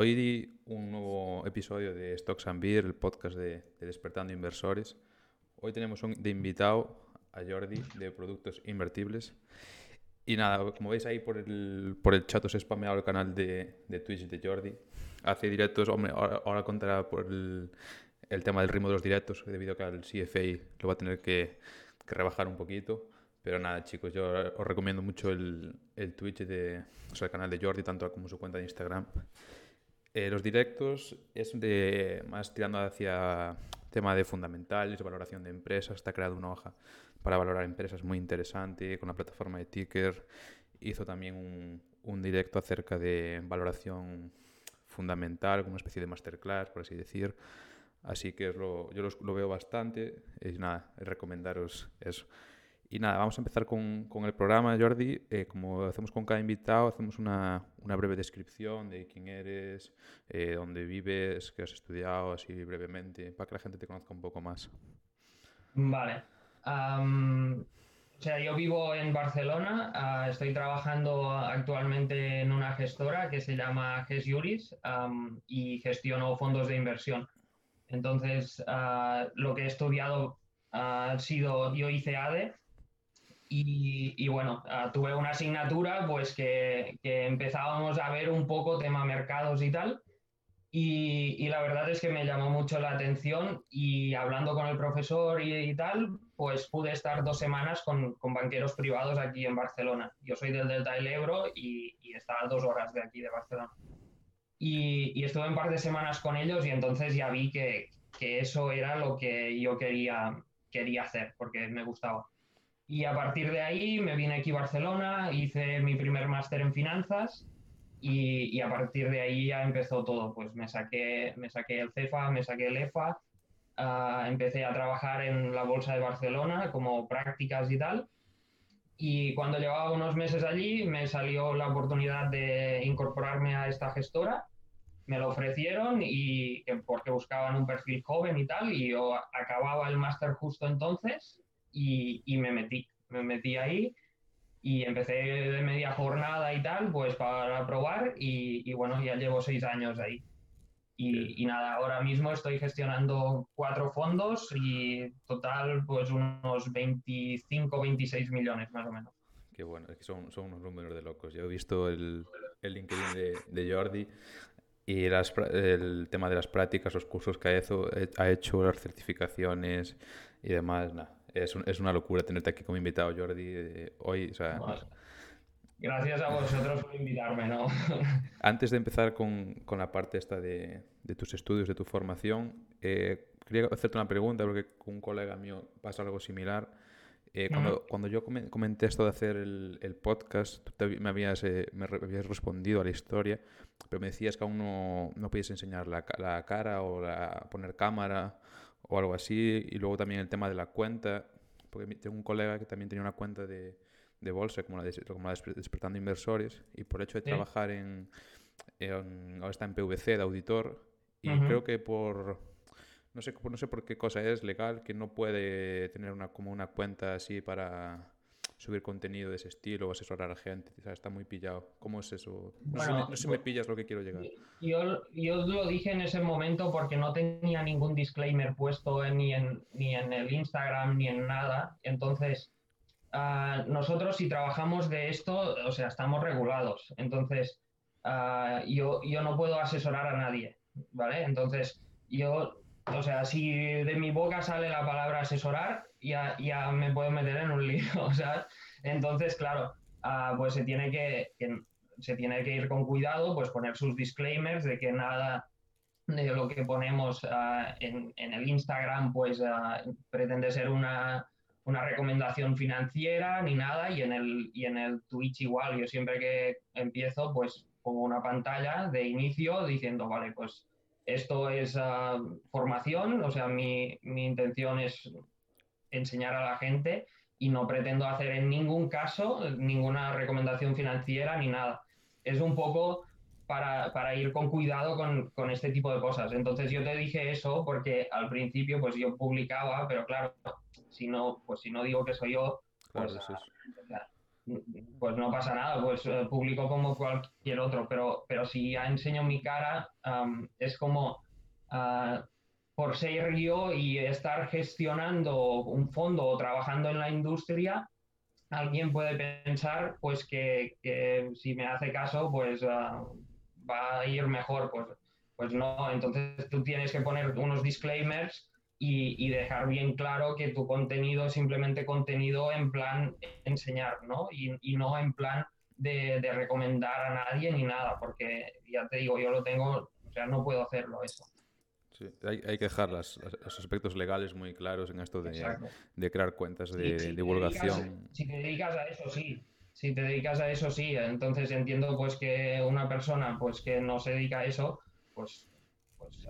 Hoy un nuevo episodio de Stocks and Beer, el podcast de, Despertando Inversores. Hoy tenemos un, de invitado a Jordi de Productos Invertibles. Y nada, como veis ahí por el, por el chat os he spameado el canal de, de Twitch de Jordi. Hace directos, hombre, ahora, contará por el, el, tema del ritmo de los directos, debido a que el CFA lo va a tener que, que rebajar un poquito. Pero nada, chicos, yo os recomiendo mucho el, el Twitch de, o sea, el canal de Jordi, tanto como su cuenta de Instagram. Eh, los directos es de más tirando hacia tema de fundamentales, valoración de empresas. Está creado una hoja para valorar empresas muy interesante con la plataforma de Ticker. Hizo también un, directo acerca de valoración fundamental, como una especie de masterclass, por así decir. Así que lo, yo lo veo bastante. Y nada, recomendaros eso. Y nada, vamos a empezar con, con el programa, Jordi. Eh, como hacemos con cada invitado, hacemos una, una breve descripción de quién eres, eh, dónde vives, qué has estudiado, así brevemente, para que la gente te conozca un poco más. Vale. o sea, yo vivo en Barcelona, uh, estoy trabajando actualmente en una gestora que se llama GES Juris y gestiono fondos de inversión. Entonces, uh, lo que he estudiado ha sido, yo hice ADE, y, bueno, ah, tuve una asignatura pues que, empezábamos a ver un poco tema mercados y tal. Y, la verdad es que me llamó mucho la atención y hablando con el profesor y, tal, pues pude estar dos semanas con, banqueros privados aquí en Barcelona. Yo soy del Delta del Ebro y, estaba a dos horas de aquí de Barcelona. Y, estuve un par de semanas con ellos y entonces ya vi que, que eso era lo que yo quería, quería hacer porque me gustaba. Y a partir de ahí me vine aquí a Barcelona, hice mi primer máster en finanzas y, y, a partir de ahí ya empezó todo. Pues me saqué, me saqué el CEFA, me saqué el EFA, ah, empecé a trabajar en la Bolsa de Barcelona como prácticas y tal. Y cuando llevaba unos meses allí me salió la oportunidad de incorporarme a esta gestora. Me lo ofrecieron y porque buscaban un perfil joven y tal, y yo acababa el máster justo entonces y, me metí, me metí ahí y empecé de media jornada y tal, pues para probar y, bueno, ya llevo seis años ahí. Y, nada, ahora mismo estoy gestionando cuatro fondos y total pues unos 25, 26 millones más o menos. Qué bueno, es que son, son unos números de locos. Yo he visto el, el LinkedIn de, de Jordi y el tema de las prácticas, los cursos que ha hecho, ha hecho las certificaciones y demás, nada es, es, una locura tenerte aquí como invitado, Jordi, eh, hoy. O sea, Gracias a vosotros por invitarme, ¿no? Antes de empezar con, con la parte esta de, de, tus estudios, de tu formación, eh, quería hacerte una pregunta, porque con un colega mío pasa algo similar. Eh, cuando, cuando, yo comenté esto de hacer el, el podcast, tú me, habías, me habías respondido a la historia, pero me decías que aún no, no podías enseñar la, la cara o la, poner cámara o algo así. Y luego también el tema de la cuenta, porque tengo un colega que también tenía una cuenta de, de bolsa, como la, de, como la Despertando Inversores, y por hecho de trabajar en, ahora está en PVC de auditor, y creo que por, no sé, no sé por qué cosa es legal, que no puede tener una, como una cuenta así para subir contenido de ese estilo o asesorar a gente. está muy pillado. ¿Cómo es eso? No, sé, si me pillas lo que quiero llegar. Yo, yo lo dije en ese momento porque no tenía ningún disclaimer puesto ni, en, ni en el Instagram ni en nada. Entonces, ah, nosotros si trabajamos de esto, o sea, estamos regulados. Entonces, ah, yo, yo no puedo asesorar a nadie, ¿vale? Entonces, yo o sea, si de mi boca sale la palabra asesorar, ya, ya me puedo meter en un lío, sea, entonces, claro, ah, pues se tiene que, se tiene que ir con cuidado, pues poner sus disclaimers de que nada de lo que ponemos ah, en, en, el Instagram, pues ah, pretende ser una, una, recomendación financiera ni nada, y en, el, y en el Twitch igual, yo siempre que empiezo, pues pongo una pantalla de inicio diciendo, vale, pues esto es formación, o sea, mi, mi intención es enseñar a la gente y no pretendo hacer en ningún caso ninguna recomendación financiera ni nada. Es un poco para, para ir con cuidado con, con, este tipo de cosas. Entonces yo te dije eso porque al principio pues yo publicaba, pero claro, si no, pues si no digo que soy yo, pues, pues no pasa nada, pues eh, publico como cualquier otro, pero, pero si ya enseño mi cara, es como ah, por ser yo y estar gestionando un fondo o trabajando en la industria, alguien puede pensar pues que, si me hace caso, pues ah, va a ir mejor, pues, pues no, entonces tú tienes que poner unos disclaimers y, dejar bien claro que tu contenido es simplemente contenido en plan enseñar, ¿no? Y, no en plan de, recomendar a nadie ni nada, porque ya te digo, yo lo tengo, o sea, no puedo hacerlo eso. Sí, hay, hay, que dejar los aspectos legales muy claros en esto de, de crear cuentas de divulgación. si te dedicas a eso, sí. Si te dedicas a eso, sí. Entonces entiendo pues que una persona pues que no se dedica a eso, pues, pues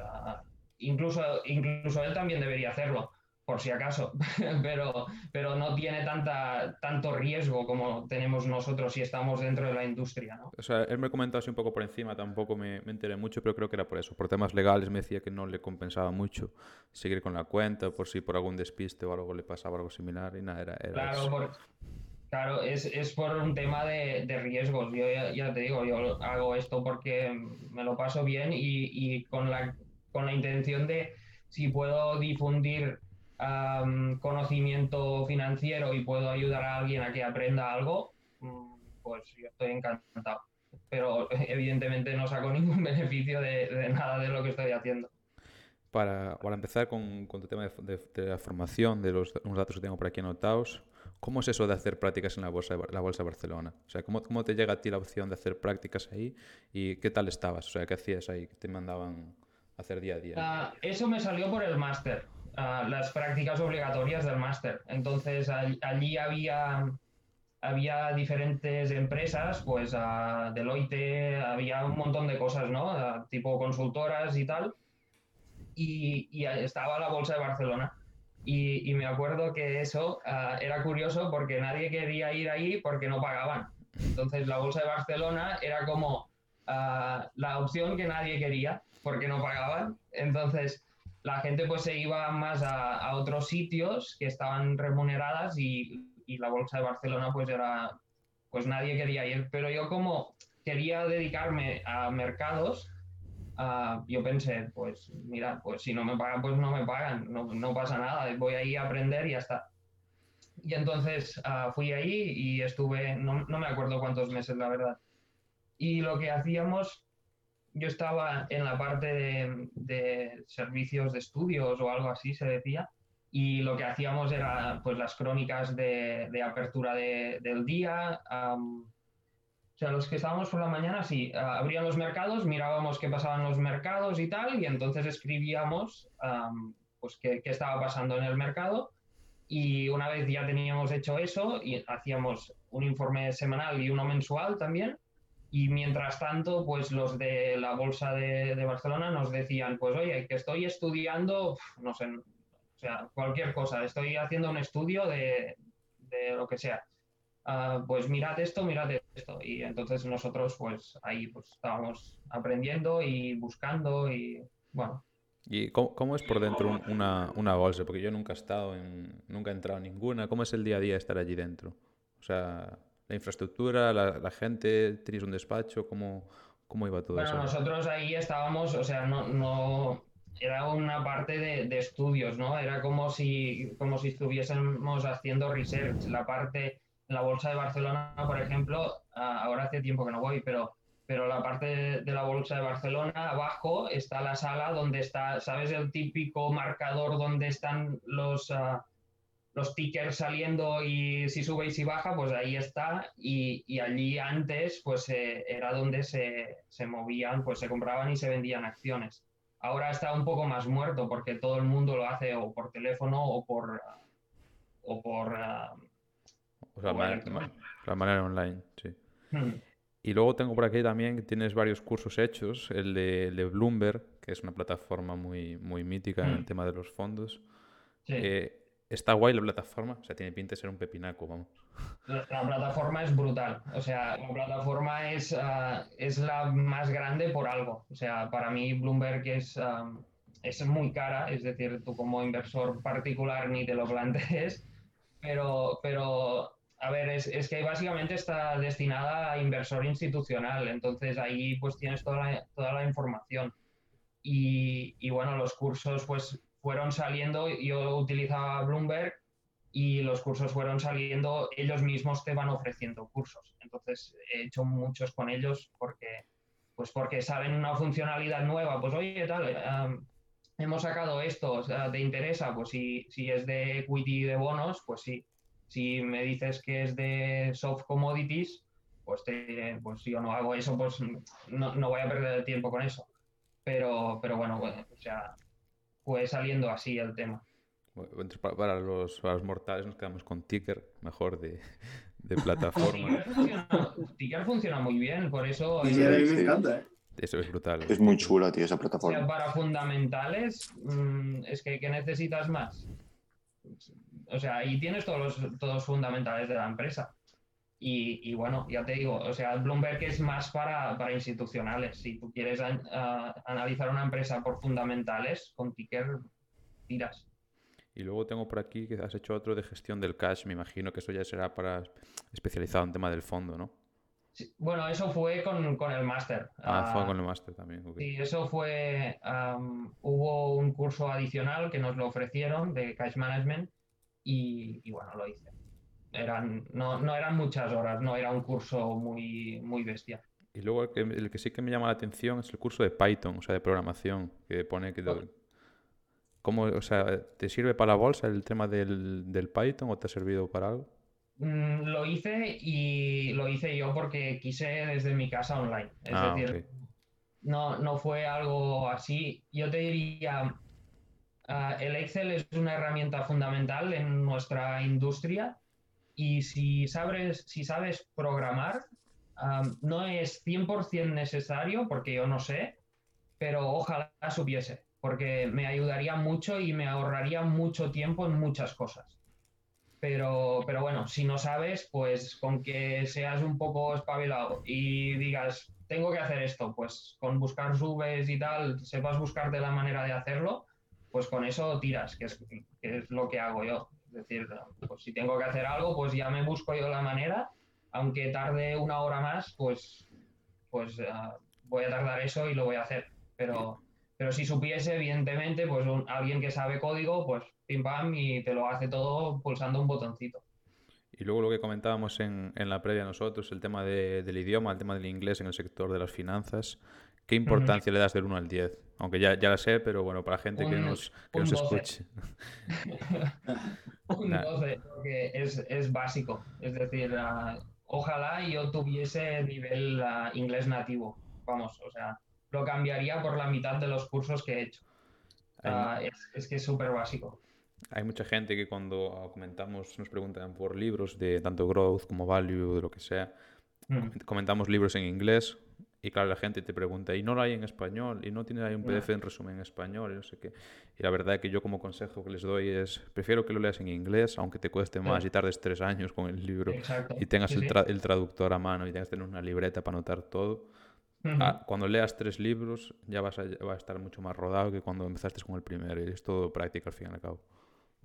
incluso, incluso él también debería hacerlo, por si acaso, pero, pero no tiene tanta, tanto riesgo como tenemos nosotros si estamos dentro de la industria. ¿no? O sea, él me comentó así un poco por encima, tampoco me, me, enteré mucho, pero creo que era por eso. Por temas legales me decía que no le compensaba mucho seguir con la cuenta, por si por algún despiste o algo le pasaba algo similar y nada, era, claro, Claro, es, es, por un tema de, de riesgos. Yo ya, te digo, yo hago esto porque me lo paso bien y, y con la con la intención de si puedo difundir conocimiento financiero y puedo ayudar a alguien a que aprenda algo, mm, pues yo estoy encantado. Pero evidentemente no saco ningún beneficio de, nada de lo que estoy haciendo. Para, para empezar con, con, tu tema de, la formación, de los datos que tengo por aquí anotados, ¿cómo es eso de hacer prácticas en la Bolsa de, la bolsa de Barcelona? O sea, ¿cómo, ¿cómo te llega a ti la opción de hacer prácticas ahí y qué tal estabas? O sea, ¿qué hacías ahí? ¿Te mandaban hacer día a día? Ah, eso me salió por el máster, las prácticas obligatorias del máster. Entonces allí había, había diferentes empresas, pues Deloitte, había un montón de cosas, ¿no? tipo consultoras y tal. Y, y, estaba la Bolsa de Barcelona. Y, y me acuerdo que eso era curioso porque nadie quería ir ahí porque no pagaban. Entonces la Bolsa de Barcelona era como la opción que nadie quería porque no pagaban. Entonces, la gente pues se iba más a, otros sitios que estaban remuneradas y, la bolsa de Barcelona pues era, pues nadie quería ir. Pero yo como quería dedicarme a mercados, yo pensé, pues mira, pues si no me pagan, pues no me pagan, no, pasa nada, voy ahí a aprender y ya está. Y entonces ah, fui ahí y estuve, no, no me acuerdo cuántos meses, la verdad. Y lo que hacíamos yo estaba en la parte de, servicios de estudios o algo así se decía, y lo que hacíamos era pues las crónicas de, apertura del día. o sea, los que estábamos por la mañana, sí, abrían los mercados, mirábamos qué pasaban los mercados y tal, y entonces escribíamos pues qué, qué estaba pasando en el mercado. Y una vez ya teníamos hecho eso, y hacíamos un informe semanal y uno mensual también, y mientras tanto, pues los de la Bolsa de, Barcelona nos decían, pues oye, que estoy estudiando, no sé, o sea, cualquier cosa, estoy haciendo un estudio de, lo que sea. Ah, pues mirad esto, mirad esto. Y entonces nosotros, pues ahí pues estábamos aprendiendo y buscando y bueno. ¿Y cómo, es por dentro una, una, bolsa? Porque yo nunca he estado en, nunca he entrado en ninguna. ¿Cómo es el día a día estar allí dentro? O sea, la infraestructura, la, gente, tenéis un despacho, ¿cómo, cómo iba todo bueno, eso? nosotros ahí estábamos, o sea, no, no era una parte de, estudios, ¿no? Era como si, como si estuviésemos haciendo research. La parte, la Bolsa de Barcelona, por ejemplo, ahora hace tiempo que no voy, pero, pero la parte de la Bolsa de Barcelona, abajo está la sala donde está, ¿sabes? El típico marcador donde están los... Ah, los tickers saliendo y si sube y si baja, pues ahí está. Y, allí antes, pues eh, era donde se, se, movían, pues se compraban y se vendían acciones. Ahora está un poco más muerto porque todo el mundo lo hace o por teléfono o por... O por ah, o sea, la manera online, sí. Hmm. Y luego tengo por aquí también que tienes varios cursos hechos, el de, Bloomberg, que es una plataforma muy, muy mítica en el hmm. tema de los fondos. Sí. Eh, está guay la plataforma, o sea, tiene pinta de ser un pepinaco, vamos. La, plataforma es brutal, o sea, la plataforma es, ah, es la más grande por algo. O sea, para mí Bloomberg es, es muy cara, es decir, tú como inversor particular ni te lo plantees, pero, pero a ver, es, que básicamente está destinada a inversor institucional, entonces ahí pues tienes toda la, toda la información. Y, y, bueno, los cursos pues fueron saliendo, yo utilizaba Bloomberg y los cursos fueron saliendo, ellos mismos te van ofreciendo cursos. Entonces he hecho muchos con ellos porque, pues porque saben una funcionalidad nueva, pues oye, tal, hemos sacado esto, ¿te interesa? Pues si, si es de equity de bonos, pues sí. Si me dices que es de soft commodities, pues, te, pues yo no hago eso, pues no, no voy a perder el tiempo con eso. Pero, pero bueno, bueno, o sea, fue saliendo así el tema. para, los, para los mortales nos quedamos con Ticker, mejor de, de plataforma. Ticker, funciona, muy bien, por eso... Y a mí me encanta, ¿eh? Eso es brutal. Es muy chula, tío, esa plataforma. O sea, para fundamentales, mm, es que ¿qué necesitas más? O sea, ahí tienes todos los, todos fundamentales de la empresa. Y, bueno, ya te digo, o sea, Bloomberg es más para, para institucionales. Si tú quieres analizar una empresa por fundamentales, con Ticker tiras. Y luego tengo por aquí que has hecho otro de gestión del cash. Me imagino que eso ya será para especializado en tema del fondo, ¿no? bueno, eso fue con, el máster. Ah, fue ah, con el máster también. Sí, eso fue. hubo un curso adicional que nos lo ofrecieron de cash management y, bueno, lo hice. Eran, no, no, eran muchas horas, no era un curso muy, muy bestia. Y luego el que, el que, sí que me llama la atención es el curso de Python, o sea, de programación, que pone que... ¿Cómo, o sea, ¿te sirve para la bolsa el tema del, del Python o te ha servido para algo? Mm, lo hice y lo hice yo porque quise desde mi casa online. Es ah, decir, no, no fue algo así. Yo te diría, ah, el Excel es una herramienta fundamental en nuestra industria y si sabes, si sabes programar, no es 100% necesario porque yo no sé, pero ojalá supiese, porque me ayudaría mucho y me ahorraría mucho tiempo en muchas cosas. Pero, pero bueno, si no sabes, pues con que seas un poco espabilado y digas, tengo que hacer esto, pues con buscar subes y tal, sepas buscarte la manera de hacerlo, pues con eso tiras, que es, que es lo que hago yo. Es decir, pues si tengo que hacer algo, pues ya me busco yo la manera, aunque tarde una hora más, pues, pues uh, voy a tardar eso y lo voy a hacer. Pero, pero si supiese, evidentemente, pues alguien que sabe código, pues pim pam y te lo hace todo pulsando un botoncito. Y luego lo que comentábamos en, en la previa nosotros, el tema del idioma, el tema del inglés en el sector de las finanzas. ¿Qué importancia le das del 1 al 10? Aunque ya, ya la sé, pero bueno, para gente que nos, que nos escuche. un 12, porque es, es, básico. Es decir, uh, ojalá yo tuviese nivel uh, inglés nativo. Vamos, o sea, lo cambiaría por la mitad de los cursos que he hecho. Uh, es, es que es súper básico. Hay mucha gente que cuando comentamos, nos preguntan por libros de tanto growth como value, de lo que sea, mm. comentamos libros en inglés y claro, la gente te pregunta, ¿y no lo hay en español? ¿Y no tiene ahí un PDF en resumen en español? Y no sé qué. Y la verdad es que yo como consejo que les doy es, prefiero que lo leas en inglés, aunque te cueste más y tardes tres años con el libro y tengas el, el, traductor a mano y tengas que tener una libreta para anotar todo. Ah, cuando leas tres libros ya vas a, va a estar mucho más rodado que cuando empezaste con el primero y es todo práctica al fin y al cabo.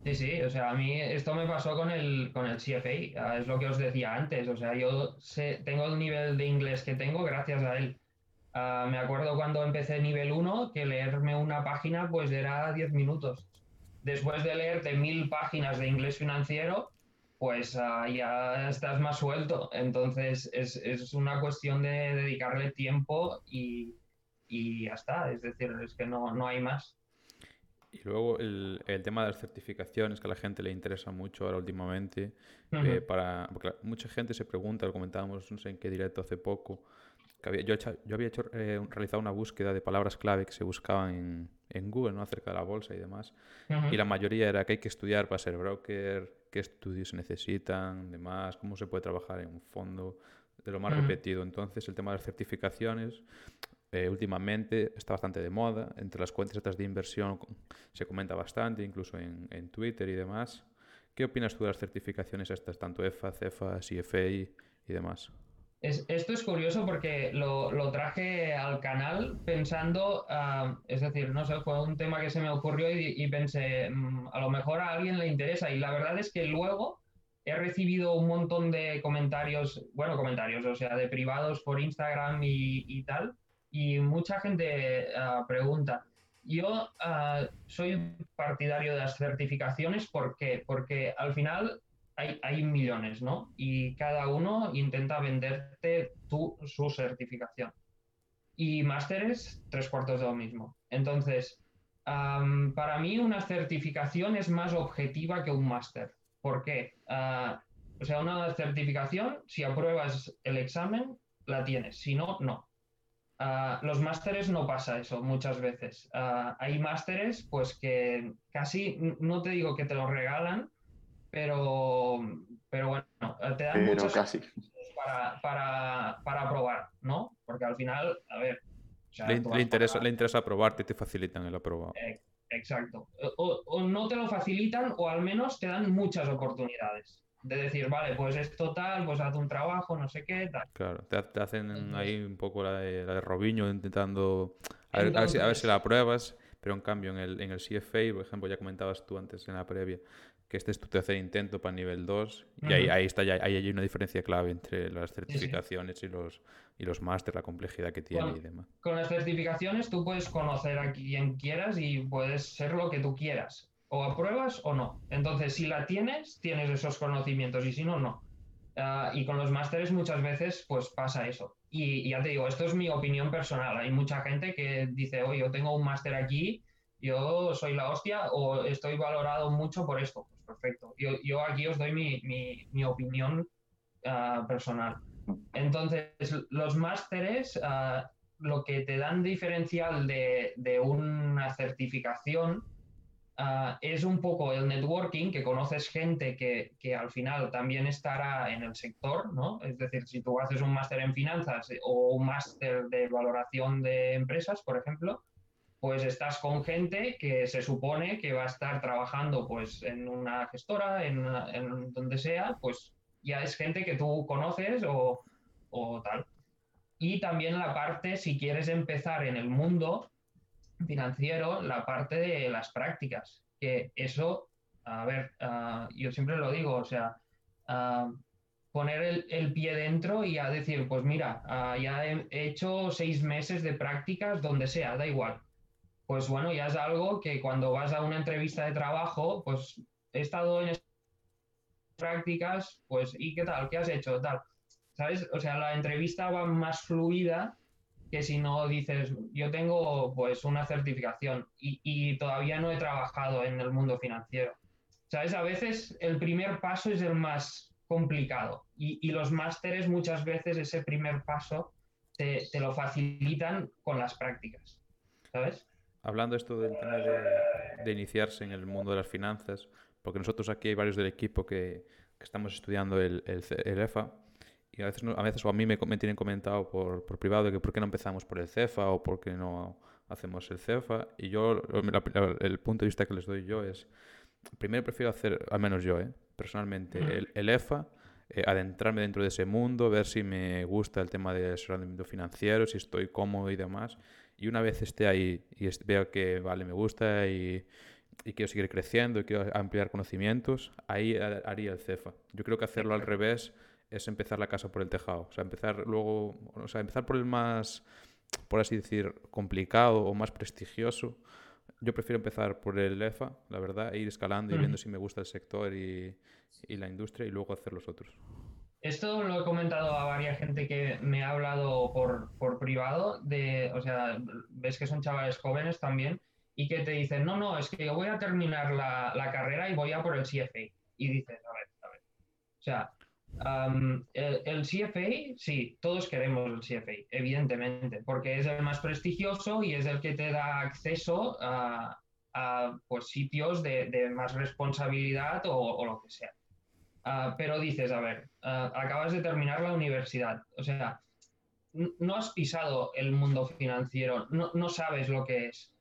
Sí, sí, o sea, a mí esto me pasó con el, con el CFA, ah, es lo que os decía antes, o sea, yo sé, tengo el nivel de inglés que tengo gracias a él. Ah, me acuerdo cuando empecé nivel 1 que leerme una página pues era 10 minutos. Después de leerte mil páginas de inglés financiero, pues uh, ya estás más suelto. Entonces es, es, una cuestión de dedicarle tiempo y, y ya está, es decir, es que no, no hay más. Y luego el, el, tema de las certificaciones, que a la gente le interesa mucho ahora últimamente. Eh, para, porque mucha gente se pregunta, lo comentábamos, no sé en qué directo hace poco, que había, yo, yo, había hecho, eh, realizado una búsqueda de palabras clave que se buscaban en, en Google, ¿no? acerca de la bolsa y demás. Y la mayoría era que hay que estudiar para ser broker, qué estudios se necesitan, demás, cómo se puede trabajar en un fondo, de lo más repetido. Entonces, el tema de las certificaciones, eh, últimamente está bastante de moda. Entre las cuentas estas de inversión se comenta bastante, incluso en, Twitter y demás. ¿Qué opinas tú de las certificaciones estas, tanto EFA, CEFA, CFA y demás? Es, esto es curioso porque lo, traje al canal pensando, uh, es decir, no sé, fue un tema que se me ocurrió y, y pensé, mm, a lo mejor a alguien le interesa. Y la verdad es que luego he recibido un montón de comentarios, bueno, comentarios, o sea, de privados por Instagram y, tal, y mucha gente ah, pregunta. Yo ah, soy partidario de las certificaciones, ¿por qué? Porque al final hay, hay, millones, ¿no? Y cada uno intenta venderte tu, su certificación. Y másteres, tres cuartos de lo mismo. Entonces, para mí una certificación es más objetiva que un máster. ¿Por qué? Ah, o sea, una certificación, si apruebas el examen, la tienes. Si no, no. Ah, los másteres no pasa eso muchas veces. Ah, hay másteres, pues que casi, no te digo que te lo regalan, pero, pero bueno, te dan pero casi. Para, para, para aprobar, ¿no? Porque al final, a ver, le, interesa, le interesa aprobarte y te facilitan el aprobado. Eh, exacto. O, no te lo facilitan o al menos te dan muchas oportunidades. De decir, vale, pues es total, pues haz un trabajo, no sé qué, tal. Claro, te, hacen ahí un poco la de, la de Robiño intentando a ver, si, a ver si la apruebas, pero en cambio en el, en el CFA, por ejemplo, ya comentabas tú antes en la previa, que este es tu tercer intento para nivel 2 y ahí, ahí, está ya, ahí hay una diferencia clave entre las certificaciones y los y los máster, la complejidad que tiene y demás. Con las certificaciones tú puedes conocer a quien quieras y puedes ser lo que tú quieras, o apruebas o no. Entonces, si la tienes, tienes esos conocimientos y si no, no. Ah, y con los másteres muchas veces pues pasa eso. Y, ya te digo, esto es mi opinión personal. Hay mucha gente que dice, oye, yo tengo un máster aquí, yo soy la hostia o estoy valorado mucho por esto perfecto. Yo, yo aquí os doy mi, mi, opinión ah, personal. Entonces, los másteres, ah, lo que te dan diferencial de, de una certificación ah, es un poco el networking, que conoces gente que, que, al final también estará en el sector, ¿no? Es decir, si tú haces un máster en finanzas o un máster de valoración de empresas, por ejemplo, pues estás con gente que se supone que va a estar trabajando pues en una gestora, en, donde sea, pues ya es gente que tú conoces o, tal. Y también la parte, si quieres empezar en el mundo financiero, la parte de las prácticas, que eso, a ver, ah, yo siempre lo digo, o sea, ah, poner el, pie dentro y a decir, pues mira, ah, ya he hecho seis meses de prácticas donde sea, da igual pues bueno, ya es algo que cuando vas a una entrevista de trabajo, pues he estado en prácticas, pues ¿y qué tal? ¿Qué has hecho? Tal. ¿Sabes? O sea, la entrevista va más fluida que si no dices, yo tengo pues una certificación y, todavía no he trabajado en el mundo financiero. ¿Sabes? A veces el primer paso es el más complicado y, y los másteres muchas veces ese primer paso te, te, lo facilitan con las prácticas. ¿Sabes? Hablando esto del tema de, iniciarse en el mundo de las finanzas, porque nosotros aquí hay varios del equipo que, estamos estudiando el, el, EFA y a veces, a veces o a mí me, tienen comentado por, por, privado que por qué no empezamos por el CEFA o por qué no hacemos el CEFA y yo el punto de vista que les doy yo es primero prefiero hacer, al menos yo, ¿eh? personalmente, el, el, EFA, eh, adentrarme dentro de ese mundo, ver si me gusta el tema de asesoramiento financiero, si estoy cómodo y demás y una vez esté ahí y veo que, vale, me gusta y, quiero seguir creciendo y quiero ampliar conocimientos, ahí haría el CEFA. Yo creo que hacerlo al revés es empezar la casa por el tejado. O sea, empezar luego, o sea, empezar por el más, por así decir, complicado o más prestigioso. Yo prefiero empezar por el EFA, la verdad, e ir escalando y viendo si me gusta el sector y, y la industria y luego hacer los otros. Esto lo he comentado a varias gente que me ha hablado por, por privado, de, o sea, ves que son chavales jóvenes también, y que te dicen, no, no, es que yo voy a terminar la, la carrera y voy a por el CFA. Y dices, a ver, a ver. O sea, el, el, CFA, sí, todos queremos el CFA, evidentemente, porque es el más prestigioso y es el que te da acceso a, a pues, sitios de, de más responsabilidad o, o lo que sea. Ah, pero dices, a ver, ah, acabas de terminar la universidad, o sea, no has pisado el mundo financiero, no, sabes lo que es.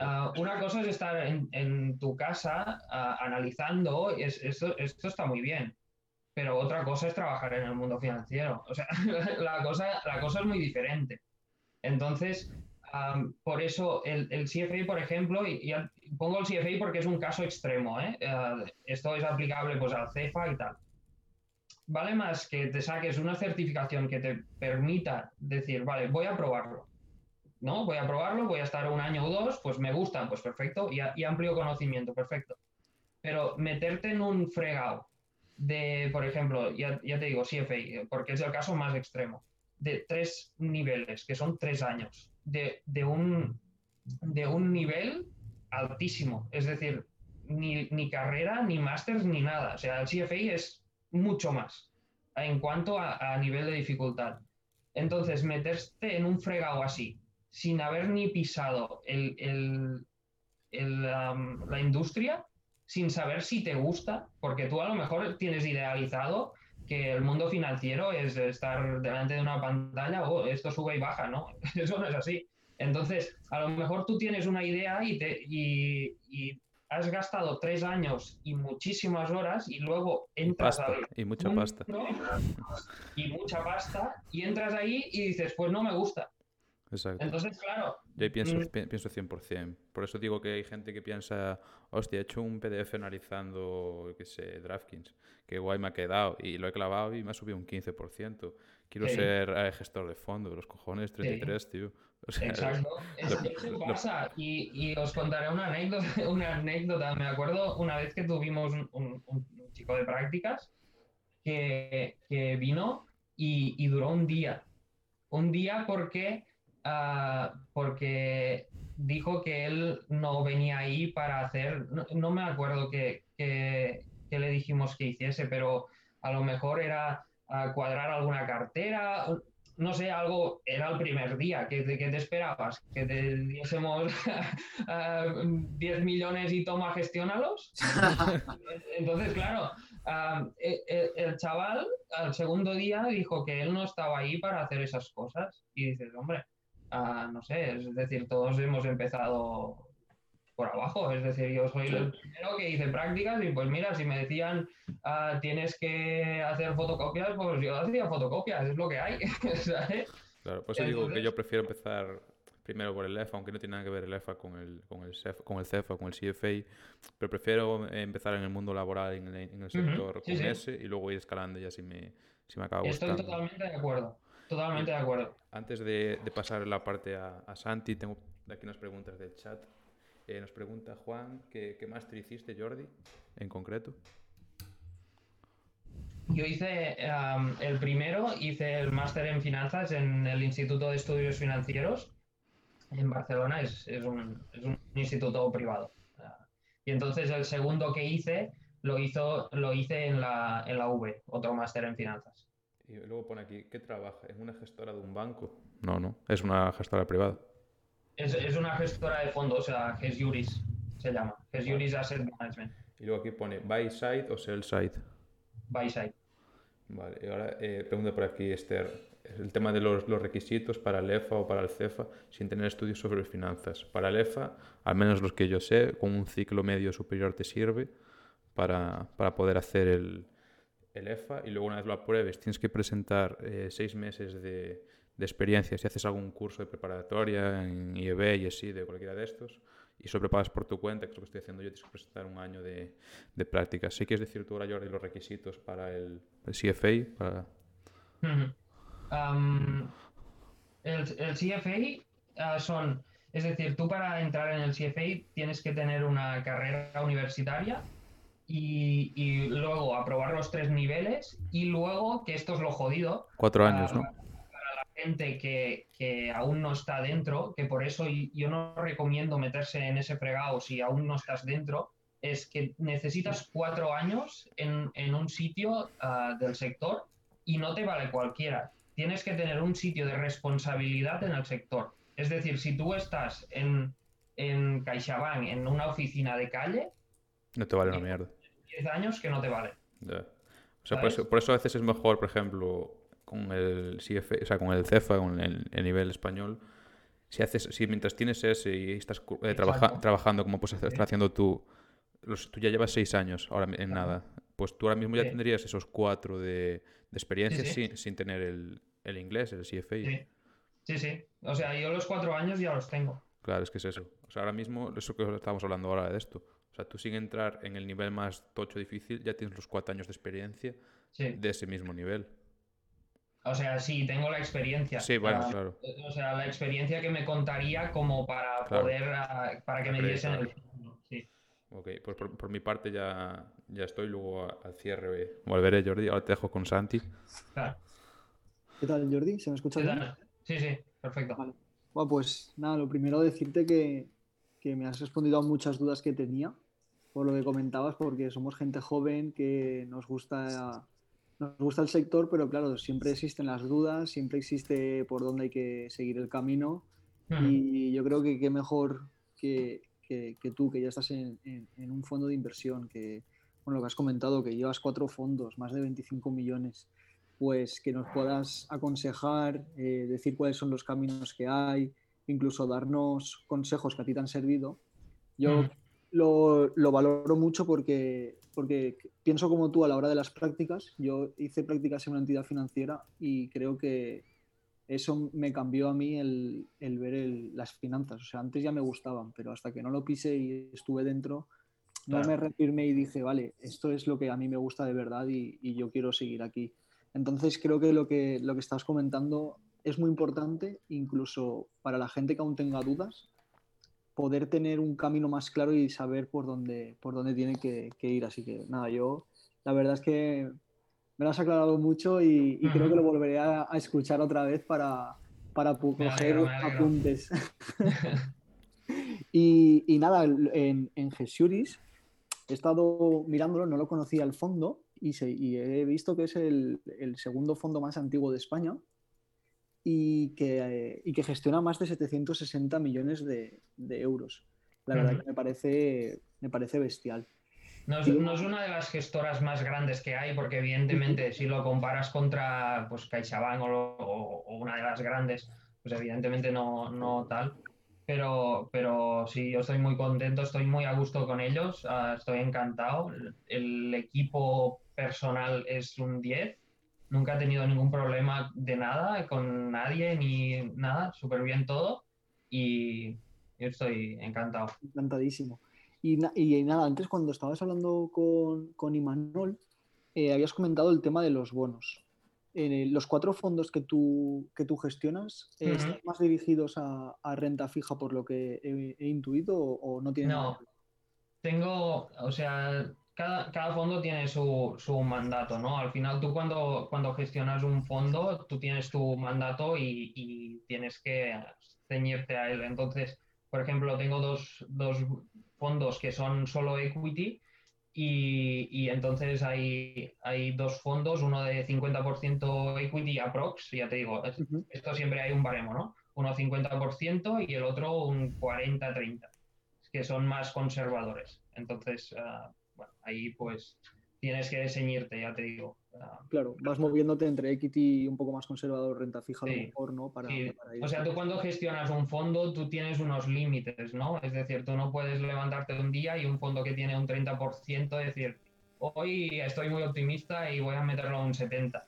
Ah, una cosa es estar en, tu casa analizando, es, esto, esto está muy bien, pero otra cosa es trabajar en el mundo financiero. O sea, la cosa, la cosa es muy diferente. Entonces, por eso el, el, CFA, por ejemplo, y, pongo el CFA porque es un caso extremo, ¿eh? esto es aplicable pues al CEFA y tal. vale más que te saques una certificación que te permita decir, vale, voy a probarlo. ¿No? Voy a probarlo, voy a estar un año o dos, pues me gusta, pues perfecto, y amplio conocimiento, perfecto. Pero meterte en un fregado de, por ejemplo, ya, ya te digo, CFA, porque es el caso más extremo, de tres niveles, que son tres años, de, de un, de un nivel altísimo. Es decir, ni, ni carrera, ni máster, ni nada. O sea, el CFA es mucho más en cuanto a, nivel de dificultad. Entonces, meterte en un fregado así, sin haber ni pisado el, el, la industria, sin saber si te gusta, porque tú a lo mejor tienes idealizado que el mundo financiero es estar delante de una pantalla, o oh, esto sube y baja, ¿no? Eso no es así. Entonces, a lo mejor tú tienes una idea y, te, y, has gastado tres años y muchísimas horas y luego entras. Y mucha pasta. Y mucha pasta y entras ahí y dices, pues no me gusta. Exacto. Entonces, claro. Yo pienso, mm, pienso 100%. Por eso digo que hay gente que piensa, hostia, he hecho un PDF analizando, qué sé, DraftKings, qué guay me ha quedado y lo he clavado y me ha subido un 15%. Quiero ser eh, gestor de fondo, los cojones, 33, tío. Exacto, eso, pasa. Y, os contaré una anécdota, una anécdota. Me acuerdo una vez que tuvimos un, chico de prácticas que, vino y, duró un día. Un día porque, ah, porque dijo que él no venía ahí para hacer, no, me acuerdo qué que, le dijimos que hiciese, pero a lo mejor era ah, cuadrar alguna cartera, no sé, algo, era el primer día, ¿qué, te esperabas? ¿Que te diésemos 10 millones y toma, gestiónalos? Entonces, claro, e, e, el, chaval al segundo día dijo que él no estaba ahí para hacer esas cosas. Y dices, hombre, no sé, es decir, todos hemos empezado por abajo. Es decir, yo soy el primero que hice prácticas y pues mira, si me decían ah, tienes que hacer fotocopias, pues yo hacía fotocopias, es lo que hay. Claro, por eso digo que yo prefiero empezar primero por el EFA, aunque no tiene nada que ver el EFA con el, con el, CEF, con el CEFA, con el CFA, pero prefiero empezar en el mundo laboral, en el, sector con ese, y luego ir escalando ya si me, si me gustando. Estoy totalmente de acuerdo. Totalmente de acuerdo. Antes de, de pasar la parte a, a Santi, tengo aquí unas preguntas del chat. Eh, nos pregunta Juan, ¿qué, ¿qué, máster hiciste, Jordi, en concreto? Yo hice el primero, hice el máster en finanzas en el Instituto de Estudios Financieros en Barcelona, es, es, un, es un, instituto privado. Y entonces el segundo que hice lo, hizo, lo hice en la, en la V, otro máster en finanzas. Y luego pone aquí, ¿qué trabaja? ¿Es una gestora de un banco? No, no, es una gestora privada. Es, una gestora de fondos, o sea, GES Juris se llama. GES Juris Asset Management. Y luego aquí pone buy side o sell side. Buy side. Vale, y ahora eh, pregunta por aquí Esther. El tema de los, requisitos para el EFA o para el CEFA sin tener estudios sobre finanzas. Para el EFA, al menos los que yo sé, con un ciclo medio superior te sirve para, poder hacer el, el, EFA y luego una vez lo apruebes tienes que presentar eh, seis meses de, de experiencia, si haces algún curso de preparatoria en IEB así, de cualquiera de estos, y sobrepagas por tu cuenta, que es lo que estoy haciendo yo, tienes que presentar un año de, de práctica. ¿Sí quieres decir tú ahora, Jordi, los requisitos para el, CFA? Para... el, el, CFA ah, son, es decir, tú para entrar en el CFA tienes que tener una carrera universitaria y, y, luego aprobar los tres niveles y luego, que esto es lo jodido. Cuatro años, ¿no? Ah, gente que, que, aún no está dentro, que por eso yo no recomiendo meterse en ese fregado si aún no estás dentro, es que necesitas cuatro años en, en un sitio ah, del sector y no te vale cualquiera. Tienes que tener un sitio de responsabilidad en el sector. Es decir, si tú estás en, en CaixaBank, en una oficina de calle... No te vale una mierda. 10 años que no te vale. O sea, por eso, por eso a veces es mejor, por ejemplo, con el o sea, con el CEFA, con el, nivel español, si haces, si mientras tienes ese y estás eh, trabajando como puedes estar haciendo tú, los, tú ya llevas seis años ahora en nada, pues tú ahora mismo ya tendrías esos cuatro de, de experiencia sin, sin, tener el, el, inglés, el CFA. Sí. sí, O sea, yo los cuatro años ya los tengo. Claro, es que es eso. O sea, ahora mismo, eso que estamos hablando ahora de esto. O sea, tú sin entrar en el nivel más tocho difícil, ya tienes los cuatro años de experiencia de ese mismo nivel. O sea, sí, tengo la experiencia. Sí, bueno, claro. O sea, la experiencia que me contaría como para poder, ah, para que me diesen el... Sí. Ok, pues por, mi parte ya, ya estoy, luego al cierre volveré, Jordi. Ahora te dejo con Santi. Claro. ¿Qué tal, Jordi? ¿Se me escucha bien? Sí, sí, perfecto. Bueno, pues nada, lo primero decirte que, que me has respondido a muchas dudas que tenía, por lo que comentabas, porque somos gente joven que nos gusta nos gusta el sector, pero claro, siempre existen las dudas, siempre existe por dónde hay que seguir el camino. Y yo creo que qué mejor que, que, tú, que ya estás en, en, un fondo de inversión, que, bueno, lo que has comentado, que llevas cuatro fondos, más de 25 millones, pues que nos puedas aconsejar, eh, decir cuáles son los caminos que hay, incluso darnos consejos que a ti te han servido. Yo lo, lo, valoro mucho porque porque pienso como tú a la hora de las prácticas. Yo hice prácticas en una entidad financiera y creo que eso me cambió a mí el, el ver las finanzas. O sea, antes ya me gustaban, pero hasta que no lo pise y estuve dentro, no me reafirmé y dije, vale, esto es lo que a mí me gusta de verdad y, y, yo quiero seguir aquí. Entonces creo que lo, que lo que estás comentando es muy importante, incluso para la gente que aún tenga dudas, poder tener un camino más claro y saber por dónde, por dónde tiene que, ir. Así que nada, yo la verdad es que me lo has aclarado mucho y, creo que lo volveré a, escuchar otra vez para, para coger apuntes. y, y, nada, en, en Gesuris he estado mirándolo, no lo conocía al fondo y, y he visto que es el, el segundo fondo más antiguo de España y que, y que gestiona más de 760 millones de, de euros. La verdad que me parece, me parece bestial. No es, no es, una de las gestoras más grandes que hay, porque evidentemente si lo comparas contra pues, CaixaBank o, o, una de las grandes, pues evidentemente no, no tal. Pero, pero sí, yo estoy muy contento, estoy muy a gusto con ellos, uh, estoy encantado. El, el, equipo personal es un 10 nunca he tenido ningún problema de nada con nadie ni nada, súper bien todo y yo estoy encantado. Encantadísimo. Y, y, nada, antes cuando estabas hablando con, con Imanol, eh, habías comentado el tema de los bonos. Eh, los cuatro fondos que tú, que tú gestionas, eh, ¿están más dirigidos a, a, renta fija por lo que he, intuido o, no tienen? No, tengo, o sea, cada, cada, fondo tiene su, su, mandato, ¿no? Al final tú cuando, cuando gestionas un fondo, tú tienes tu mandato y, y tienes que ceñirte a él. Entonces, por ejemplo, tengo dos, dos fondos que son solo equity y, y, entonces hay, hay dos fondos, uno de 50% equity aprox, ya te digo, esto siempre hay un baremo, ¿no? Uno 50% y el otro un 40-30, que son más conservadores. Entonces, uh, ahí pues tienes que ceñirte, ya te digo. Claro, vas moviéndote entre equity y un poco más conservador, renta fija a lo mejor, ¿no? Para, o sea, tú cuando gestionas un fondo, tú tienes unos límites, ¿no? Es decir, tú no puedes levantarte un día y un fondo que tiene un 30%, decir, hoy estoy muy optimista y voy a meterlo a un 70%,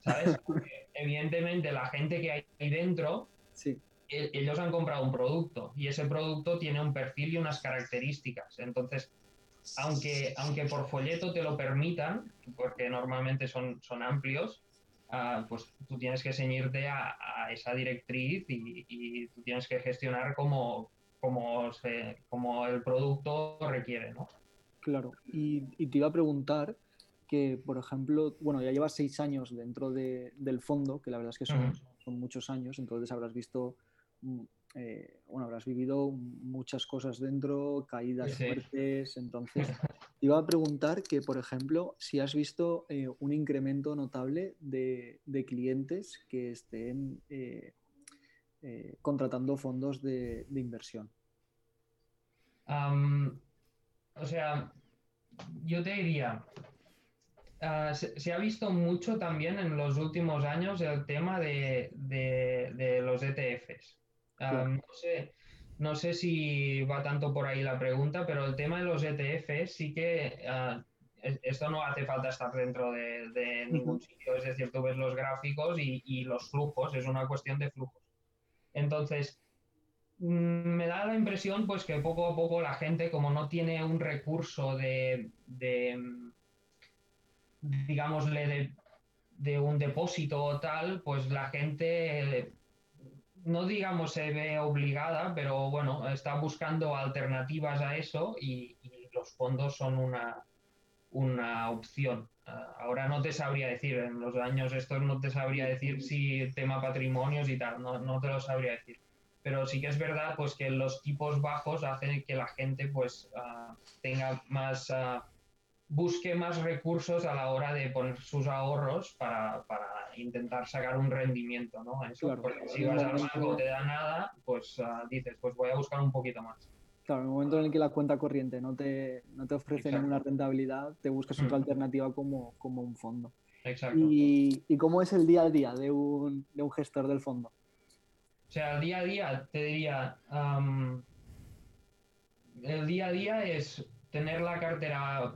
¿sabes? evidentemente la gente que hay ahí dentro, sí. E-, ellos han comprado un producto y ese producto tiene un perfil y unas características. Entonces, aunque, aunque por folleto te lo permitan, porque normalmente son, son amplios, uh, pues tú tienes que ceñirte a, a esa directriz y, y, tú tienes que gestionar como, como, se, como el producto requiere, ¿no? Claro, y, y, te iba a preguntar que, por ejemplo, bueno, ya llevas seis años dentro de, del fondo, que la verdad es que son, uh -huh. son muchos años, entonces habrás visto mm, eh, bueno, habrás vivido muchas cosas dentro, caídas fuertes, entonces te iba a preguntar que, por ejemplo, si has visto eh, un incremento notable de, de clientes que estén eh, eh contratando fondos de, de inversión. Um, o sea, yo te diría, Uh, se, se, ha visto mucho también en los últimos años el tema de, de, de los ETFs. Um, no, sé, no sé si va tanto por ahí la pregunta, pero el tema de los ETFs sí que uh, esto no hace falta estar dentro de, de ningún sitio, es decir, tú ves los gráficos y, y, los flujos, es una cuestión de flujos. Entonces, mm, me da la impresión pues que poco a poco la gente, como no tiene un recurso de, de digámosle, de, de, un depósito o tal, pues la gente, no digamos se ve obligada, pero bueno, está buscando alternativas a eso y, los fondos son una, una opción. Ah, ahora no te sabría decir, en los años estos no te sabría decir si tema patrimonios y tal, no, no te lo sabría decir. Pero sí que es verdad pues que los tipos bajos hacen que la gente pues uh, tenga más, uh, busque más recursos a la hora de poner sus ahorros para, para intentar sacar un rendimiento, ¿no? Eso, Claro. porque si vas al banco te da nada, pues uh, dices, pues voy a buscar un poquito más. Claro, en el momento en el que la cuenta corriente no te, no te ofrece Exacto. ninguna rentabilidad, te buscas Mm. otra alternativa como, como un fondo. Exacto. ¿Y, y cómo es el día a día de un, de un gestor del fondo? O sea, el día a día, te diría, el día a día es tener la cartera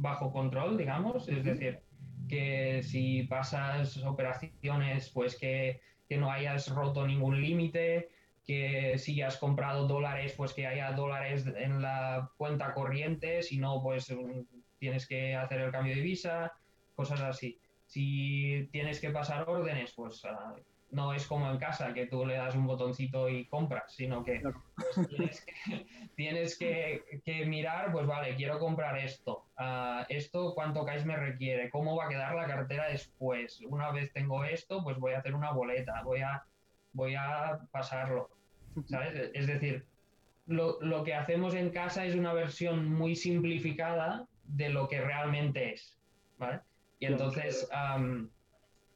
bajo control, digamos, es decir, que si pasas operaciones, pues que, que no hayas roto ningún límite, que si has comprado dólares, pues que haya dólares en la cuenta corriente, si no, pues mm, tienes que hacer el cambio de visa, cosas así. Si tienes que pasar órdenes, pues ah, no es como en casa, que tú le das un botoncito y compras, sino que Claro. pues, tienes, que, tienes que- que mirar, pues vale, quiero comprar esto. Ah, esto, ¿cuánto cash me requiere? ¿Cómo va a quedar la cartera después? Una vez tengo esto, pues voy a hacer una boleta, voy a, voy a pasarlo. ¿Sabes? Es decir, lo, lo que hacemos en casa es una versión muy simplificada de lo que realmente es. ¿Vale? Y entonces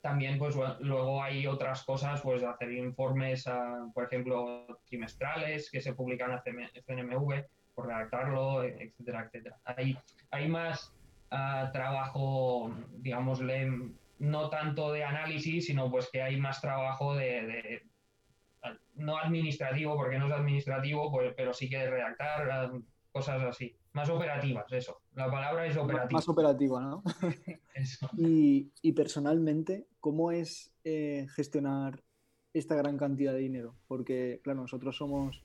también pues luego hay otras cosas, pues hacer informes, ah, por ejemplo, trimestrales que se publican a CNMV, por redactarlo, etcétera, etcétera. Hay, hay más ah, trabajo, digámosle, no tanto de análisis, sino pues que hay más trabajo de, de- no administrativo, porque no es administrativo, pues, pero sí que de redactar ah, cosas así, más operativas, eso. La palabra es operativa. Más operativa, ¿no? Eso. Y, y personalmente, ¿cómo es eh, gestionar esta gran cantidad de dinero? Porque, claro, nosotros somos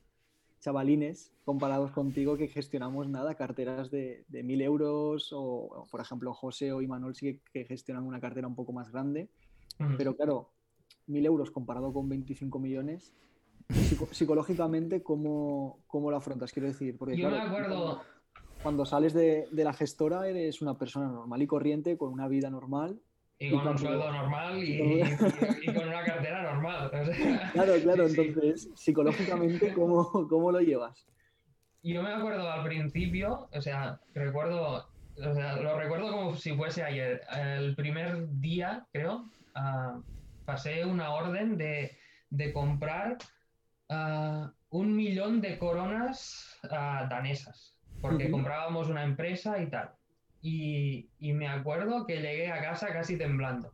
chavalines comparados contigo que gestionamos nada, carteras de, de mil euros o, por ejemplo, José o Imanol sí que, que gestionan una cartera un poco más grande. Pero claro, mil euros comparado con 25 millones, psico- psicológicamente, ¿cómo, ¿cómo lo afrontas? Quiero decir, porque Yo me acuerdo, cuando sales de, de la gestora eres una persona normal y corriente, con una vida normal. y y con un sueldo normal y, y y- y con una cartera normal. o sea, Claro, claro, sí, sí. entonces, psicológicamente, ¿cómo, cómo lo llevas? Yo me acuerdo al principio, o sea, recuerdo, o sea, lo recuerdo como si fuese ayer. El primer día, creo, ah, pasé una orden de, de comprar ah, un millón de coronas ah, danesas, porque comprábamos una empresa y tal. Y, y me acuerdo que llegué a casa casi temblando,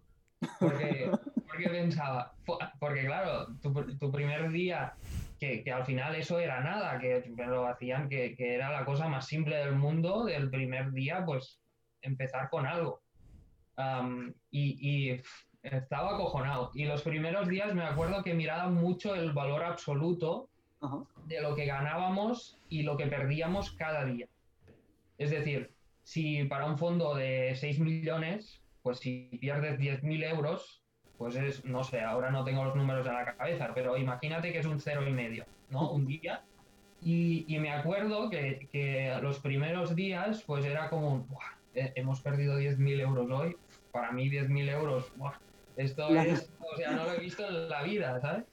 porque, porque pensaba, "Fu- porque claro, tu, tu primer día que, que al final eso era nada, que me lo hacían que, que era la cosa más simple del mundo, del primer día, pues empezar con algo. Y, y, estaba acojonado. Y los primeros días me acuerdo que miraba mucho el valor absoluto Ajá. de lo que ganábamos y lo que perdíamos cada día. Es decir, si para un fondo de 6 millones, pues si pierdes 10.000 euros, pues es, no sé, ahora no tengo los números en la cabeza, pero imagínate que es un cero y medio, ¿no? Un día. Y, y me acuerdo que, que los primeros días, pues era como, "Buah, eh, hemos perdido 10.000 euros hoy. Para mí 10.000 euros, buah, esto es, o sea, no lo he visto en la vida, ¿sabes?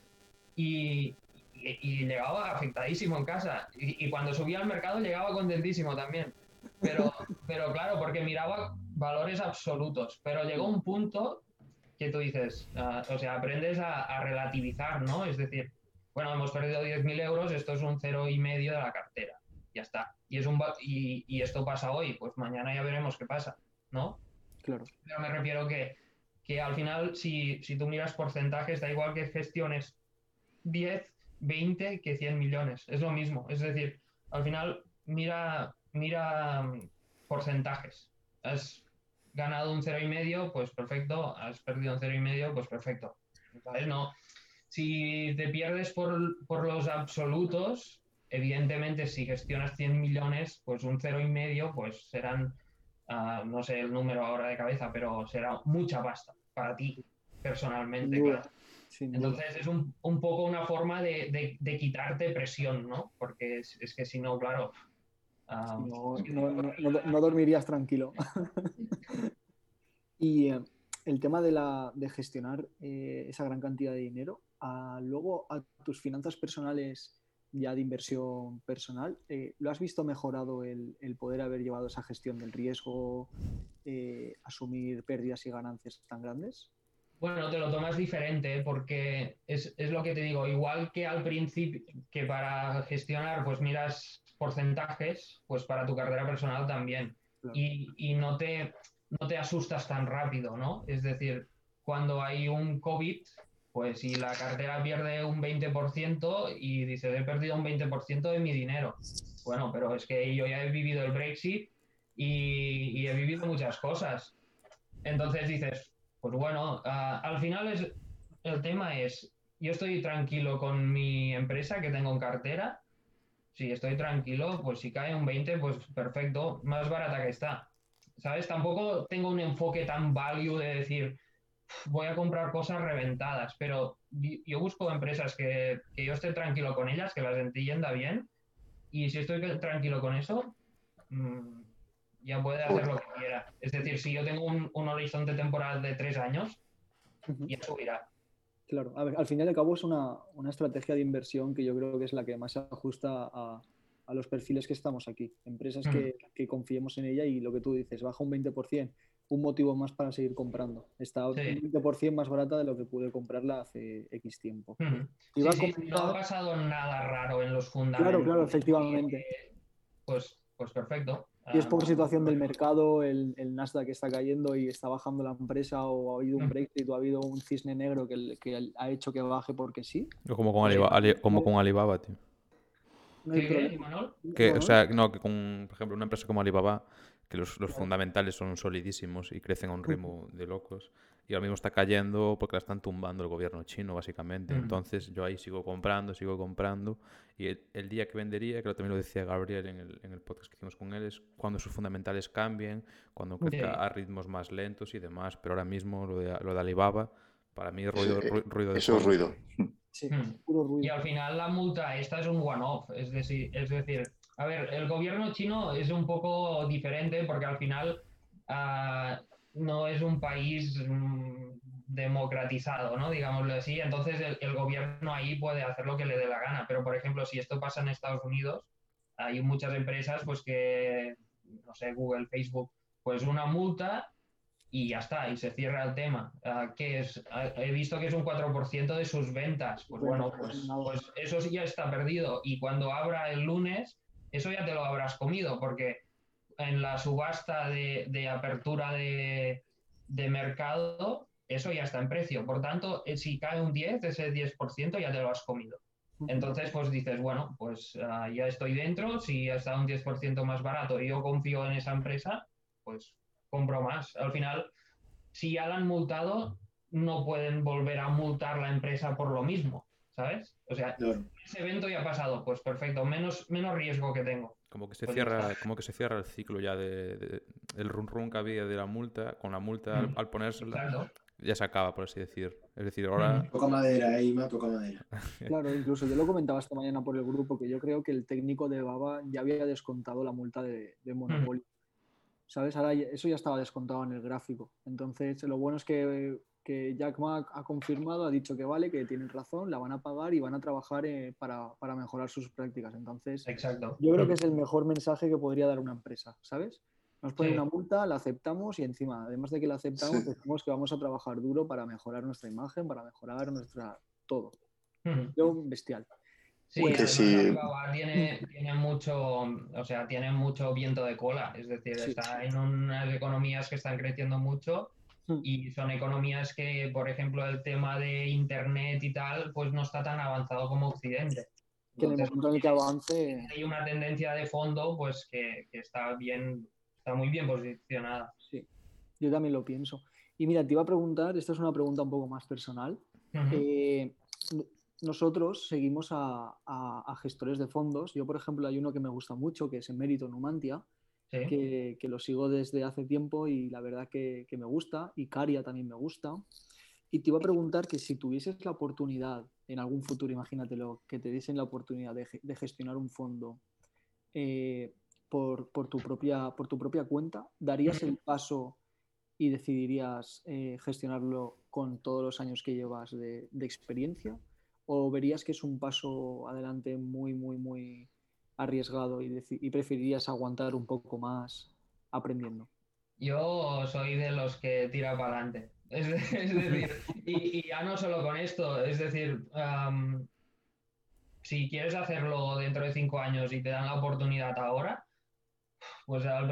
Y, y, y llegaba afectadísimo en casa. Y, y cuando subía al mercado llegaba contentísimo también. Pero, pero claro, porque miraba valores absolutos. Pero llegó un punto que tú dices, ah, o sea, aprendes a, a relativizar, ¿no? Es decir, bueno, hemos perdido 10.000 euros, esto es un cero y medio de la cartera. Ya está. Y, es un, y, y esto pasa hoy, pues mañana ya veremos qué pasa, ¿no? Claro. Pero me refiero que, que al final, si, si tú miras porcentajes, da igual que gestiones 10, 20 que 100 millones. Es lo mismo. Es decir, al final, mira, mira mm, porcentajes. Has ganado un cero y medio, pues perfecto. Has perdido un cero y medio, pues perfecto. No, si te pierdes por, por los absolutos, evidentemente si gestionas 100 millones, pues un cero y medio, pues serán, ah, no sé el número ahora de cabeza, pero será mucha pasta para ti personalmente. claro. Entonces es un, un, poco una forma de, de, de, quitarte presión, ¿no? Porque es, es que si no, claro... Uh, no, no, no, no, dormirías tranquilo. y eh, el tema de, la, de gestionar eh, esa gran cantidad de dinero, a, luego a tus finanzas personales ya de inversión personal, eh, ¿lo has visto mejorado el, el, poder haber llevado esa gestión del riesgo, asumir pérdidas y ganancias tan grandes? Bueno, te lo tomas diferente porque es, es, lo que te digo, igual que al principio, que para gestionar pues miras porcentajes, pues para tu cartera personal también. Claro. Y, y no, te, no te asustas tan rápido, ¿no? Es decir, cuando hay un COVID, pues si la cartera pierde un 20% y dice, he perdido un 20% de mi dinero. Bueno, pero es que yo ya he vivido el Brexit y, y he vivido muchas cosas. Entonces dices, pues bueno, al final es, el tema es, yo estoy tranquilo con mi empresa que tengo en cartera. Si estoy tranquilo, pues si cae un 20, pues perfecto, más barata que está. ¿Sabes? Tampoco tengo un enfoque tan value de decir, voy a comprar cosas reventadas, pero yo busco empresas que, yo esté tranquilo con ellas, que las entienda bien, y si estoy tranquilo con eso, mmm, ya puede hacer lo que quiera. Es decir, si yo tengo un, un horizonte temporal de tres años, ya subirá. Claro, a ver, al fin y al cabo es una, una, estrategia de inversión que yo creo que es la que más se ajusta a, a los perfiles que estamos aquí. Empresas que, que, confiemos en ella y lo que tú dices, baja un 20%, un motivo más para seguir comprando. Está sí. un 20% más barata de lo que pude comprarla hace X tiempo. Sí, comentar... No ha pasado nada raro en los fundamentos. Claro, claro, efectivamente. Pues, pues perfecto. Y es por situación del mercado, el, el, Nasdaq está cayendo y está bajando la empresa, o ha habido un Brexit, o ha habido un cisne negro que, que ha hecho que baje porque sí. Como con, Alibaba, Ali, como con Alibaba, tío. No ¿Qué, que, o sea, no, que con, por ejemplo, una empresa como Alibaba, que los, los fundamentales son solidísimos y crecen a un ritmo de locos, y ahora mismo está cayendo porque la están tumbando el gobierno chino, básicamente. Entonces yo ahí sigo comprando, sigo comprando. Y el, el, día que vendería, creo que también lo decía Gabriel en el, en el podcast que hicimos con él, es cuando sus fundamentales cambien, cuando crezca sí. a ritmos más lentos y demás. Pero ahora mismo lo de, lo de Alibaba, para mí es ruido, sí, ruido de Eso es ruido. Sí, puro ruido. Y al final la multa esta es un one-off. Es decir, es decir, a ver, el gobierno chino es un poco diferente porque al final... Uh, no es un país mmm, democratizado, ¿no? Digámoslo así. Entonces el, el, gobierno ahí puede hacer lo que le dé la gana. Pero, por ejemplo, si esto pasa en Estados Unidos, hay muchas empresas, pues que, no sé, Google, Facebook, pues una multa y ya está, y se cierra el tema. Uh, que es, uh, he visto que es un 4% de sus ventas. Pues bueno, pues, pues eso sí ya está perdido. Y cuando abra el lunes, eso ya te lo habrás comido, porque en la subasta de, apertura de, de, mercado, eso ya está en precio. Por tanto, eh, si cae un 10, ese 10% ya te lo has comido. Entonces, pues dices, bueno, pues uh, ya estoy dentro, si está un 10% más barato y yo confío en esa empresa, pues compro más. Al final, si ya la han multado, no pueden volver a multar la empresa por lo mismo, ¿sabes? O sea, claro. ese evento ya ha pasado, pues perfecto, menos, menos riesgo que tengo. Como que se pues cierra, como que se cierra el ciclo ya de, de, el run run que había de la multa, con la multa mm. al, al ponérsela, claro. ya se acaba, por así decir. Es decir, ahora. Toca madera, Ima, toca madera. claro, incluso yo lo comentaba esta mañana por el grupo que yo creo que el técnico de Baba ya había descontado la multa de, de Monopoly. Mm. ¿Sabes? Ahora eso ya estaba descontado en el gráfico. Entonces, lo bueno es que que Jack Ma ha confirmado, ha dicho que vale, que tienen razón, la van a pagar y van a trabajar eh, para, para, mejorar sus prácticas. Entonces, Exacto. yo creo que es el mejor mensaje que podría dar una empresa, ¿sabes? Nos ponen sí. una multa, la aceptamos y encima, además de que la aceptamos, sí. decimos que vamos a trabajar duro para mejorar nuestra imagen, para mejorar nuestra todo. -huh. Yo, bestial. Sí, pues sí. Tiene, tiene, mucho, o sea, tiene mucho viento de cola, es decir, sí. está en unas economías que están creciendo mucho y son economías que, por ejemplo, el tema de Internet y tal, pues no está tan avanzado como Occidente. Que en el momento en el que avance... Hay una tendencia de fondo pues que, que, está, bien, está muy bien posicionada. Sí, yo también lo pienso. Y mira, te iba a preguntar, esta es una pregunta un poco más personal. Uh -huh. eh, nosotros seguimos a, gestores de fondos. Yo, por ejemplo, hay uno que me gusta mucho, que es Emérito Numantia, que, lo sigo desde hace tiempo y la verdad que, me gusta. Y Caria también me gusta. Y te iba a preguntar que si tuvieses la oportunidad, en algún futuro, imagínatelo, que te diesen la oportunidad de, gestionar un fondo eh, por, tu propia, por tu propia cuenta, ¿darías el paso y decidirías eh, gestionarlo con todos los años que llevas de, experiencia? ¿O verías que es un paso adelante muy, muy, muy arriesgado y, y preferirías aguantar un poco más aprendiendo? Yo soy de los que tira para adelante. Es, decir, y, ya no solo con esto, es decir, si quieres hacerlo dentro de cinco años y te dan la oportunidad ahora, pues al,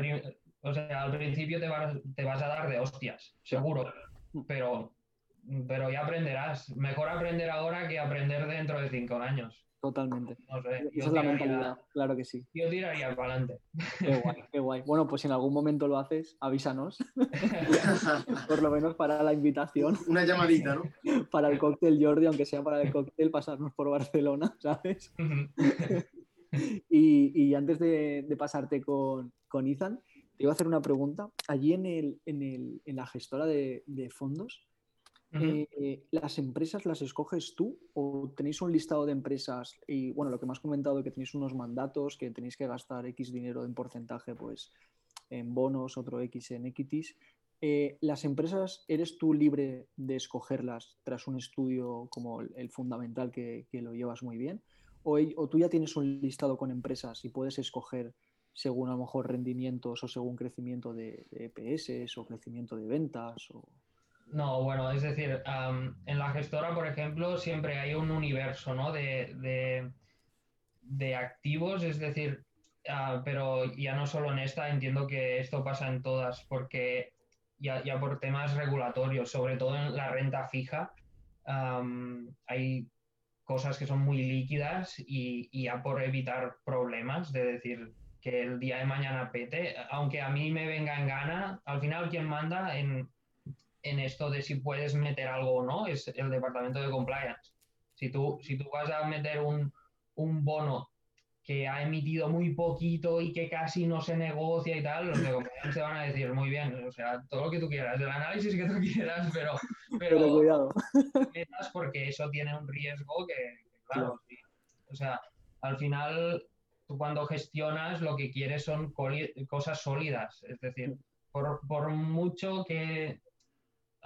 o sea, al principio te vas, te vas a dar de hostias, seguro, pero, pero ya aprenderás. Mejor aprender ahora que aprender dentro de cinco años. Totalmente. Esa es la mentalidad, claro que sí. Yo tiraría para adelante. Qué guay, qué guay. Bueno, pues si en algún momento lo haces, avísanos. Por lo menos para la invitación. Una llamadita, ¿no? Para el cóctel Jordi, aunque sea para el cóctel, pasarnos por Barcelona, ¿sabes? y, antes de, pasarte con, con, Ethan, te iba a hacer una pregunta. Allí en, el, en, el, en la gestora de, de fondos, eh, ¿Las empresas las escoges tú o tenéis un listado de empresas? Y bueno, lo que me has comentado, que tenéis unos mandatos, que tenéis que gastar X dinero en porcentaje, pues en bonos, otro X en equities. Eh, ¿Las empresas eres tú libre de escogerlas tras un estudio como el, fundamental que, lo llevas muy bien? O, ¿O, tú ya tienes un listado con empresas y puedes escoger según a lo mejor rendimientos o según crecimiento de, de EPS o crecimiento de ventas? O... No, bueno, es decir, en la gestora, por ejemplo, siempre hay un universo ¿no? de, de, activos, es decir, ah, pero ya no solo en esta, entiendo que esto pasa en todas, porque ya, ya por temas regulatorios, sobre todo en la renta fija, hay cosas que son muy líquidas y, y, ya por evitar problemas, de decir que el día de mañana pete, aunque a mí me venga en gana, al final quien manda en en esto de si puedes meter algo o no es el departamento de compliance. Si tú, si tú vas a meter un, un bono que ha emitido muy poquito y que casi no se negocia y tal, los de compliance te van a decir muy bien, o sea, todo lo que tú quieras, el análisis que tú quieras, pero, pero, cuidado. porque eso tiene un riesgo que, claro, o sea, al final tú cuando gestionas lo que quieres son cosas sólidas, es decir, por, por mucho que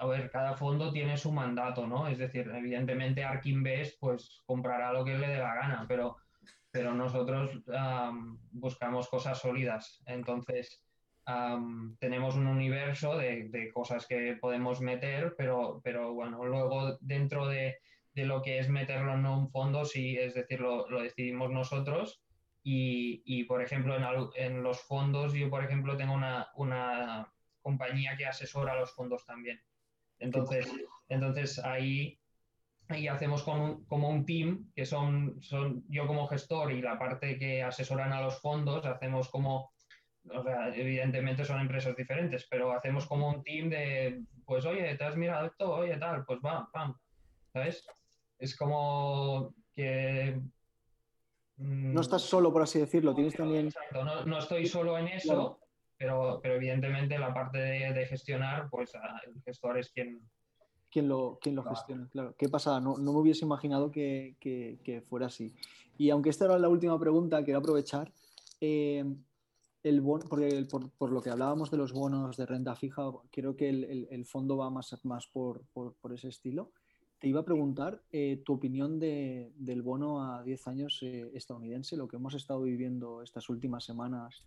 a ver, cada fondo tiene su mandato, ¿no? Es decir, evidentemente Ark Invest pues comprará lo que le dé la gana, pero, pero nosotros buscamos cosas sólidas. Entonces, tenemos un universo de, cosas que podemos meter, pero, pero bueno, luego dentro de, lo que es meterlo en un fondo, sí, es decir, lo, decidimos nosotros. Y, por ejemplo, en, en, los fondos, yo, por ejemplo, tengo una, una compañía que asesora los fondos también. Entonces, entonces ahí, ahí hacemos como, como un team, que son, son yo como gestor y la parte que asesoran a los fondos, hacemos como, o sea, evidentemente son empresas diferentes, pero hacemos como un team de, pues oye, ¿te has mirado esto? Oye, tal, pues va, pam, ¿sabes? Es como que... No estás solo, por así decirlo, tienes también... Exacto, no, no estoy solo en eso, pero, pero evidentemente la parte de, gestionar, pues el gestor es quien... Quien lo, quien lo gestiona, claro. Qué pasada, no, no me hubiese imaginado que, que, fuera así. Y aunque esta era la última pregunta, quiero aprovechar. Eh, el bono, porque por, por, lo que hablábamos de los bonos de renta fija, creo que el, el, fondo va más, más por, por, por, ese estilo. Te iba a preguntar eh, tu opinión de, del bono a 10 años eh, estadounidense, lo que hemos estado viviendo estas últimas semanas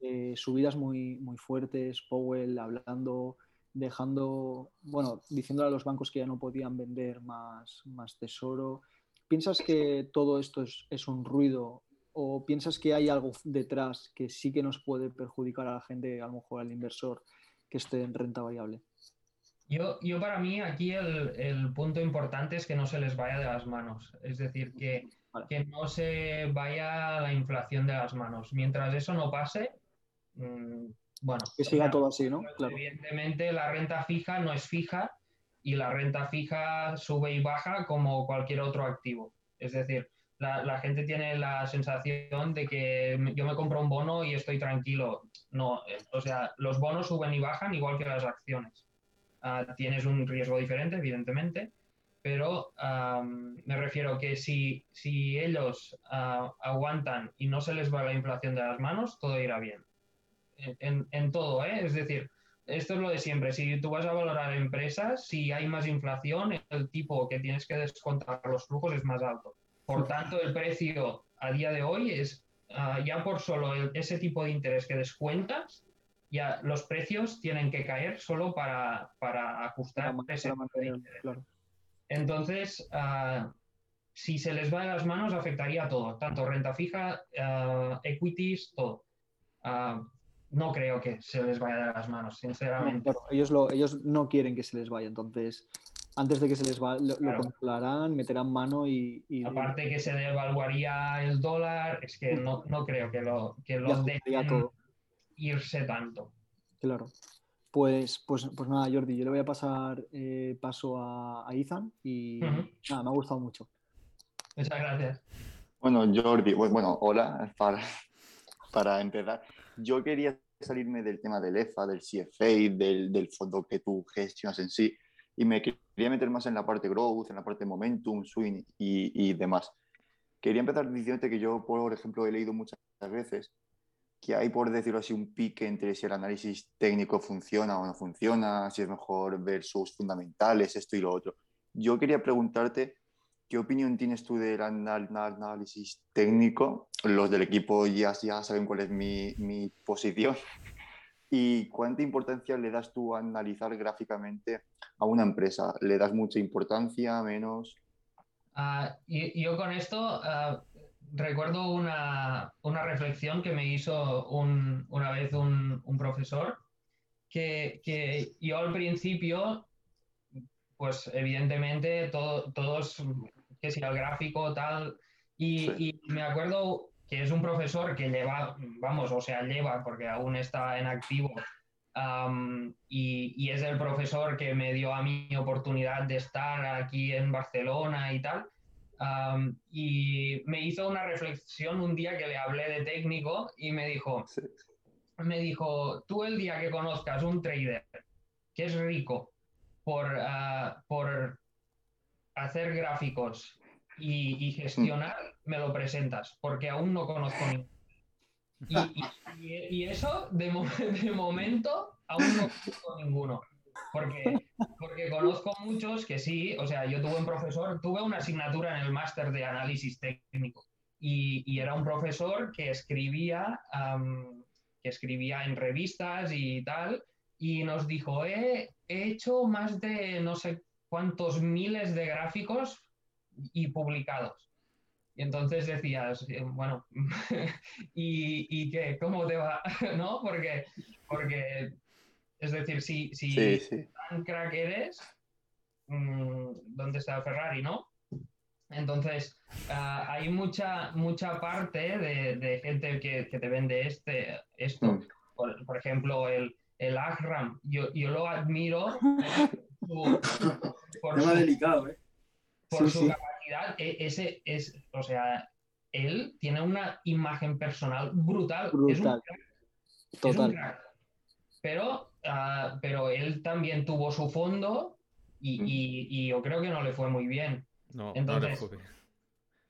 eh, subidas muy, muy fuertes, Powell hablando, dejando, bueno, diciéndole a los bancos que ya no podían vender más, más tesoro. ¿Piensas que todo esto es, un ruido o piensas que hay algo detrás que sí que nos puede perjudicar a la gente, a lo mejor al inversor que esté en renta variable? Yo, yo para mí aquí el, el, punto importante es que no se les vaya de las manos. Es decir, que que no se vaya la inflación de las manos. Mientras eso no pase, mm, bueno. Que siga todo así, ¿no? Evidentemente la renta fija no es fija y la renta fija sube y baja como cualquier otro activo. Es decir, la, gente tiene la sensación de que yo me compro un bono y estoy tranquilo. No, eh, o sea, los bonos suben y bajan igual que las acciones. Ah, tienes un riesgo diferente, evidentemente, pero me refiero que si, si ellos ah, aguantan y no se les va la inflación de las manos, todo irá bien. En, en, todo, ¿eh? Es decir, esto es lo de siempre. Si tú vas a valorar empresas, si hay más inflación, el tipo que tienes que descontar los flujos es más alto. Por tanto, el precio a día de hoy es ah, ya por solo ese tipo de interés que descuentas, ya los precios tienen que caer solo para, para ajustar ese Entonces, ah, si se les va de las manos, afectaría todo, tanto renta fija, ah, equities, todo. no creo que se les vaya de las manos, sinceramente. ellos, ellos no quieren que se les vaya, entonces antes de que se les va, lo, controlarán, meterán mano y, Aparte que se devaluaría el dólar, es que no, creo que, lo, que los dejen irse tanto. Claro. Pues, pues, pues nada, Jordi, yo le voy a pasar eh, paso a, a, Ethan y nada, me ha gustado mucho. Muchas gracias. Bueno, Jordi, bueno, hola, para, para empezar. Yo quería salirme del tema del EFA, del CFA, del, del fondo que tú gestionas en sí y me quería meter más en la parte growth, en la parte momentum, swing y, y demás. Quería empezar diciéndote que yo, por ejemplo, he leído muchas veces que hay, por decirlo así, un pique entre si el análisis técnico funciona o no funciona, si es mejor ver sus fundamentales, esto y lo otro. Yo quería preguntarte, ¿qué opinión tienes tú del análisis técnico? Los del equipo ya, ya saben cuál es mi, mi posición, ¿Y cuánta importancia le das tú a analizar gráficamente a una empresa? ¿Le das mucha importancia, menos? Y, yo con esto ah, recuerdo una, reflexión que me hizo una vez un, profesor, que, yo al principio, pues evidentemente todos, que si el gráfico tal, y, y me acuerdo que es un profesor que lleva, vamos, o sea, lleva, porque aún está en activo, y, es el profesor que me dio a mí oportunidad de estar aquí en Barcelona y tal. Y me hizo una reflexión un día que le hablé de técnico y me dijo, me dijo, tú el día que conozcas un trader que es rico por, ah, por hacer gráficos y, gestionar, me lo presentas, porque aún no conozco ninguno. Y, eso, de, de, momento, aún no conozco ninguno. Porque, porque conozco muchos que sí, o sea, yo tuve un profesor, tuve una asignatura en el máster de análisis técnico y, era un profesor que escribía, que escribía en revistas y tal, y nos dijo, he hecho más de no sé cuántos miles de gráficos y publicados. Y entonces decías, eh, bueno, ¿y, ¿y, qué? ¿Cómo te va? ¿No? Porque, porque es decir, si, si tan crack eres, mm, ¿dónde está Ferrari, no? Entonces, ah, hay mucha, mucha parte de, de gente que, que, te vende este, esto. Mm. Por, por, ejemplo, el, el Agram, yo, yo lo admiro por, por delicado, ¿eh? por su capacidad, e, ese es, o sea, él tiene una imagen personal brutal. Brutal. Total. Pero, ah, pero él también tuvo su fondo y, mm. y, yo creo que no le fue muy bien. No, entonces, no le fue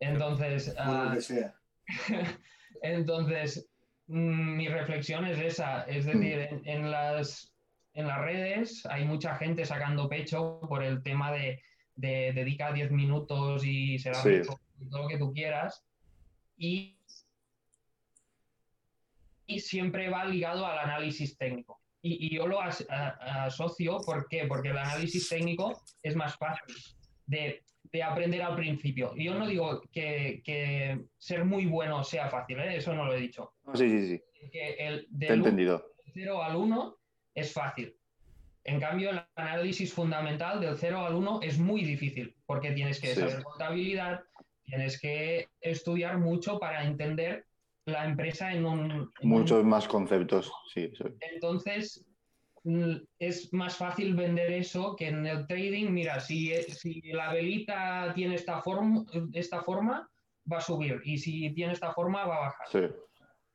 Entonces, uh, entonces mm, mi reflexión es esa, es decir, mm. en, las, en las redes hay mucha gente sacando pecho por el tema de de dedica 10 minutos y será todo lo que tú quieras. Y, y siempre va ligado al análisis técnico. Y, y yo lo asocio, ¿por qué? Porque el análisis técnico es más fácil de, de aprender al principio. Y yo no digo que, que, ser muy bueno sea fácil, ¿eh? eso no lo he dicho. Sí, sí, sí. Que el, Te he entendido. 0 al 1 es fácil. En cambio, el análisis fundamental del 0 al 1 es muy difícil porque tienes que saber contabilidad, tienes que estudiar mucho para entender la empresa en un... Muchos más conceptos, sí. Entonces, mm, es más fácil vender eso que en el trading. Mira, si, si la velita tiene esta, forma esta forma, va a subir. Y si tiene esta forma, va a bajar. Sí.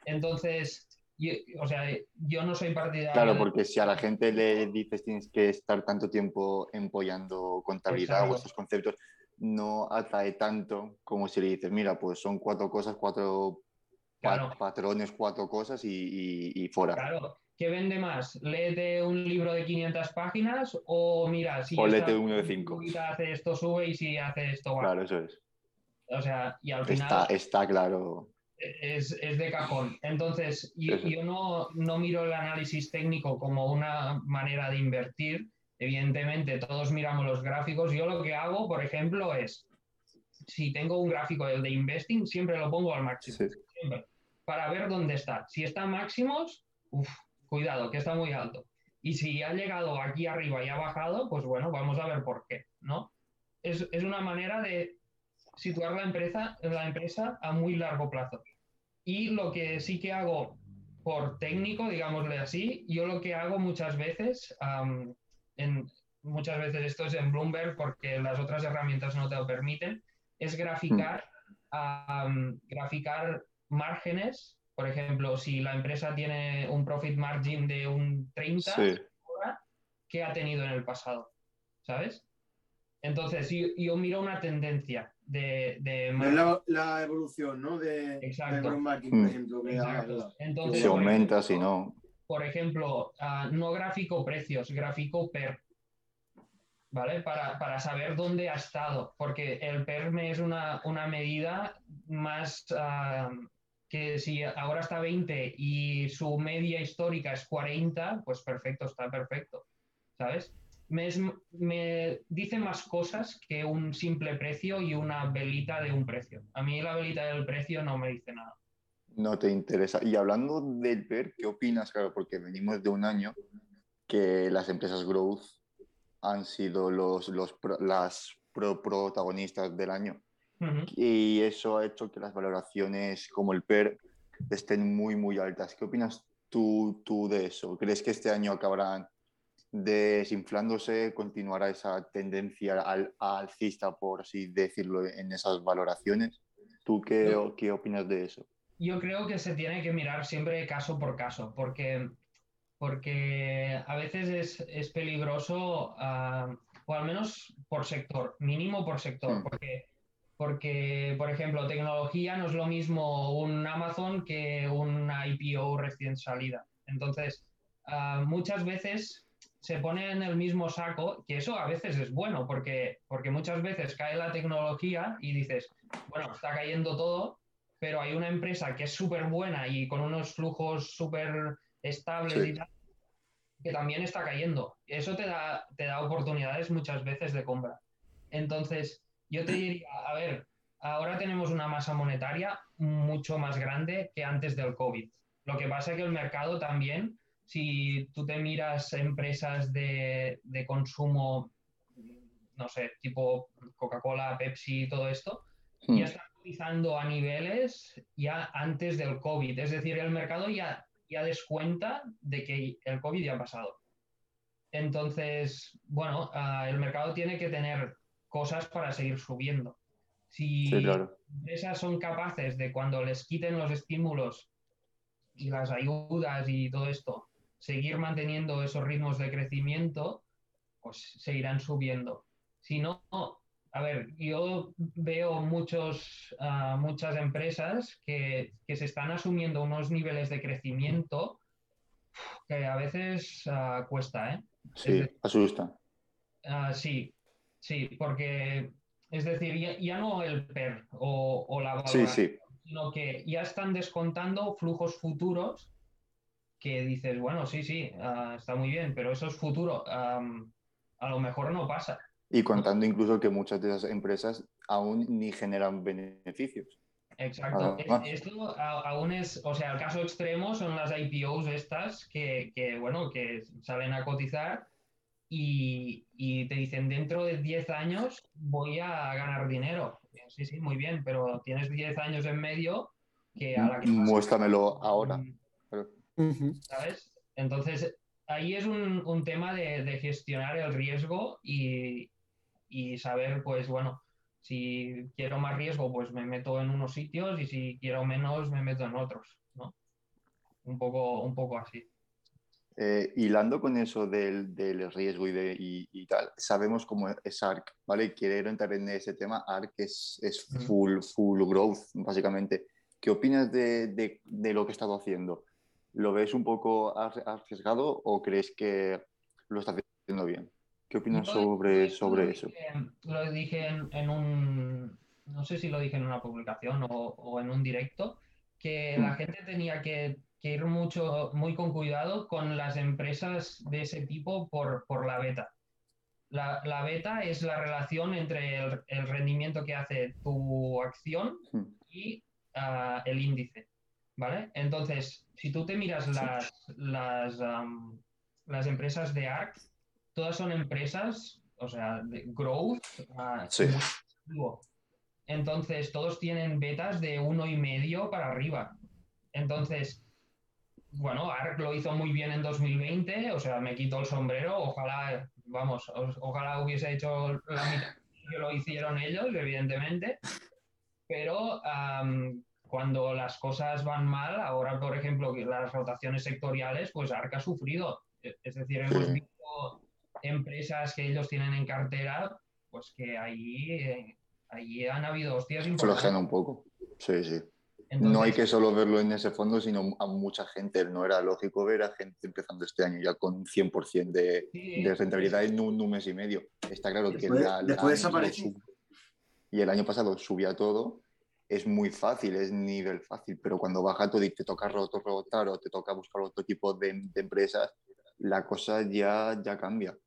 Entonces, o sea, yo no soy partidario. Claro, porque si a la gente le dices tienes que estar tanto tiempo empollando contabilidad o estos conceptos, no atrae tanto como si le dices, mira, pues son cuatro cosas, cuatro patrones, cuatro cosas y, y, fuera. Claro, ¿qué vende más? ¿Léete un libro de 500 páginas o mira, si... O léete uno de cinco. Hace esto sube y si hace esto baja. Claro, eso es. O sea, y al final... Está, está claro es, es, de cajón. Entonces, yo, yo no, no, miro el análisis técnico como una manera de invertir. Evidentemente, todos miramos los gráficos. Yo lo que hago, por ejemplo, es, si tengo un gráfico de investing, siempre lo pongo al máximo. para ver dónde está. Si está máximos, uf, cuidado, que está muy alto. Y si ha llegado aquí arriba y ha bajado, pues bueno, vamos a ver por qué, ¿no? Es, es una manera de situar la empresa, la empresa a muy largo plazo. Y lo que sí que hago por técnico, digámosle así, yo lo que hago muchas veces, en, muchas veces esto es en Bloomberg porque las otras herramientas no te lo permiten, es graficar, graficar márgenes. Por ejemplo, si la empresa tiene un profit margin de un 30, ¿qué ha tenido en el pasado? ¿Sabes? Entonces, yo miro una tendencia de... de la, evolución, ¿no? De, Exacto. por mm. ejemplo. Entonces, si aumenta, si no. Por ejemplo, ah, no gráfico precios, gráfico PER. ¿Vale? Para, para, saber dónde ha estado, porque el PER es una, una medida más ah, que si ahora está 20 y su media histórica es 40, pues perfecto, está perfecto, ¿sabes? me, dice más cosas que un simple precio y una velita de un precio. A mí la velita del precio no me dice nada. No te interesa. Y hablando del PER, ¿qué opinas? Claro, porque venimos de un año que las empresas growth han sido los, los las protagonistas del año. Y eso ha hecho que las valoraciones como el PER estén muy, muy altas. ¿Qué opinas tú, tú de eso? ¿Crees que este año acabarán desinflándose, continuará esa tendencia al, alcista, por así decirlo, en esas valoraciones. ¿Tú qué, qué opinas de eso? Yo creo que se tiene que mirar siempre caso por caso, porque, porque a veces es, es peligroso, uh, o al menos por sector, mínimo por sector, hmm. porque, porque, por ejemplo, tecnología no es lo mismo un Amazon que un IPO recién salida. Entonces, uh, muchas veces se pone en el mismo saco, que eso a veces es bueno, porque, porque muchas veces cae la tecnología y dices, bueno, está cayendo todo, pero hay una empresa que es súper buena y con unos flujos súper estables y tal, que también está cayendo. Eso te da, te da oportunidades muchas veces de compra. Entonces, yo te diría, a ver, ahora tenemos una masa monetaria mucho más grande que antes del COVID. Lo que pasa es que el mercado también si tú te miras empresas de, consumo, no sé, tipo Coca-Cola, Pepsi, todo esto, ya están utilizando a niveles ya antes del COVID. Es decir, el mercado ya, ya descuenta de que el COVID ya ha pasado. Entonces, bueno, ah, el mercado tiene que tener cosas para seguir subiendo. Si empresas son capaces de cuando les quiten los estímulos y las ayudas y todo esto, seguir manteniendo esos ritmos de crecimiento, pues seguirán subiendo. Si no, a ver, yo veo muchos, ah, muchas empresas que, se están asumiendo unos niveles de crecimiento que a veces uh, cuesta, ¿eh? Sí, asusta. Ah, sí, sí, porque es decir, ya, no el PER o, la valoración, sino que ya están descontando flujos futuros que dices, bueno, sí, sí, ah, está muy bien, pero eso es futuro. a lo mejor no pasa. Y contando incluso que muchas de esas empresas aún ni generan beneficios. Exacto. esto aún es, o sea, el caso extremo son las IPOs estas que, que bueno, que salen a cotizar y, y, te dicen dentro de 10 años voy a ganar dinero. Sí, sí, muy bien, pero tienes 10 años en medio que a la que Muéstramelo ahora. ¿sabes? Entonces, ahí es un, un tema de, de gestionar el riesgo y, y saber, pues bueno, si quiero más riesgo, pues me meto en unos sitios y si quiero menos, me meto en otros, ¿no? Un poco, un poco así. Eh, hilando con eso del, del riesgo y, de, y, y tal, sabemos cómo es ARC, ¿vale? Quiero entrar en ese tema. ARC es, es full, full growth, básicamente. ¿Qué opinas de, de, de lo que he estado haciendo? ¿Lo ves un poco ar- arriesgado o crees que lo está haciendo bien? ¿Qué opinas sobre, sobre lo eso? dije- lo dije en, en un, no sé si lo dije en una publicación o, o en un directo, que la Mm. gente tenía que, que ir mucho, muy con cuidado con las empresas de ese tipo por, por la beta. La, la beta es la relación entre el, el rendimiento que hace tu acción Mm. y ah, el índice, ¿vale? Entonces, si tú te miras las, las, las empresas de ARC, todas son empresas, o sea, de growth, Sí. Entonces, todos tienen betas de uno y medio para arriba. Entonces, bueno, ARC lo hizo muy bien en 2020, o sea, me quito el sombrero, ojalá, vamos, o- ojalá hubiese hecho la mitad que lo hicieron ellos, evidentemente, pero am, cuando las cosas van mal, ahora, por ejemplo, las rotaciones sectoriales, pues ARC ha sufrido. E- Es decir, hemos visto empresas que ellos tienen en cartera, pues que ahí, eh, ahí han habido hostias Flojean importantes. un poco. Sí, sí. Entonces, No hay que solo verlo en ese fondo, sino a mucha gente. No era lógico ver a gente empezando este año ya con 100% de, sí, de rentabilidad en un, un mes y medio. Está claro que Después- la- la- después sub- y el año pasado subía todo. Es muy fácil, es nivel fácil, pero cuando baja todo y te toca rotar o te toca buscar otro tipo de, de empresas, la cosa ya, ya cambia.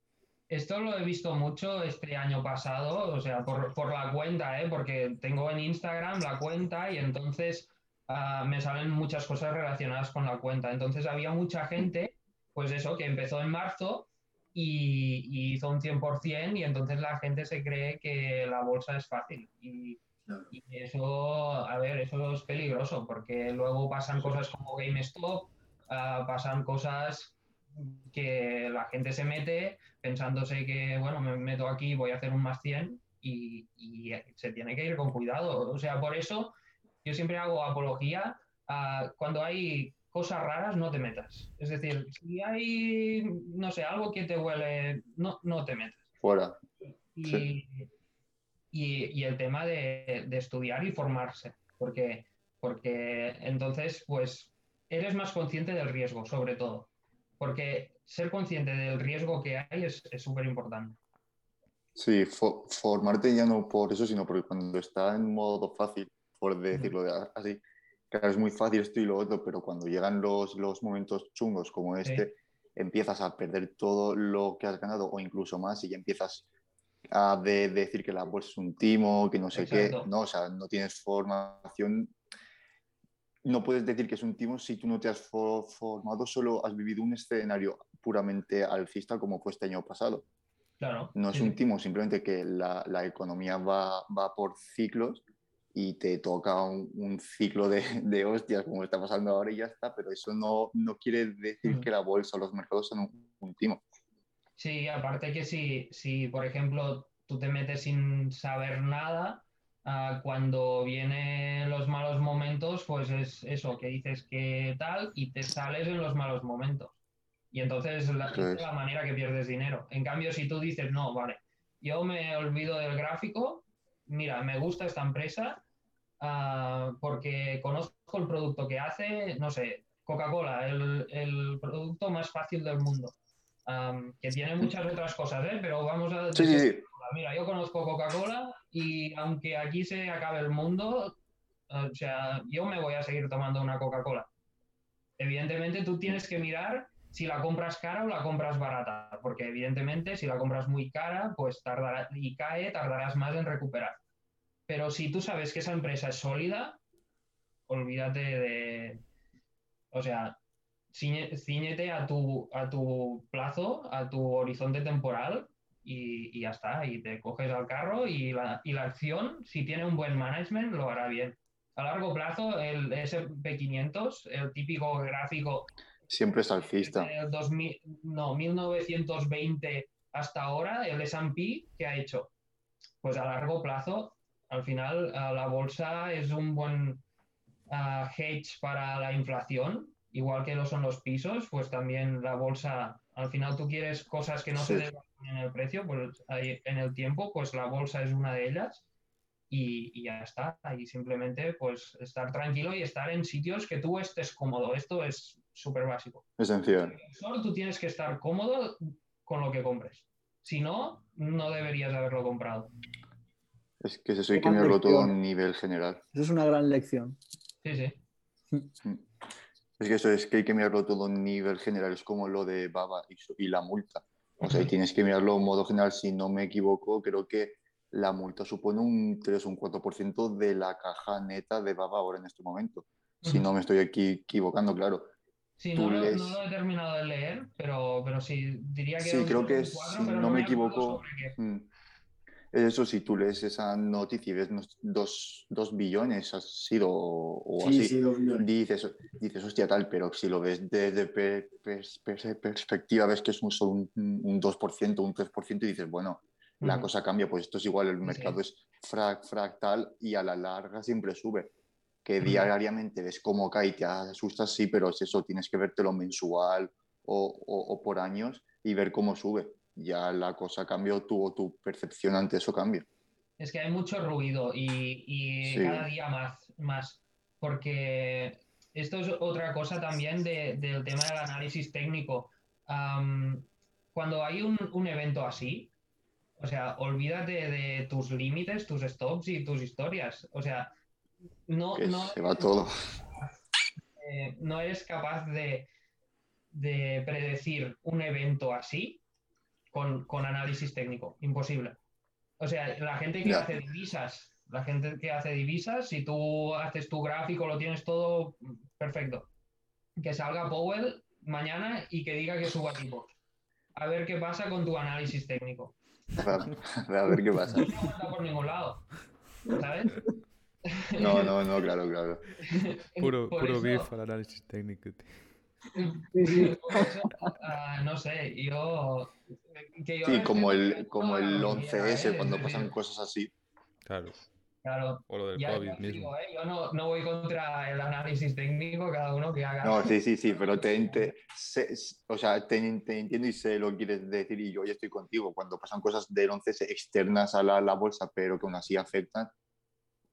Esto lo he visto mucho este año pasado, o sea, por, por la cuenta, ¿eh? porque tengo en Instagram la cuenta y entonces ah, me salen muchas cosas relacionadas con la cuenta. Entonces había mucha gente, pues eso, que empezó en marzo y, y hizo un 100% y entonces la gente se cree que la bolsa es fácil. Y, y eso, a ver, eso es peligroso porque luego pasan cosas como GameStop, ah, pasan cosas que la gente se mete pensándose que, bueno, me meto aquí, voy a hacer un más 100 y, y se tiene que ir con cuidado. O sea, por eso yo siempre hago apología a cuando hay cosas raras, no te metas. Es decir, si hay, no sé, algo que te huele, no, no te metas. Fuera. Y, Sí. y, y el tema de, de estudiar y formarse, porque, porque entonces, pues, eres más consciente del riesgo, sobre todo. Porque ser consciente del riesgo que hay es súper importante. Sí, fo- formarte ya no por eso, sino porque cuando está en modo fácil, por decirlo de- así, claro, es muy fácil esto y lo otro, pero cuando llegan los, los momentos chungos como este, empiezas a perder todo lo que has ganado o incluso más y ya empiezas a de- decir que la bolsa es un timo, que no sé Exacto. qué, no, o sea, no tienes formación. No puedes decir que es un timo si tú no te has fo- formado, solo has vivido un escenario puramente alcista como fue este año pasado. Claro. No es sí, un timo, simplemente que la, la economía va, va por ciclos y te toca un, un ciclo de, de hostias como está pasando ahora y ya está, pero eso no, no quiere decir Mm. que la bolsa o los mercados son un, un timo. Sí, aparte que si, si, por ejemplo, tú te metes sin saber nada, ah, cuando vienen los malos momentos, pues es eso, que dices que tal y te sales en los malos momentos. Y entonces la, es la manera que pierdes dinero. En cambio, si tú dices, no, vale, yo me olvido del gráfico, mira, me gusta esta empresa ah, porque conozco el producto que hace, no sé, Coca-Cola, el, el producto más fácil del mundo. Am, que tiene muchas otras cosas, ¿eh? pero vamos a sí, sí. Mira, yo conozco Coca-Cola y aunque aquí se acabe el mundo, o sea, yo me voy a seguir tomando una Coca-Cola. Evidentemente tú tienes que mirar si la compras cara o la compras barata, porque evidentemente si la compras muy cara, pues tardará y cae, tardarás más en recuperar. Pero si tú sabes que esa empresa es sólida, olvídate de, o sea, ciñe- ciñete a tu, a tu plazo, a tu horizonte temporal y, y ya está. Y te coges al carro y la, y la acción, si tiene un buen management, lo hará bien. A largo plazo, el SP500, el típico gráfico Siempre es alcista. el 2000, no, 1920 hasta ahora, el S&P, ¿qué ha hecho? Pues a largo plazo, al final, la bolsa es un buen ah, hedge para la inflación, igual que lo son los pisos, pues también la bolsa, al final tú quieres cosas que no se Sí. devalúen en el precio, pues ahí en el tiempo, pues la bolsa es una de ellas y, y ya está. Y simplemente pues estar tranquilo y estar en sitios que tú estés cómodo. Esto es súper básico. Esencial. Solo tú tienes que estar cómodo con lo que compres. Si no, no deberías haberlo comprado. Es que eso hay que mirarlo todo a un nivel general. Eso es una gran lección. Sí, sí. Es que eso es que hay que mirarlo todo a nivel general. Es como lo de Baba y, la multa. O sea, y tienes que mirarlo en modo general. Si no me equivoco, creo que la multa supone un 3 o un 4% de la caja neta de Baba ahora en este momento. Si no me estoy aquí equivocando, claro. Sí, no, lo- lees- no lo he terminado de leer, pero, pero sí, diría que Sí, creo que tres, es- un cuatro, si pero no me equivoco. Mm. Eso, si tú lees esa noticia y ves dos, dos billones, ha sido o, Sí, así, sí, dices, dices, hostia, tal, pero si lo ves desde per- pers- pers- perspectiva, ves que es un, solo un, un 2%, un 3% y dices, bueno, la Ujú. cosa cambia, pues esto es igual, el Sí, mercado es fra- fractal y a la larga siempre sube. Que Ujú. diariamente ves cómo cae y te asustas, sí, pero es eso, tienes que vértelo mensual o, o- o por años y ver cómo sube. Ya la cosa cambió, tu, tu percepción ante eso cambia. Es que hay mucho ruido y, y Sí. cada día más, más, porque esto es otra cosa también de- del tema del análisis técnico. Cuando hay un, un evento así, o sea, olvídate de tus límites, tus stops y tus historias. O sea, no, Que no, se va todo. eh, no eres capaz de, de predecir un evento así con, con análisis técnico. Imposible. O sea, la gente que hace divisas, la gente que hace divisas, si tú haces tu gráfico, lo tienes todo perfecto. Que salga Powell mañana y que diga que suba tipo. A ver qué pasa con tu análisis técnico. A, ver qué pasa. No aguanta por ningún lado. ¿Sabes? No, no, no, claro, claro. Puro, Por puro eso- beef al análisis técnico. tío. Sí, sí. Por eso, ah, no sé, yo. Que yo Sí, como el, como a el lo que quiera, 11S, ¿eh? cuando pasan cosas así. Claro. Claro, O lo del ya, COVID mismo. digo, ¿eh? yo no, no voy contra el análisis técnico, cada uno que haga. No, sí, sí, sí, pero te, te- sé- o sea, te, te entiendo y sé lo que quieres decir y yo ya estoy contigo. Cuando pasan cosas del 11S externas a la, la bolsa, pero que aún así afectan,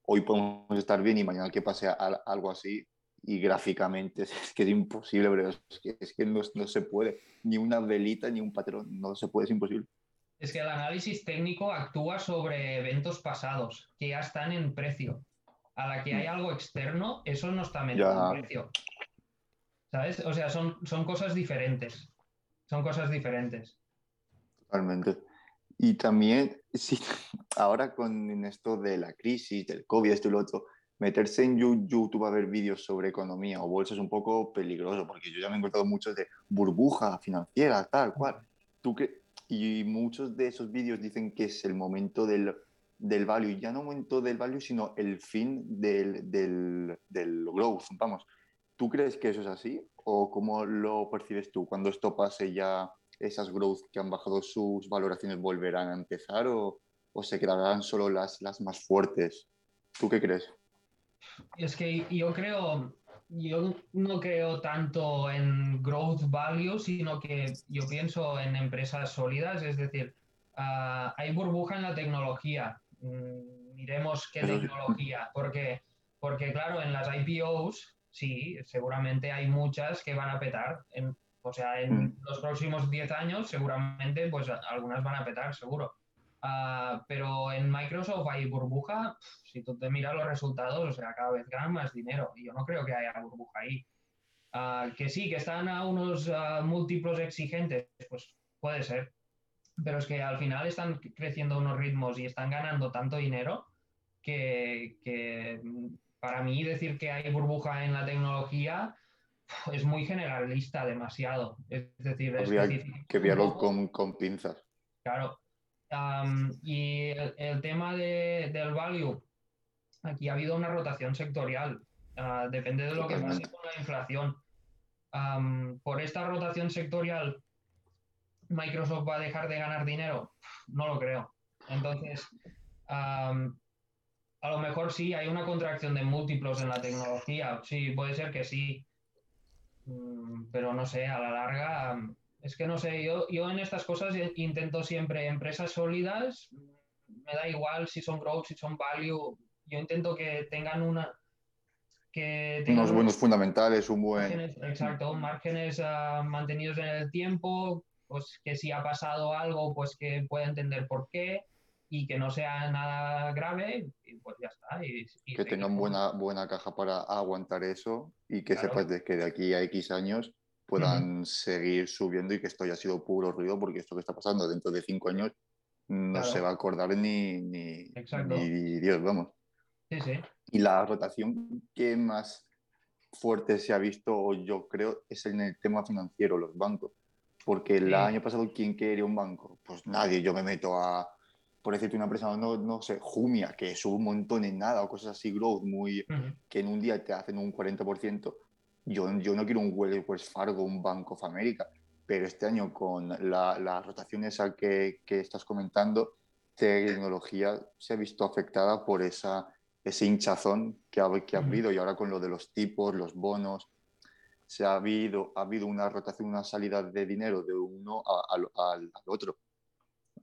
hoy podemos estar bien y mañana que pase a- algo así y gráficamente es que es imposible, pero es que, es que no, no se puede. Ni una velita, ni un patrón, no se puede, es imposible. Es que el análisis técnico actúa sobre eventos pasados que ya están en precio. A la que hay algo externo, eso no está metido Ya. en precio. ¿Sabes? O sea, son, son cosas diferentes. Son cosas diferentes. Totalmente. Y también, sí, ahora con esto de la crisis, del COVID, esto y lo otro, meterse en YouTube a ver vídeos sobre economía o bolsa es un poco peligroso, porque yo ya me he encontrado muchos de burbuja financiera, tal cual. ¿Tú qué? Y muchos de esos vídeos dicen que es el momento del, del value, ya no momento del value, sino el fin del, del, del growth, vamos. ¿Tú crees que eso es así? ¿O cómo lo percibes tú? Cuando esto pase ya esas growth que han bajado sus valoraciones volverán a empezar o, o se quedarán solo las, las más fuertes? ¿Tú qué crees? Es que yo creo, yo no creo tanto en growth value, sino que yo pienso en empresas sólidas, es decir, ah, hay burbuja en la tecnología. Mm, miremos qué tecnología, porque, porque claro, en las IPOs, sí, seguramente hay muchas que van a petar. En- o sea, en Mm. los próximos 10 años, seguramente, pues algunas van a petar, seguro. Ah, pero en Microsoft hay burbuja, si tú te miras los resultados, o sea, cada vez ganan más dinero. Y yo no creo que haya burbuja ahí. Ah, que sí, que están a unos ah, múltiplos exigentes, pues puede ser. Pero es que al final están creciendo unos ritmos y están ganando tanto dinero que, que, para mí decir que hay burbuja en la tecnología es muy generalista, demasiado. Es decir, especificar que verlo poco- con, con pinzas. Claro. Y el, tema de- del value, aquí ha habido una rotación sectorial. Ah, depende de lo que pase con la inflación. por esta rotación sectorial, Microsoft va a dejar de ganar dinero. No lo creo. Entonces, a lo mejor sí, hay una contracción de múltiplos en la tecnología. Sí, puede ser que sí. Mm, Pero no sé, a la larga, es que no sé, yo, yo en estas cosas intento siempre empresas sólidas, me da igual si son growth, si son value, yo intento que tengan una, que tengan Unos un- buenos fundamentales, un buen... márgenes, exacto, márgenes ah, mantenidos en el tiempo, pues que si ha pasado algo, pues que pueda entender por qué y que no sea nada grave, y pues ya está. Y, y que tengan buena, buena caja para aguantar eso y que Claro. sepas de que de aquí a X años puedan seguir subiendo y que esto ya ha sido puro ruido porque esto que está pasando dentro de cinco años no Claro. se va a acordar ni, ni, ni Dios, vamos. Sí, sí. Y la rotación que más fuerte se ha visto, yo creo, es en el tema financiero, los bancos. Porque el Sí. año pasado, ¿quién quería un banco? Pues nadie. Yo me meto a, por decirte una empresa, no, no sé, Jumia, que sube un montón en nada, o cosas así, growth, muy, Ujú. que en un día te hacen un 40%. Yo, yo no quiero un Wells Fargo, un Bank of America, pero este año con la, la rotación esa que, que estás comentando, tecnología se ha visto afectada por esa, ese hinchazón que ha, que ha habido y ahora con lo de los tipos, los bonos, se ha habido, ha habido una rotación, una salida de dinero de uno a- al, al- al otro.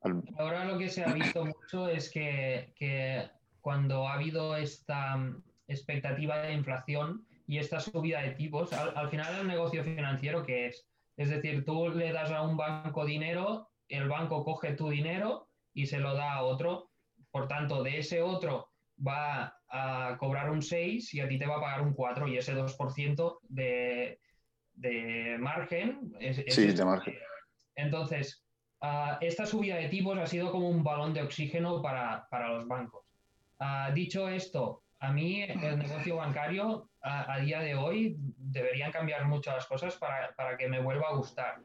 Al- Ahora lo que se ha visto mucho es que, que cuando ha habido esta mm, expectativa de inflación y esta subida de tipos, al, al final el negocio financiero que es, es decir, tú le das a un banco dinero, el banco coge tu dinero y se lo da a otro, por tanto, de ese otro va a cobrar un 6 y a ti te va a pagar un 4 y ese 2% de, de margen es, es Sí, de margen. entonces, ah, esta subida de tipos ha sido como un balón de oxígeno para, para los bancos. Ah, dicho esto, a mí el negocio bancario a, a día de hoy deberían cambiar mucho las cosas para, para que me vuelva a gustar.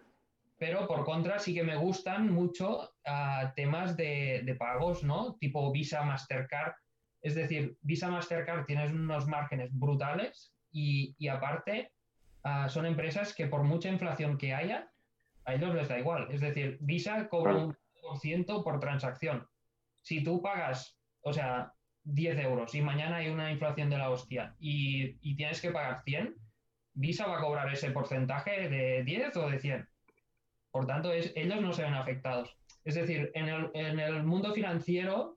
Pero por contra sí que me gustan mucho ah, temas de, de pagos, ¿no? Tipo Visa, Mastercard. Es decir, Visa, Mastercard tienes unos márgenes brutales y, y aparte ah, son empresas que por mucha inflación que haya, a ellos les da igual. Es decir, Visa cobra un por ciento por transacción. Si tú pagas, o sea, 10 euros y mañana hay una inflación de la hostia y, y tienes que pagar 100, Visa va a cobrar ese porcentaje de 10 o de 100. Por tanto, es, ellos no se ven afectados. Es decir, en el, en el mundo financiero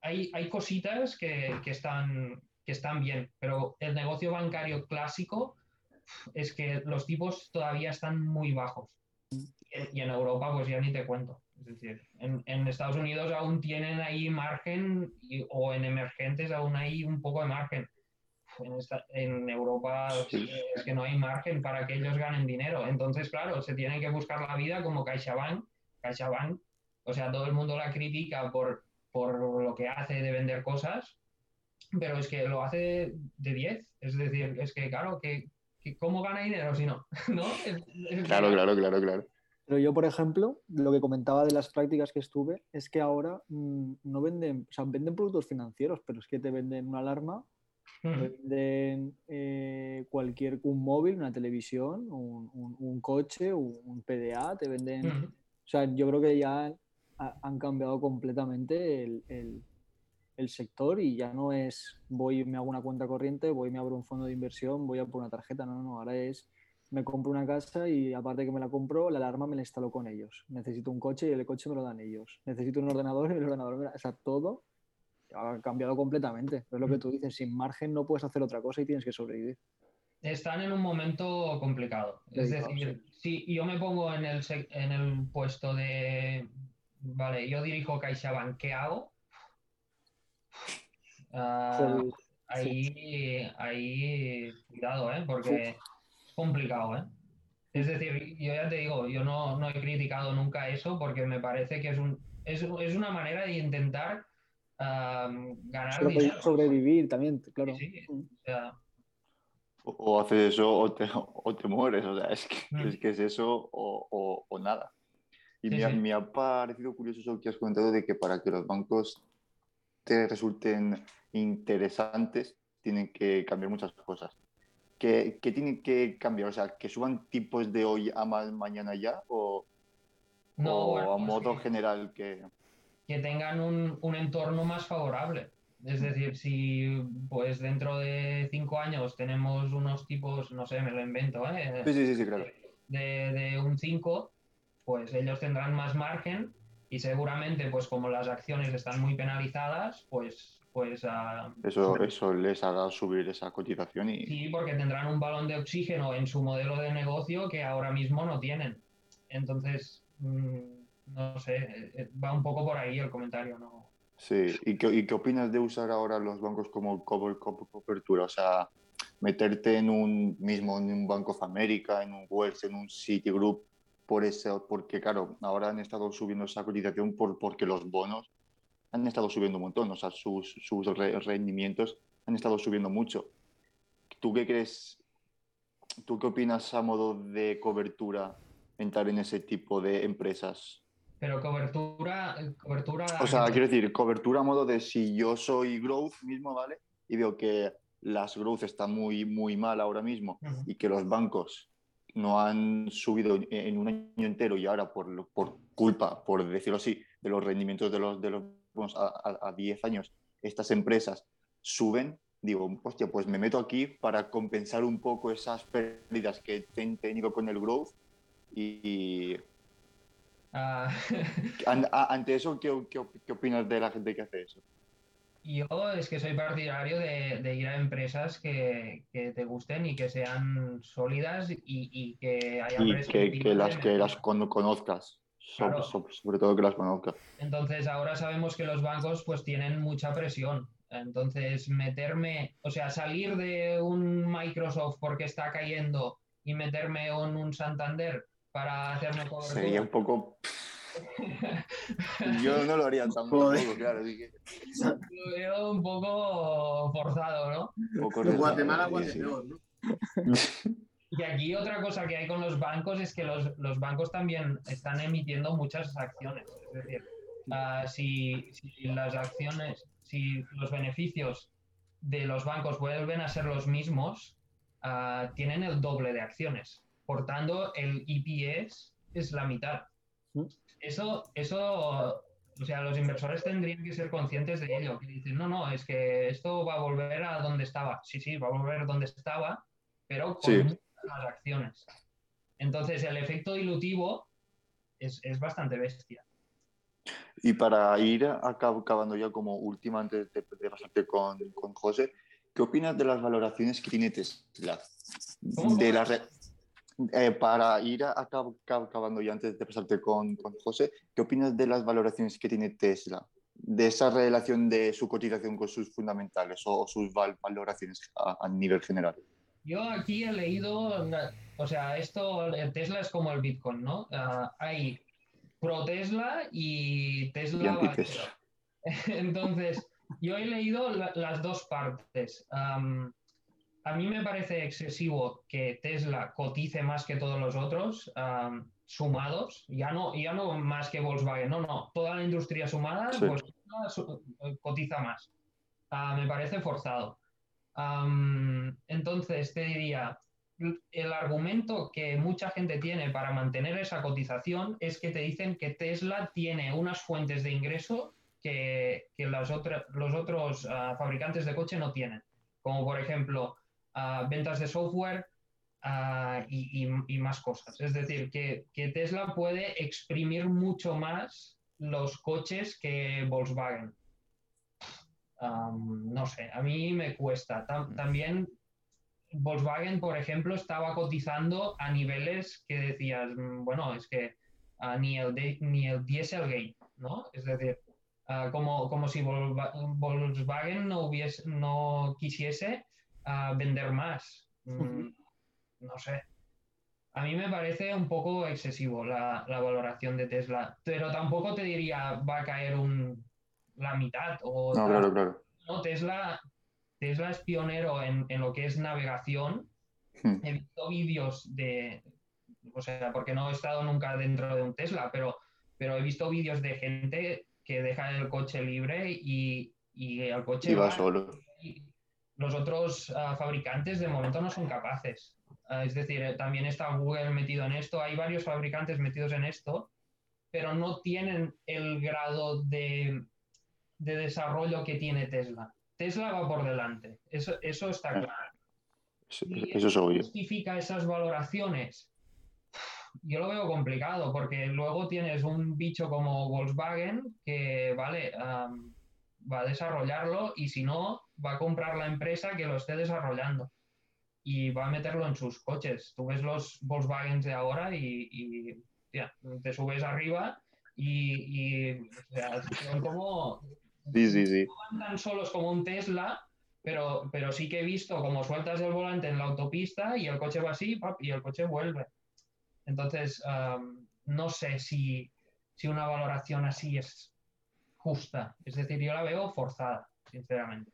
hay, hay cositas que, que están, que están bien, pero el negocio bancario clásico es que los tipos todavía están muy bajos. Y en Europa, pues ya ni te cuento. Decir, en, en Estados Unidos aún tienen ahí margen y- o en emergentes aún hay un poco de margen. En, esta- en Europa Sí. es que no hay margen para que ellos ganen dinero. Entonces, claro, se tienen que buscar la vida como CaixaBank. CaixaBank, o sea, todo el mundo la critica por, por lo que hace de vender cosas, pero es que lo hace de 10. Es decir, es que, claro, que, que ¿cómo gana dinero si no? ¿No? Es- es- Claro, claro, claro, claro. Pero yo, por ejemplo, lo que comentaba de las prácticas que estuve es que ahora mm, no venden, o sea, venden productos financieros, pero es que te venden una alarma, te venden eh, cualquier, un móvil, una televisión, un, un- un coche, un, un PDA, te venden... O sea, yo creo que ya ha- han cambiado completamente el, el- el sector y ya no es voy y me hago una cuenta corriente, voy y me abro un fondo de inversión, voy a por una tarjeta. No, no. Ahora es me compro una casa y aparte que me la compro, la alarma me la instalo con ellos. Necesito un coche y el coche me lo dan ellos. Necesito un ordenador y el ordenador me la... O sea, todo ha cambiado completamente. Es lo que tú dices, sin margen no puedes hacer otra cosa y tienes que sobrevivir. Están en un momento complicado. Es decir, si yo me pongo en el, en el puesto de, vale, yo dirijo CaixaBank, ¿qué hago? Ah, ahí, ahí, cuidado, ¿eh? Porque complicado, ¿eh? Es decir, yo ya te digo, yo no, no he criticado nunca eso porque me parece que es, un, es, es una manera de intentar ganar Sobre- dinero. sobrevivir también, claro. Sí, sí. O sea, O, o haces eso o te, o te mueres, o sea, es que, Mm. es, que es eso o, o- o nada. Y Sí, me, ha, sí. me ha parecido curioso eso que has comentado de que para que los bancos te resulten interesantes tienen que cambiar muchas cosas. ¿Qué, qué tiene que cambiar? O sea, ¿que suban tipos de hoy a ma- mañana ya? ¿O, No, o bueno, a pues modo que- general que...? que tengan un, un entorno más favorable. Es decir, si pues dentro de cinco años tenemos unos tipos, no sé, me lo invento, ¿eh? Sí, sí, sí, sí, claro. de, de un 5, pues ellos tendrán más margen y seguramente, pues como las acciones están muy penalizadas, pues, pues Eso, eso les hará subir esa cotización y... sí, porque tendrán un balón de oxígeno en su modelo de negocio que ahora mismo no tienen. Entonces, mm, no sé, eh, eh, va un poco por ahí el comentario, ¿no? Sí, ¿y qué, y qué opinas de usar ahora los bancos como cobertura? O sea, meterte en un mismo, en un Bank of America, en un Wells, en un Citigroup, por eso, porque claro, ahora han estado subiendo esa cotización por, porque los bonos han estado subiendo un montón, o sea, sus, sus re- rendimientos han estado subiendo mucho. ¿Tú qué crees? ¿Tú qué opinas a modo de cobertura entrar en ese tipo de empresas? Pero cobertura, cobertura. O sea, quiero decir, cobertura a modo de si yo soy growth mismo, ¿vale? Y veo que las growth están muy, muy mal ahora mismo Ujú. y que los bancos no han subido en- un año entero y ahora por, por culpa, por decirlo así, de los rendimientos de los, de los bonos a, a, a 10 años, estas empresas suben, digo, hostia, pues me meto aquí para compensar un poco esas pérdidas que he tenido con el growth y, Ah, Ante eso, ¿qué, qué, qué opinas de la gente que hace eso? Yo es que soy partidario de, de ir a empresas que, que te gusten y que sean sólidas y, y que haya Y que, que las que las conozcas, Claro. sobre todo que las conozcas. Entonces ahora sabemos que los bancos pues tienen mucha presión. Entonces meterme, o sea, salir de un Microsoft porque está cayendo y meterme en un Santander para hacerme cobertura. Sería un poco... Yo no lo haría tampoco, Joder. claro. así que Lo veo un poco forzado, ¿no? un poco Guatemala. Guatepeor, ¿no? Y aquí otra cosa que hay con los bancos es que los, los bancos también están emitiendo muchas acciones. Es decir, ah, si, si las acciones, si los beneficios de los bancos vuelven a ser los mismos, ah, tienen el doble de acciones. Por tanto, el EPS es la mitad. Eso, eso, o sea, los inversores tendrían que ser conscientes de ello. Que dicen, no, no, es que esto va a volver a donde estaba. Sí, sí, va a volver donde estaba, pero con Sí. Más acciones. Entonces, el efecto dilutivo es, es bastante bestia. Y para ir acab- acabando ya como última, antes de, de pasarte con, con José, ¿qué opinas de las valoraciones que tiene Tesla? ¿Cómo, De la re- eh, para ir acabando ya antes de pasarte con, con José, ¿qué opinas de las valoraciones que tiene Tesla? De esa relación de su cotización con sus fundamentales o, o sus val- valoraciones a, a nivel general. Yo aquí he leído, o sea, esto, el Tesla es como el Bitcoin, ¿no? Ah, hay pro Tesla y Tesla. Y. Entonces, yo he leído la- las dos partes. A mí me parece excesivo que Tesla cotice más que todos los otros sumados, ya no, ya no más que Volkswagen, no, no, toda la industria sumada, Sí. pues cotiza más. Ah, me parece forzado. Entonces, te diría, el argumento que mucha gente tiene para mantener esa cotización es que te dicen que Tesla tiene unas fuentes de ingreso que, que las otra- los otros ah, fabricantes de coche no tienen, como por ejemplo ah, ventas de software ah, y, y- y más cosas. Es decir, que, que Tesla puede exprimir mucho más los coches que Volkswagen. No sé, a mí me cuesta. Tam- también Volkswagen, por ejemplo, estaba cotizando a niveles que decías, mm, bueno, es que ah, ni, el de- ni el Dieselgate, ¿no? Es decir, ah, como, como si Volkswagen no, hubiese, no quisiese ah, vender más. Mm. No sé. A mí me parece un poco excesivo la, la valoración de Tesla, pero tampoco te diría va a caer un, la mitad o No, claro, claro. No, Tesla, Tesla es pionero en, en lo que es navegación. Hmm. He visto vídeos de, o sea, porque no he estado nunca dentro de un Tesla, pero, pero he visto vídeos de gente que deja el coche libre y, y el coche Y va va solo. y, los otros ah, fabricantes de momento no son capaces. Ah, es decir, eh, también está Google metido en esto, hay varios fabricantes metidos en esto, pero no tienen el grado de, de desarrollo que tiene Tesla. Tesla va por delante, eso, eso está Claro. claro. Eso, ¿Y eso es obvio. justifica esas valoraciones? Yo lo veo complicado porque luego tienes un bicho como Volkswagen que, vale, va a desarrollarlo y si no, va a comprar la empresa que lo esté desarrollando y va a meterlo en sus coches. Tú ves los Volkswagen de ahora y, te subes arriba y, y, o sea, son como Sí, sí, sí. van tan solos como un Tesla, pero, pero sí que he visto como sueltas el volante en la autopista y el coche va así pap, y el coche vuelve. Entonces, no sé si, si una valoración así es justa. Es decir, yo la veo forzada, sinceramente.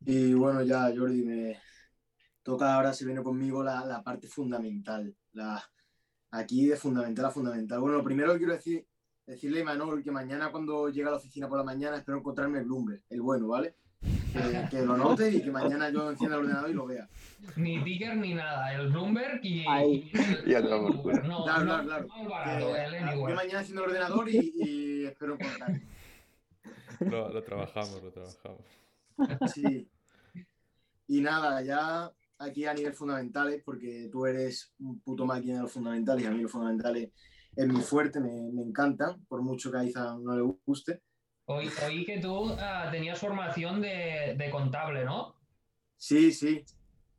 Y bueno, ya Jordi, me toca ahora, se viene conmigo la, la parte fundamental. La, aquí de fundamental a fundamental. Bueno, lo primero que quiero decir, decirle a Imanol que mañana cuando llegue a la oficina por la mañana espero encontrarme el Bloomberg, el bueno, ¿vale? Que, que lo note y que mañana yo encienda el ordenador y lo vea. Ni ticker ni nada, el Bloomberg y, Ahí. y el, Uber. No, Claro, no, claro, claro. no barato, Que, el yo mañana enciendo el ordenador y, y espero encontrarme. Lo, lo trabajamos, lo trabajamos. Sí. Y nada, ya aquí a nivel fundamentales, porque tú eres un puto máquina de los fundamentales y a mí los fundamentales es muy fuerte, me, me encantan, por mucho que a Isa no le guste. Oí, oí que tú ah, tenías formación de, de contable, ¿no? Sí, sí,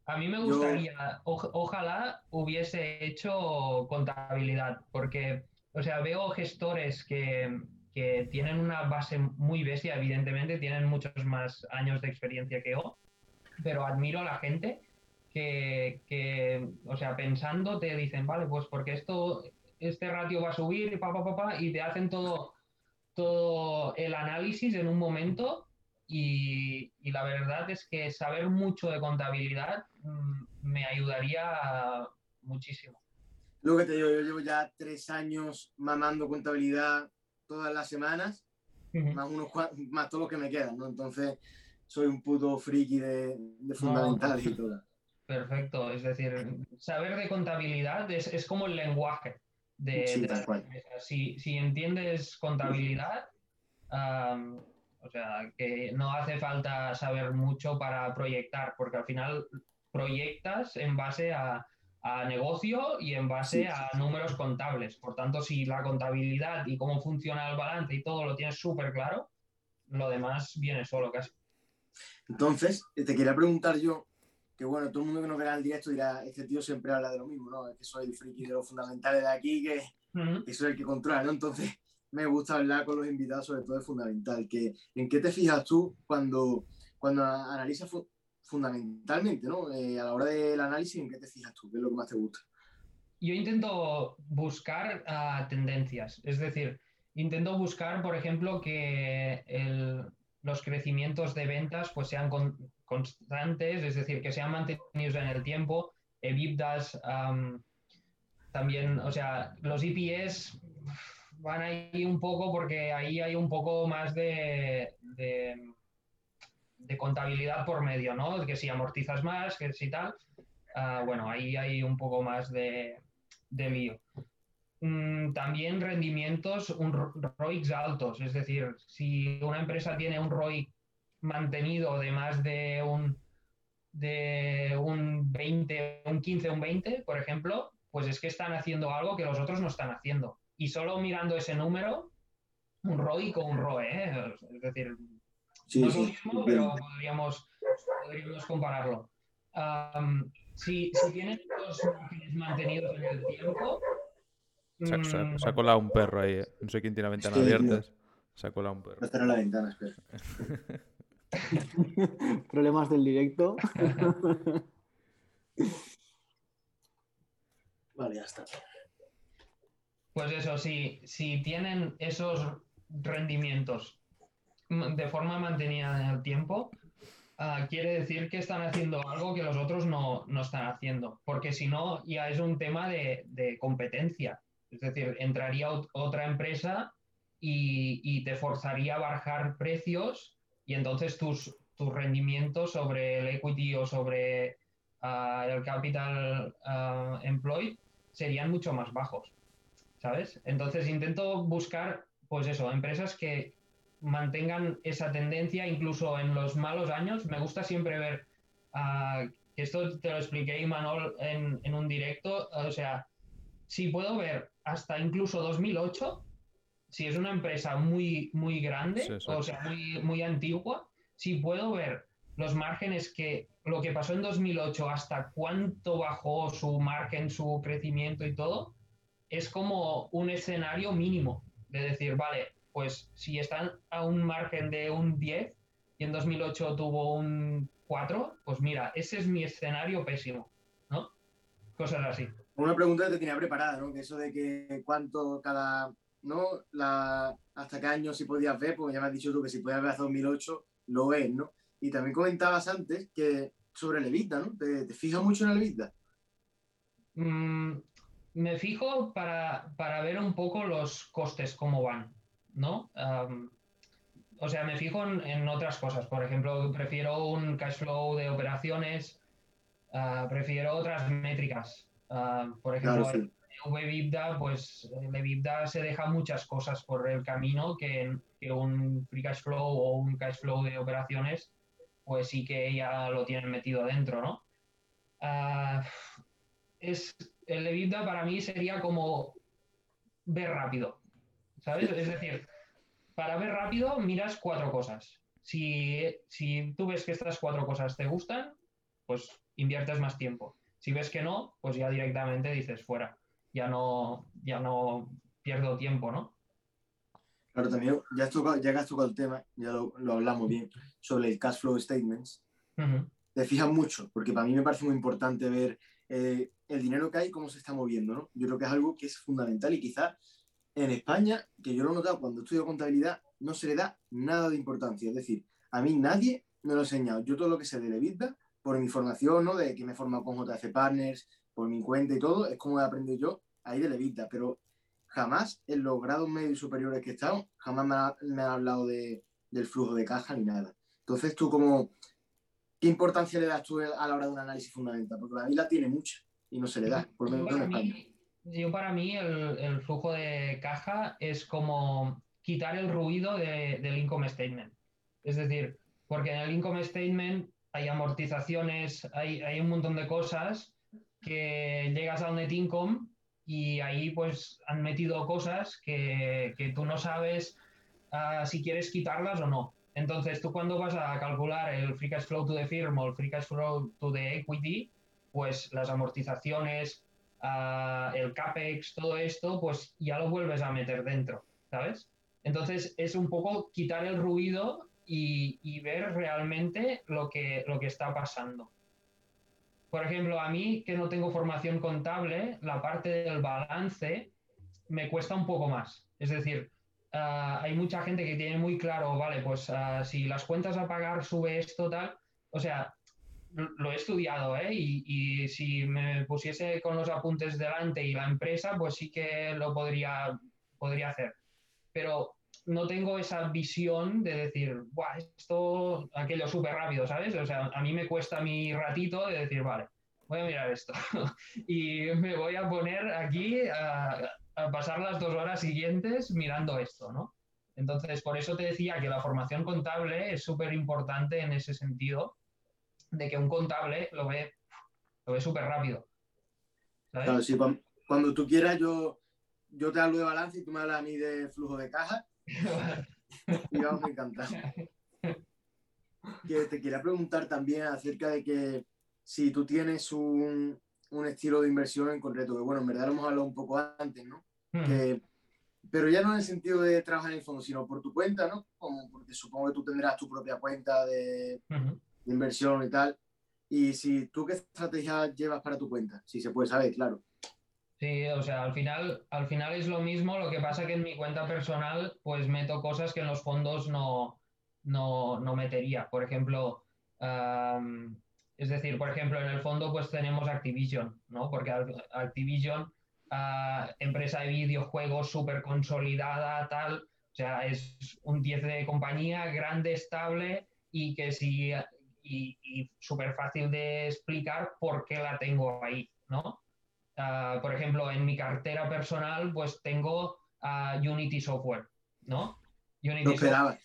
A mí me Yo- gustaría, oj- ojalá hubiese hecho contabilidad, porque, o sea, veo gestores que, que tienen una base muy bestia, evidentemente, tienen muchos más años de experiencia que yo, pero admiro a la gente que, que, o sea, pensando te dicen, vale, pues porque esto, este ratio va a subir, y pa, pa, pa, pa, y te hacen todo, todo el análisis en un momento y, y la verdad es que saber mucho de contabilidad mm, me ayudaría muchísimo. lo que te digo, yo llevo ya tres años mamando contabilidad todas las semanas, más, unos, más todo lo que me quedan, ¿no? Entonces, soy un puto friki de, de fundamentales y todo. Perfecto, es decir, saber de contabilidad es, es como el lenguaje de, Sí, de tal las empresas. Si, si entiendes contabilidad, o sea, que no hace falta saber mucho para proyectar, porque al final proyectas en base a, a negocio y en base Sí, a sí. números contables. Por tanto, si la contabilidad y cómo funciona el balance y todo lo tienes súper claro, lo demás viene solo casi. Entonces, te quería preguntar yo, que bueno, todo el mundo que nos verá el directo dirá, este tío siempre habla de lo mismo, ¿no? Es que soy el friki de los fundamentales de aquí, que, Ujú. que soy el que controla, ¿no? Entonces, me gusta hablar con los invitados sobre todo de fundamental. Que, ¿En qué te fijas tú cuando, cuando analizas fu- fundamentalmente, ¿no? Eh, a la hora del análisis, ¿en qué te fijas tú? ¿Qué es lo que más te gusta? Yo intento buscar ah, tendencias, es decir, intento buscar, por ejemplo, que el- los crecimientos de ventas pues sean con- constantes, es decir, que sean mantenidos en el tiempo, EBITDAs, am, también, o sea, los EPS van ahí un poco porque ahí hay un poco más de, de, contabilidad por medio, ¿no? Que si amortizas más, que si tal, ah, bueno, ahí hay un poco más de, de. Mm, también rendimientos, un ro- ROICs altos, es decir, si una empresa tiene un ROIC mantenido de más de un, de un 20, un 15, un 20, por ejemplo, pues es que están haciendo algo que los otros no están haciendo. Y solo mirando ese número, un ROIC o un ROE, ¿eh? es decir, Sí, no es lo sí, mismo, entiendo. pero podríamos, podríamos compararlo. Si, si tienen los márgenes mantenidos en el tiempo, Se, ha- se mm, se ha colado un perro ahí. eh. No sé quién tiene la ventana Sí, abierta. Se ha colado un perro. Voy a cerrar la ventana, espera. Problemas del directo. Vale, ya está. Pues eso, si, si tienen esos rendimientos de forma mantenida en el tiempo, ah, quiere decir que están haciendo algo que los otros no, no están haciendo, porque si no, ya es un tema de, de competencia. Es decir, entraría ot- otra empresa y, y te forzaría a bajar precios y entonces tus, tus rendimientos sobre el equity o sobre ah, el capital ah, employed serían mucho más bajos, ¿sabes? Entonces intento buscar, pues eso, empresas que mantengan esa tendencia incluso en los malos años. Me gusta siempre ver, ah, esto te lo expliqué Imanol en, en un directo, o sea, si puedo ver hasta incluso 2008, si es una empresa muy, muy grande, Sí, sí. o sea, muy, muy antigua, si puedo ver los márgenes que lo que pasó en 2008 hasta cuánto bajó su margen, su crecimiento y todo, es como un escenario mínimo de decir, vale, pues si están a un margen de un 10 y en 2008 tuvo un 4, pues mira, ese es mi escenario pésimo, ¿no? Cosas así. Una pregunta que te tenía preparada, ¿no? Que eso de que cuánto cada, ¿no? La, hasta qué año si podías ver, porque ya me has dicho tú que si podías ver hasta 2008, lo ves, ¿no? Y también comentabas antes que sobre el EBITDA, ¿no? ¿Te, te fijas mucho en el EBITDA? Mm, me fijo para, para ver un poco los costes, cómo van, ¿no? O sea, me fijo en, en otras cosas. Por ejemplo, prefiero un cash flow de operaciones, ah, prefiero otras métricas. Ah, por ejemplo, Claro, sí. EBITDA, pues el EBITDA se deja muchas cosas por el camino que, que un free cash flow o un cash flow de operaciones, pues sí que ya lo tienen metido dentro, ¿no? Ah, es, el EBITDA para mí sería como ver rápido, ¿sabes? Es decir, para ver rápido miras cuatro cosas. Si, si tú ves que estas cuatro cosas te gustan, pues inviertes más tiempo. Si ves que no, pues ya directamente dices fuera. Ya no, ya no pierdo tiempo, ¿no? Claro, también, ya, has tocado- ya que has tocado el tema, ya lo, lo hablamos bien, sobre el cash flow statements. Ujú, te fijas mucho, porque para mí me parece muy importante ver eh, el dinero que hay, cómo se está moviendo, ¿no? Yo creo que es algo que es fundamental y quizás en España, que yo lo he notado cuando estudio contabilidad, no se le da nada de importancia. Es decir, a mí nadie me lo ha enseñado. Yo todo lo que sé de EBITDA, por mi formación, ¿no? De que me he formado con JF Partners, por mi cuenta y todo, es como he aprendido yo ahí de EBITDA, pero jamás en los grados medios y superiores que he estado, jamás me, ha- me han hablado de, del flujo de caja ni nada. Entonces, tú como, ¿qué importancia le das tú a la hora de un análisis fundamental? Porque la la tiene mucha y no se le da, por lo menos en España. mí, yo para mí el, el flujo de caja es como quitar el ruido de- del income statement. Es decir, porque en el income statement hay amortizaciones, hay, hay un montón de cosas que llegas al net income y ahí pues han metido cosas que, que tú no sabes ah, si quieres quitarlas o no. Entonces tú cuando vas a calcular el free cash flow to the firm o el free cash flow to the equity, pues las amortizaciones, ah, el CAPEX, todo esto, pues ya lo vuelves a meter dentro, ¿sabes? Entonces es un poco quitar el ruido y, y ver realmente lo que, lo que está pasando. Por ejemplo, a mí que no tengo formación contable, la parte del balance me cuesta un poco más. Es decir, ah, hay mucha gente que tiene muy claro, vale, pues ah, si las cuentas a pagar sube esto, tal. O sea, lo he estudiado, ¿eh? Y, y si me pusiese con los apuntes delante y la empresa, pues sí que lo podría, podría hacer. Pero no tengo esa visión de decir, Buah, esto, aquello súper rápido, ¿sabes? O sea, a mí me cuesta mi ratito de decir, vale, voy a mirar esto. y me voy a poner aquí a, a pasar las dos horas siguientes mirando esto, ¿no? Entonces, por eso te decía que la formación contable es súper importante en ese sentido, de que un contable lo ve, lo ve súper rápido. Claro, sí, cuan- cuando tú quieras, yo, yo te hablo de balance y tú me hablas a mí de flujo de caja y vamos a encantar. Que te quería preguntar también acerca de que si tú tienes un, un estilo de inversión en concreto, que bueno, en verdad lo hemos hablado un poco antes, ¿no? Hmm. Que- pero ya no en el sentido de trabajar en el fondo, sino por tu cuenta, ¿no? Como porque supongo que tú tendrás tu propia cuenta de, Ujú. de inversión y tal. Y si tú qué estrategia llevas para tu cuenta, si se puede saber, claro. Sí, o sea, al final, al final es lo mismo, lo que pasa que en mi cuenta personal pues meto cosas que en los fondos no, no, no metería. Por ejemplo, am, es decir, por ejemplo, en el fondo pues tenemos Activision, ¿no? Porque Activision, ah, empresa de videojuegos súper consolidada, tal, o sea, es un 10 de compañía, grande, estable, y que si y, súper fácil de explicar por qué la tengo ahí, ¿no? Ah, por ejemplo, en mi cartera personal, pues tengo Unity Software, ¿no? Unity no esperaba.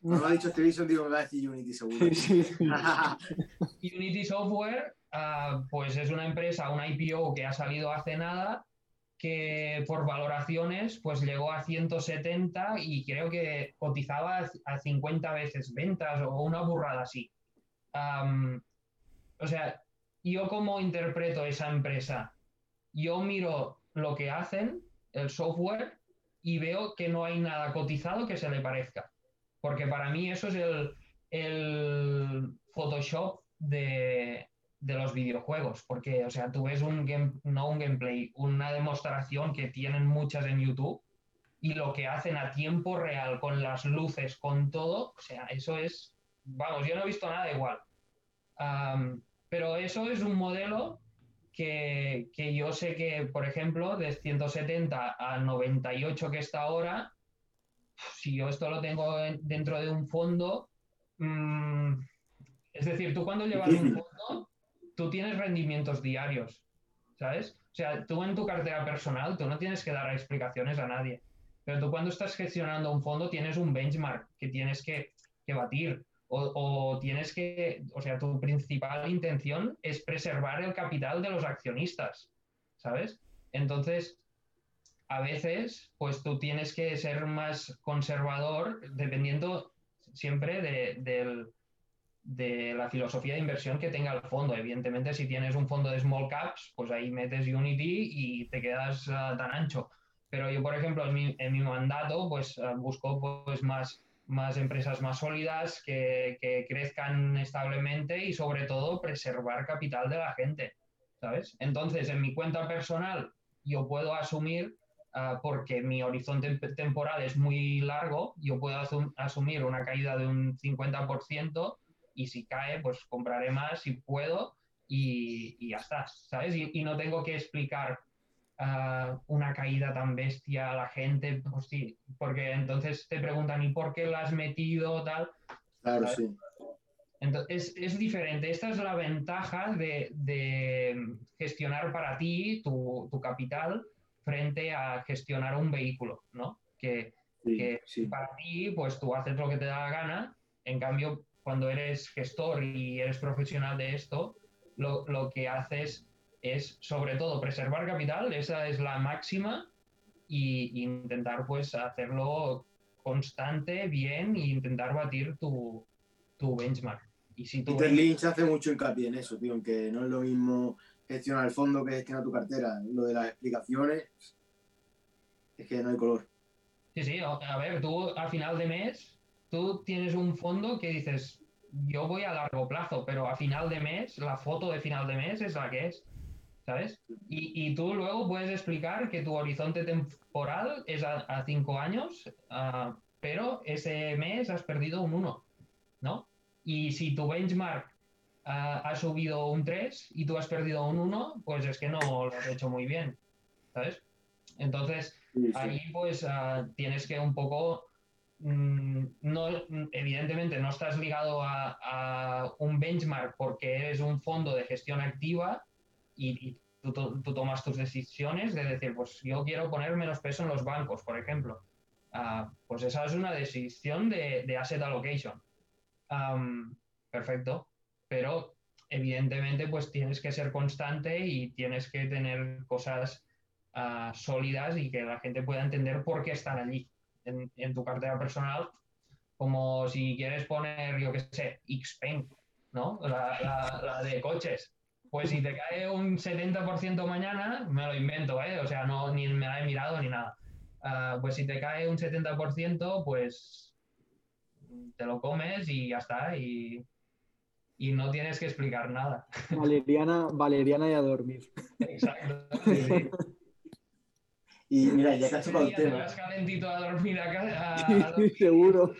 No lo ha dicho Activision, digo, me va a decir Unity seguro. Unity Software, ah, pues es una empresa, una IPO que ha salido hace nada, que por valoraciones, pues llegó a 170 y creo que cotizaba a 50 veces ventas o una burrada así. o sea, yo cómo interpreto esa empresa, yo miro lo que hacen, el software, y veo que no hay nada cotizado que se le parezca. Porque para mí eso es el, Photoshop de, los videojuegos. Porque, o sea, tú ves un game, no un gameplay, una demostración que tienen muchas en YouTube y lo que hacen a tiempo real, con las luces, con todo, o sea, eso es, vamos, yo no he visto nada igual. pero eso es un modelo que, que, yo sé que, por ejemplo, de 170 a 98 que está ahora, si yo esto lo tengo dentro de un fondo, mm, es decir, tú cuando llevas un fondo, tú tienes rendimientos diarios, ¿sabes? O sea, tú en tu cartera personal, tú no tienes que dar explicaciones a nadie, pero tú cuando estás gestionando un fondo tienes un benchmark que tienes que, batir. O, tienes que, o sea, tu principal intención es preservar el capital de los accionistas, ¿sabes? Entonces, a veces, pues tú tienes que ser más conservador dependiendo siempre de, la filosofía de inversión que tenga el fondo. Evidentemente, si tienes un fondo de small caps, pues ahí metes Unity y te quedas ah, tan ancho. Pero yo, por ejemplo, en mi, mandato, pues ah, busco pues, más, más empresas más sólidas que, que, crezcan establemente y sobre todo preservar capital de la gente, ¿sabes? Entonces, en mi cuenta personal, yo puedo asumir Ah, porque mi horizonte temporal es muy largo, yo puedo asumir una caída de un 50% y si cae, pues compraré más si puedo y, ya está, ¿sabes? Y, no tengo que explicar ah, una caída tan bestia a la gente, pues sí, porque entonces te preguntan, ¿y por qué la has metido tal? Claro, sí. Entonces, es, diferente. Esta es la ventaja de, gestionar para ti tu, tu capital frente a gestionar un vehículo, ¿no? Que, para ti, pues tú haces lo que te da la gana, en cambio, cuando eres gestor y eres profesional de esto, lo, que haces es sobre todo preservar capital, esa es la máxima, y, intentar pues hacerlo constante, bien, e intentar batir tu, benchmark. Y si Peter Lynch hace mucho hincapié en eso, tío, en que no es lo mismo gestionar el fondo que gestiona tu cartera. Lo de las explicaciones es que no hay color. Sí, sí, a ver, tú a final de mes, tú tienes un fondo que dices, yo voy a largo plazo, pero a final de mes, la foto de final de mes es la que es, ¿sabes? Y, tú luego puedes explicar que tu horizonte temporal es a, cinco años, ah, pero ese mes has perdido un uno, ¿no? Y si tu benchmark ha, subido un 3 y tú has perdido un 1, pues es que no lo has hecho muy bien, ¿sabes? Entonces, ahí pues ah, tienes que un poco, mm, no, evidentemente no estás ligado a, un benchmark porque eres un fondo de gestión activa y, tú, tomas tus decisiones de decir, pues yo quiero poner menos peso en los bancos, por ejemplo. Ah, pues esa es una decisión de, asset allocation. perfecto pero evidentemente pues tienes que ser constante y tienes que tener cosas ah, sólidas y que la gente pueda entender por qué están allí en, tu cartera personal, como si quieres poner, yo qué sé, Xpeng, ¿no? La, de coches. Pues si te cae un 70% mañana, me lo invento, ¿eh? O sea, no, ni me la he mirado ni nada. Ah, pues si te cae un 70%, pues te lo comes y ya está. Y, y no tienes que explicar nada. Valeriana, Valeriana y a dormir. Exacto. Y mira, ya que has el tema. Te calentito a dormir acá. A, Sí, seguro.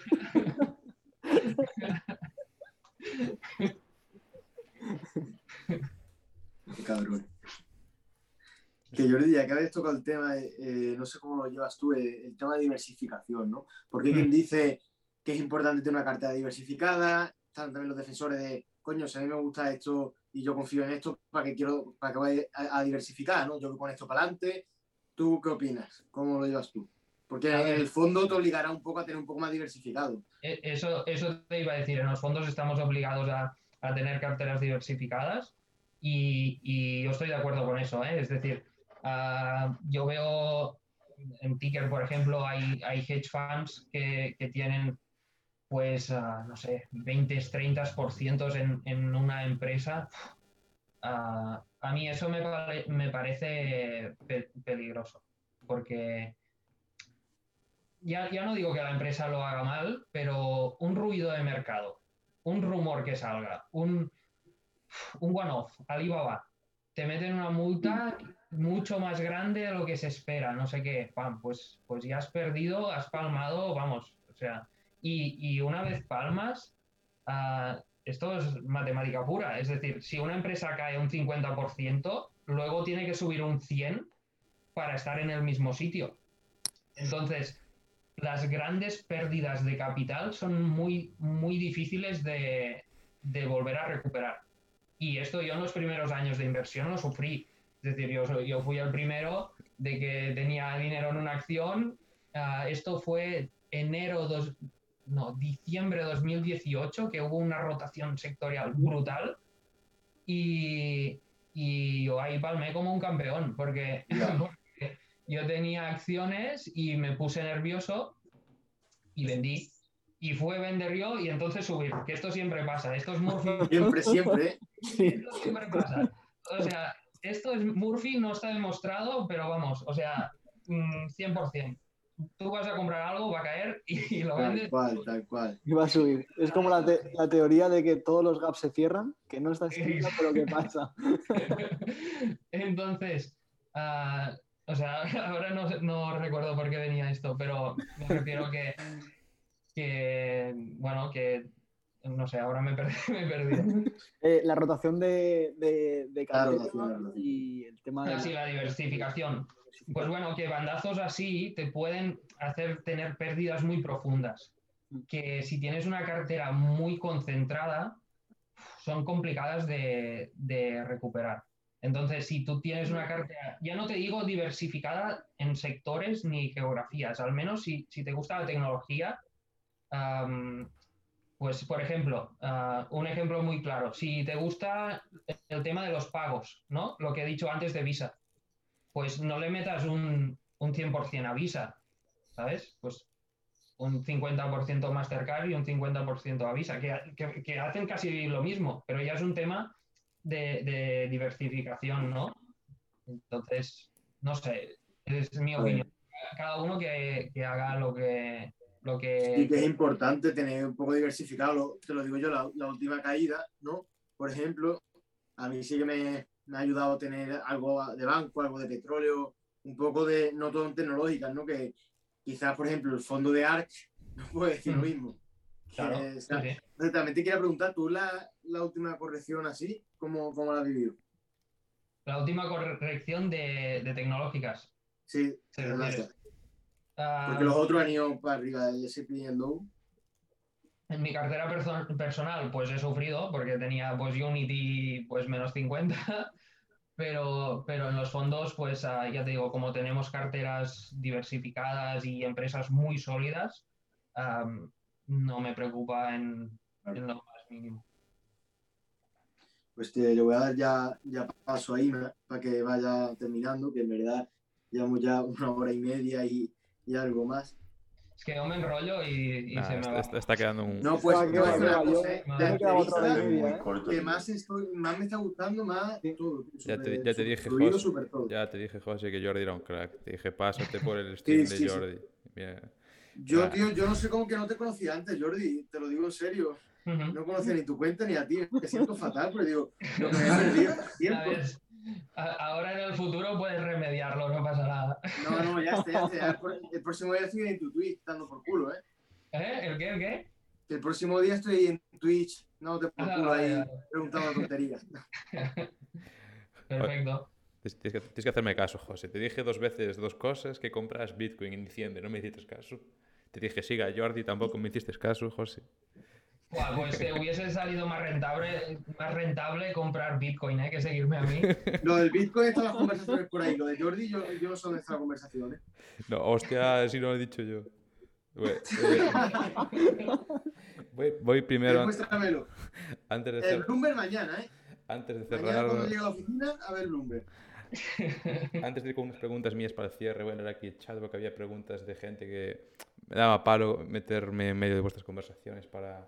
Qué cabrón. Que Jordi, ya que habéis tocado el tema, eh, no sé cómo lo llevas tú, eh, el tema de diversificación, ¿no? Porque quien mm. dice que es importante tener una cartera diversificada, están también los defensores de, coño, si a mí me gusta esto y yo confío en esto, ¿para que quiero, para que vaya a, a diversificar, ¿no? Yo que con esto para adelante, ¿tú qué opinas? ¿Cómo lo llevas tú? Porque en el fondo te obligará un poco a tener un poco más diversificado. E- Eso, eso te iba a decir, en los fondos estamos obligados a, a tener carteras diversificadas y, yo estoy de acuerdo con eso, ¿eh? Es decir, ah, yo veo en Ticker, por ejemplo, hay, hay hedge funds que, que tienen, pues, ah, no sé, 20, 30% en, en una empresa. Ah, a mí eso me, me parece pe- peligroso, porque ya, ya no digo que la empresa lo haga mal, pero un ruido de mercado, un rumor que salga, un, un one-off, Alibaba, te meten una multa mucho más grande de lo que se espera, no sé qué, pues, pues ya has perdido, has palmado, vamos, o sea, y, y una vez palmas, ah, esto es matemática pura, es decir, si una empresa cae un 50%, luego tiene que subir un 100% para estar en el mismo sitio. Entonces, las grandes pérdidas de capital son muy, muy difíciles de, de volver a recuperar. Y esto yo en los primeros años de inversión lo sufrí. Es decir, yo, fui el primero de que tenía dinero en una acción. Ah, esto fue enero, dos, no, diciembre de 2018, que hubo una rotación sectorial brutal. Y, y yo ahí palmé como un campeón, porque, porque yo tenía acciones y me puse nervioso y vendí. Y fue vender yo y entonces subir, que esto siempre pasa. Esto es Murphy. Siempre, siempre. ¿eh? Esto siempre pasa. O sea, esto es Murphy, no está demostrado, pero vamos, o sea, mm, 100%. Tú vas a comprar algo, va a caer y, lo Tal vendes. cual, tal cual. Y va a subir. Es como la, te- la teoría de que todos los gaps se cierran, que no está escrita, pero que pasa. Entonces, ah, o sea, ahora no, no recuerdo por qué venía esto, pero me refiero que, que bueno, que no sé, ahora me he perdido. Me he perdido. Eh, la rotación de, de, de y el tema de Ah, sí, la diversificación. Pues bueno, que bandazos así te pueden hacer tener pérdidas muy profundas. Que si tienes una cartera muy concentrada, son complicadas de, de recuperar. Entonces, si tú tienes una cartera, ya no te digo diversificada en sectores ni geografías, al menos si, si te gusta la tecnología, pues por ejemplo, ah, un ejemplo muy claro, si te gusta el tema de los pagos, ¿no? Lo que he dicho antes de Visa, pues no le metas un, un 100% a Visa, ¿sabes? Pues un 50% Mastercard y un 50% a Visa, que, que- que hacen casi lo mismo, pero ya es un tema de, de diversificación, ¿no? Entonces, no sé, es mi opinión. Cada uno que, que haga lo que, lo que... Y que es importante tener un poco diversificado, lo- te lo digo yo, la, la última caída, ¿no? Por ejemplo, a mí sí que me, me ha ayudado a tener algo de banco, algo de petróleo, un poco de, no todo en tecnológicas, ¿no? Que quizás, por ejemplo, el fondo de Arch no puede decir lo mismo. Que, Claro, o sí, sea, sí. También te quería preguntar, ¿tú la, la última corrección así, cómo, cómo la has vivido? La última corrección de, de tecnológicas. Sí, Sí, Ah, porque los otros han ido para arriba, el S&P y el Dow. En mi cartera perso- personal, pues he sufrido porque tenía pues Unity pues menos 50, pero, pero en los fondos, pues ah, ya te digo, como tenemos carteras diversificadas y empresas muy sólidas, no me preocupa en, en lo más mínimo. Pues te le voy a dar ya, ya paso ahí para que vaya terminando, que en verdad llevamos ya una hora y media y, y algo más. Es que yo me enrollo y, y Nah, se me está, va. está- está quedando un... No, pues yo- cosa, ¿eh? que más, estoy, más me está gustando, más Sí. todo. Ya te, ya dije, fluido, José, ya te dije, José, que Jordi era un crack. Te dije, pásate por el stream sí, de sí. Jordi. Mira, Yo, Ah. tío, yo no sé cómo que no te conocía antes, Jordi, te lo digo en serio. No conocía ni tu cuenta ni a ti, me siento fatal, pero digo, lo que me he perdido Ahora en el futuro puedes remediarlo, no pasa nada. No, no, ya está, ya está. el, próximo día estoy en tu Twitch dando por culo, ¿eh? ¿Eh? ¿El qué? ¿El qué? El próximo día estoy en Twitch, no te por Ah, culo ahí preguntando tonterías. Perfecto. tienes que, tienes que hacerme caso, José. Te dije dos veces dos cosas, que compras Bitcoin en diciembre, no me hiciste caso. Te dije, siga Jordi, tampoco me hiciste caso, José. Pues te hubiese salido más rentable, más rentable comprar Bitcoin, ¿eh? Que seguirme a mí. Lo del Bitcoin están las conversaciones por ahí. Lo de Jordi, yo, yo son estas conversaciones. No, hostia, si no lo he dicho yo. Voy, eh, voy, voy primero. Demuéstramelo. Antes de El cerrar. Bloomberg mañana, ¿eh? Antes de Mañana cerrar. cuando llegue a la oficina, a ver Bloomberg. Antes de ir con unas preguntas mías para el cierre, voy a leer aquí el chat porque había preguntas de gente que me daba palo meterme en medio de vuestras conversaciones para,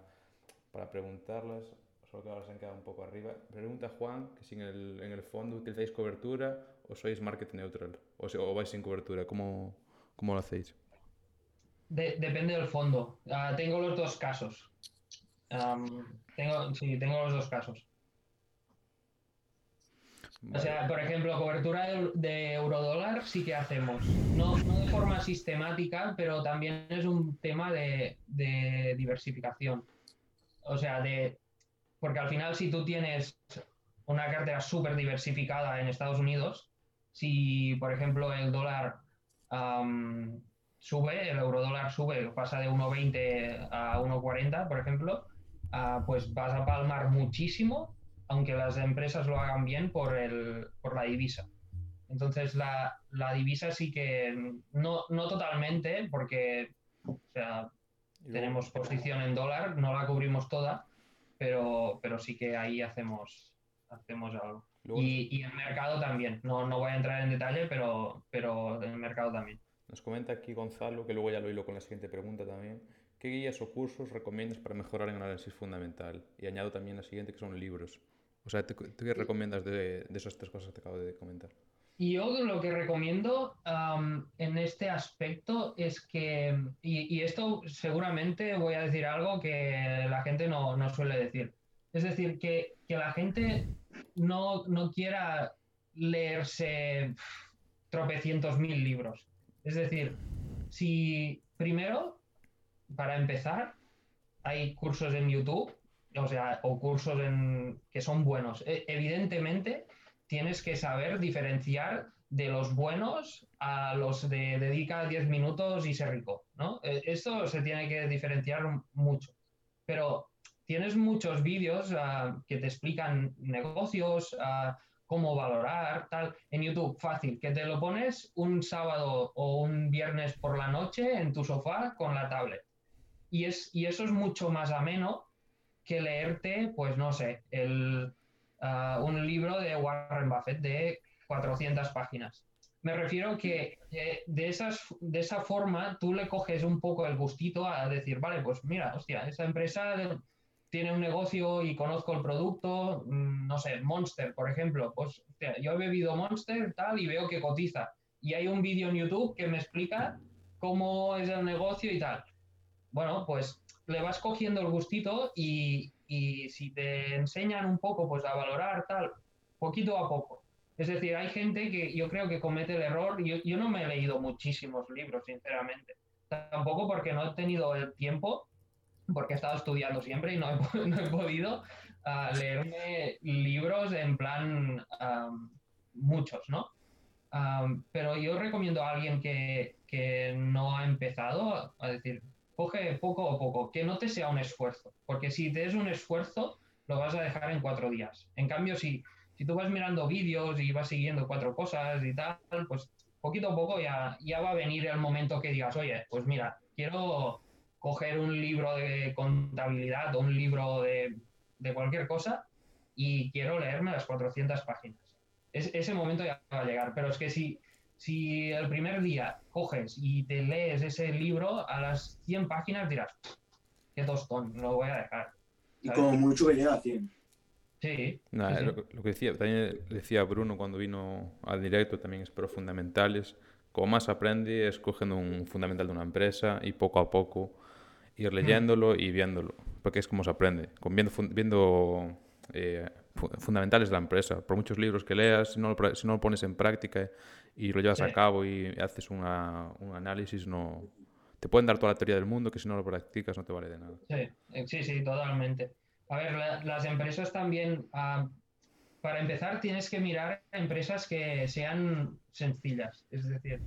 para preguntarlas. Solo que ahora se han quedado un poco arriba. Pregunta Juan que si en el, en el fondo utilizáis cobertura o sois market neutral o, si- o vais sin cobertura. ¿Cómo, cómo lo hacéis? De- depende del fondo. Ah, tengo los dos casos. Tengo, sí, tengo los dos casos. O sea, por ejemplo, cobertura de, de eurodólar sí que hacemos. No, no de forma sistemática, pero también es un tema de, de diversificación. O sea, de. Porque al final, si tú tienes una cartera súper diversificada en Estados Unidos, si, por ejemplo, el dólar am, sube, el eurodólar sube, pasa de 1,20 a 1,40, por ejemplo, ah, pues vas a palmar muchísimo aunque las empresas lo hagan bien por, el, por la divisa. Entonces la, la divisa sí que no, no totalmente, porque o sea, tenemos posición en dólar, no la cubrimos toda, pero, pero sí que ahí hacemos, hacemos algo. luego Y, y en mercado también, no, no voy a entrar en detalle, pero, pero en el mercado también. Nos comenta aquí Gonzalo, que luego ya lo hilo con la siguiente pregunta también. ¿Qué guías o cursos recomiendas para mejorar en análisis fundamental? Y añado también la siguiente, que son libros. O sea, ¿tú, tú qué recomiendas de, de esas tres cosas que te acabo de comentar? Y yo lo que recomiendo en este aspecto es que, y, esto seguramente voy a decir algo que la gente no, no suele decir, es decir, que, que la gente no, no quiera leerse tropecientos mil libros. Es decir, si primero, para empezar, hay cursos en YouTube, o sea, o cursos en, que son buenos. E- evidentemente, tienes que saber diferenciar de los buenos a los de dedica 10 minutos y ser rico, ¿no? Eh, Esto se tiene que diferenciar mucho. Pero tienes muchos vídeos ah, que te explican negocios, ah, cómo valorar, tal, en YouTube, fácil, que te lo pones un sábado o un viernes por la noche en tu sofá con la tablet. Y, es, y eso es mucho más ameno que leerte, pues no sé, el, ah, un libro de Warren Buffett de 400 páginas. Me refiero que eh, de, esas, de esa forma tú le coges un poco el gustito a decir, vale, pues mira, hostia, esa empresa tiene un negocio y conozco el producto, mm, no sé, Monster, por ejemplo, pues yo he bebido Monster tal y veo que cotiza. Y hay un vídeo en YouTube que me explica cómo es el negocio y tal. Bueno, pues le vas cogiendo el gustito y, y si te enseñan un poco pues a valorar tal, poquito a poco. Es decir, hay gente que yo creo que comete el error. Yo, yo no me he leído muchísimos libros, sinceramente. Tampoco porque no he tenido el tiempo, porque he estado estudiando siempre y no he, no he podido ah, leerme libros en plan am, muchos, ¿no? Am, pero yo recomiendo a alguien que, que no ha empezado a decir, coge poco a poco, que no te sea un esfuerzo, porque si te es un esfuerzo, lo vas a dejar en cuatro días. En cambio, si, si tú vas mirando vídeos y vas siguiendo cuatro cosas y tal, pues poquito a poco ya, ya va a venir el momento que digas, oye, pues mira, quiero coger un libro de contabilidad o un libro de, de cualquier cosa y quiero leerme las 400 páginas. Es- ese momento ya va a llegar, pero es que si, si el primer día coges y te lees ese libro a las 100 páginas dirás, qué tostón, lo voy a dejar. Y como mucho que llega a 100. Sí, Nada, sí, sí. Lo, lo que decía, también decía Bruno cuando vino al directo, también es pero fundamentales. Como más aprende es cogiendo un fundamental de una empresa y poco a poco ir leyéndolo y viéndolo, porque es como se aprende, con viendo, viendo eh, fu- fundamentales de la empresa. Por muchos libros que leas, si no lo, si no lo pones en práctica y lo llevas a cabo y haces una- un análisis, no te pueden dar toda la teoría del mundo que si no lo practicas no te vale de nada. Sí, eh, sí, sí, totalmente. A ver, la- las empresas también, ah, para empezar, tienes que mirar empresas que sean sencillas. Es decir,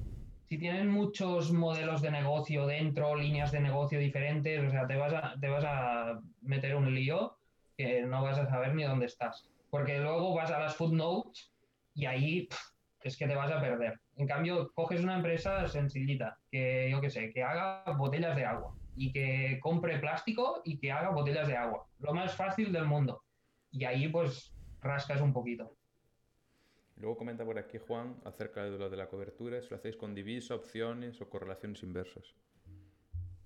si tienen muchos modelos de negocio dentro, líneas de negocio diferentes, o sea, te vas a, te vas a meter un lío que no vas a saber ni dónde estás. Porque luego vas a las footnotes y ahí pff, es que te vas a perder. En cambio, coges una empresa sencillita, que yo qué sé, que haga botellas de agua y que compre plástico y que haga botellas de agua. Lo más fácil del mundo. Y ahí pues rascas un poquito. Luego comenta por aquí Juan acerca de lo de la cobertura, si lo hacéis con divisa, opciones o correlaciones inversas.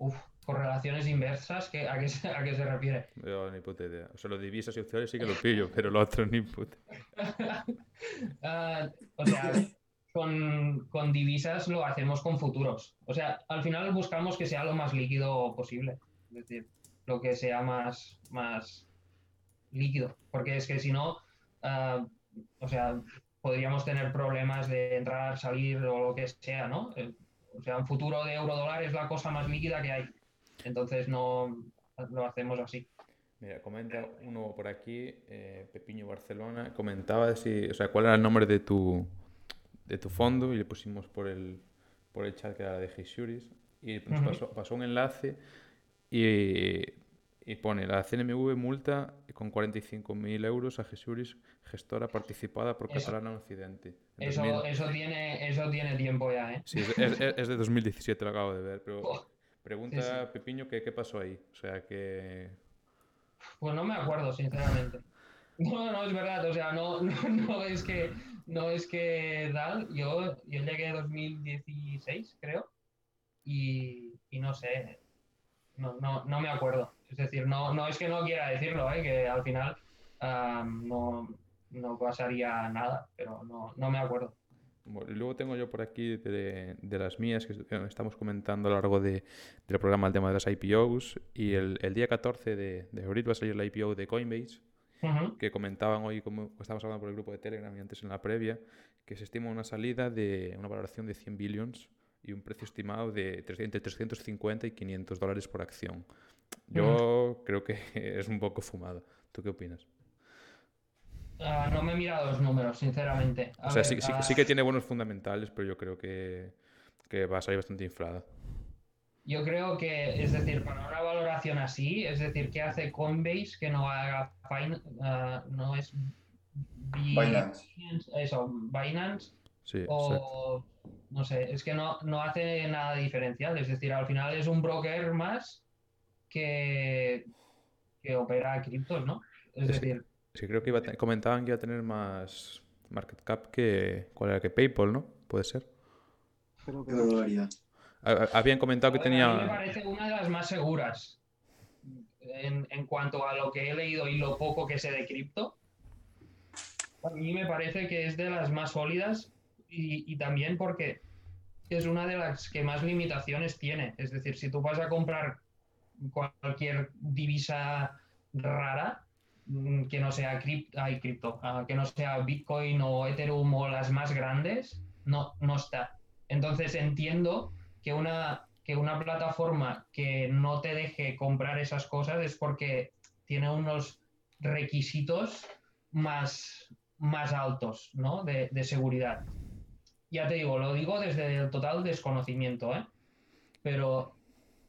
Uf, correlaciones inversas, ¿qué- a, qué se, ¿a qué se refiere? Yo ni puta idea. O sea, lo de divisas y opciones sí que lo pillo, pero lo otro ni puta. Ah, o sea, con, con divisas lo hacemos con futuros. O sea, al final buscamos que sea lo más líquido posible. Es decir, lo que sea más, más líquido. Porque es que si no, ah, o sea, podríamos tener problemas de entrar, salir o lo que sea, ¿no? O sea, un futuro de euro dólar es la cosa más líquida que hay. Entonces no lo hacemos así. Mira, comenta uno por aquí, eh, Pepiño Barcelona, comentaba si, o sea, cuál era el nombre de tu, de tu fondo y le pusimos por el, por el chat que era de Jesúris y nos pasó, pasó un enlace y, y pone la CNMV multa con 45.000 euros a Jesúris, gestora participada por Eso. Catalana Occidente. En Eso, 2000 eso, tiene, eso tiene tiempo ya, ¿eh? Sí, es, es- es- es de 2017, lo acabo de ver, pero Oh, pregunta sí, sí. Pepiño que qué pasó ahí. O sea, que... Pues no me acuerdo, sinceramente. No, no, es verdad, o sea, no, no, no es que no es que tal, yo, yo llegué en 2016, creo, y, y no sé, no, no, no me acuerdo. Es decir, no, no es que no quiera decirlo, ¿eh? que al final no, no pasaría nada, pero no, no me acuerdo. Bueno, y luego tengo yo por aquí de, de las mías que est- estamos comentando a lo largo de- del programa el tema de las IPOs y el, el día 14 de, de abril va a salir la IPO de Coinbase que comentaban hoy, como estábamos hablando por el grupo de Telegram y antes en la previa, que se estima una salida de una valoración de 100 billions y un precio estimado de 300 entre 350 y 500 dólares por acción. Yo creo que es un poco fumado. ¿Tú qué opinas? Ah, no me he mirado los números, sinceramente. A O sea, ver, sí, sí- ah, sí que tiene buenos fundamentales, pero yo creo que, que va a salir bastante inflada. Yo creo que, es decir, para una valoración así, es decir, ¿qué hace Coinbase que no haga fin- ah, no es Bi- Binance. eso, Binance Sí, exacto. o no sé, es que no, no hace nada diferencial, es decir, al final es un broker más que, que opera criptos, ¿no? Es Sí, decir, Sí, creo que iba a comentaban que iba a tener más market cap que, ¿cuál era? que PayPal, ¿no? Puede ser. Creo que no. Habían comentado que a ver, a mí me tenía... parece una de las más seguras en, en cuanto a lo que he leído y lo poco que sé de cripto. A mí me parece que es de las más sólidas y, también porque es una de las que más limitaciones tiene. Es decir, si tú vas a comprar cualquier divisa rara, mm, que no sea cripto, ah, que no sea Bitcoin o Ethereum o las más grandes, no, no está. Entonces entiendo que una, que una plataforma que no te deje comprar esas cosas es porque tiene unos requisitos más, más altos ¿no? de seguridad. Ya te digo, lo digo desde el total desconocimiento, ¿eh? pero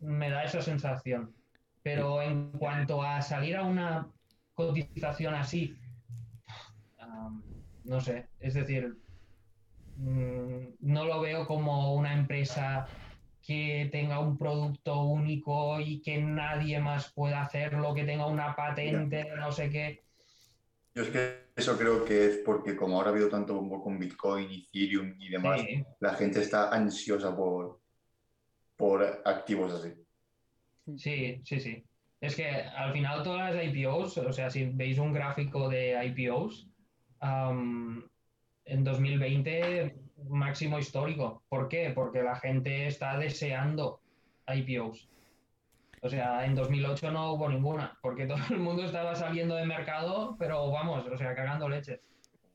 me da esa sensación. Pero en cuanto a salir a una cotización así, no sé, es decir, mm, no lo veo como una empresa que tenga un producto único y que nadie más pueda hacerlo, que tenga una patente, no sé qué. Yo es que eso creo que es porque como ahora ha habido tanto bombo con Bitcoin, Ethereum y demás, Sí, la gente está ansiosa por, por activos así. sí, sí, sí. Es que al final todas las IPOs, o sea, si veis un gráfico de IPOs, am, en 2020 máximo histórico. ¿Por qué? Porque la gente está deseando IPOs. O sea, en 2008 no hubo ninguna, porque todo el mundo estaba saliendo de mercado, pero vamos, o sea, cagando leches.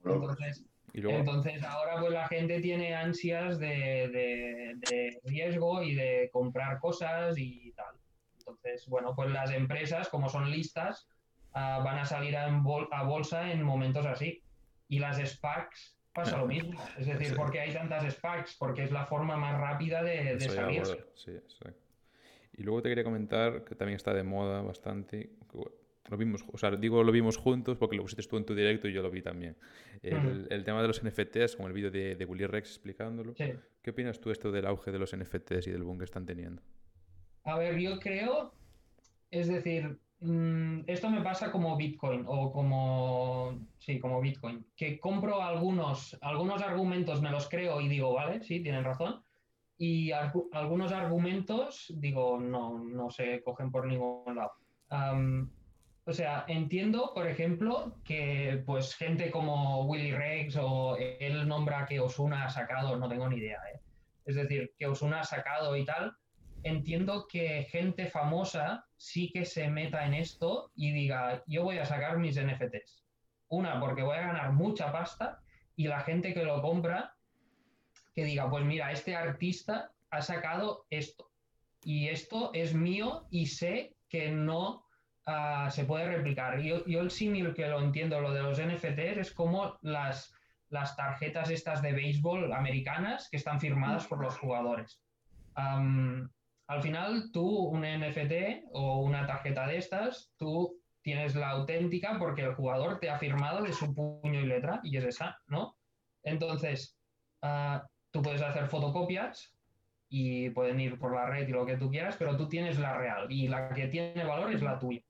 Entonces, Y luego, entonces ahora pues la gente tiene ansias de, de- de riesgo y de comprar cosas y tal. Entonces, bueno, pues las empresas, como son listas, ah, van a salir a, en bol- a bolsa en momentos así. Y las SPACs pasa lo mismo. Es decir, Sí. porque hay tantas SPACs, porque es la forma más rápida de, de bueno, sí, exacto. Y luego te quería comentar que también está de moda bastante. Lo vimos, o sea, digo lo vimos juntos porque lo pusiste tú en tu directo y yo lo vi también. El, tema de los NFTs, como el vídeo de, de Willy Rex explicándolo. Sí. ¿Qué opinas tú esto del auge de los NFTs y del boom que están teniendo? A ver, yo creo, es decir, mm, esto me pasa como Bitcoin o como, sí, como Bitcoin, que compro algunos, algunos argumentos, me los creo y digo, vale, sí, tienen razón, y algunos argumentos digo, no, no se cogen por ningún lado. Am, o sea, entiendo, por ejemplo, que pues gente como Willy Rex o él nombra que Osuna ha sacado, no tengo ni idea, ¿eh? Es decir, que Osuna ha sacado y tal, entiendo que gente famosa sí que se meta en esto y diga, yo voy a sacar mis NFTs. Una, porque voy a ganar mucha pasta y la gente que lo compra, que diga, pues mira, este artista ha sacado esto y esto es mío y sé que no ah, se puede replicar. Yo, yo el símil que lo entiendo, lo de los NFTs, es como las, las tarjetas estas de béisbol americanas que están firmadas por los jugadores. Al final, tú, un NFT o una tarjeta de estas, tú tienes la auténtica porque el jugador te ha firmado de su puño y letra y es esa, ¿no? Entonces, ah, tú puedes hacer fotocopias y pueden ir por la red y lo que tú quieras, pero tú tienes la real y la que tiene valor es la tuya.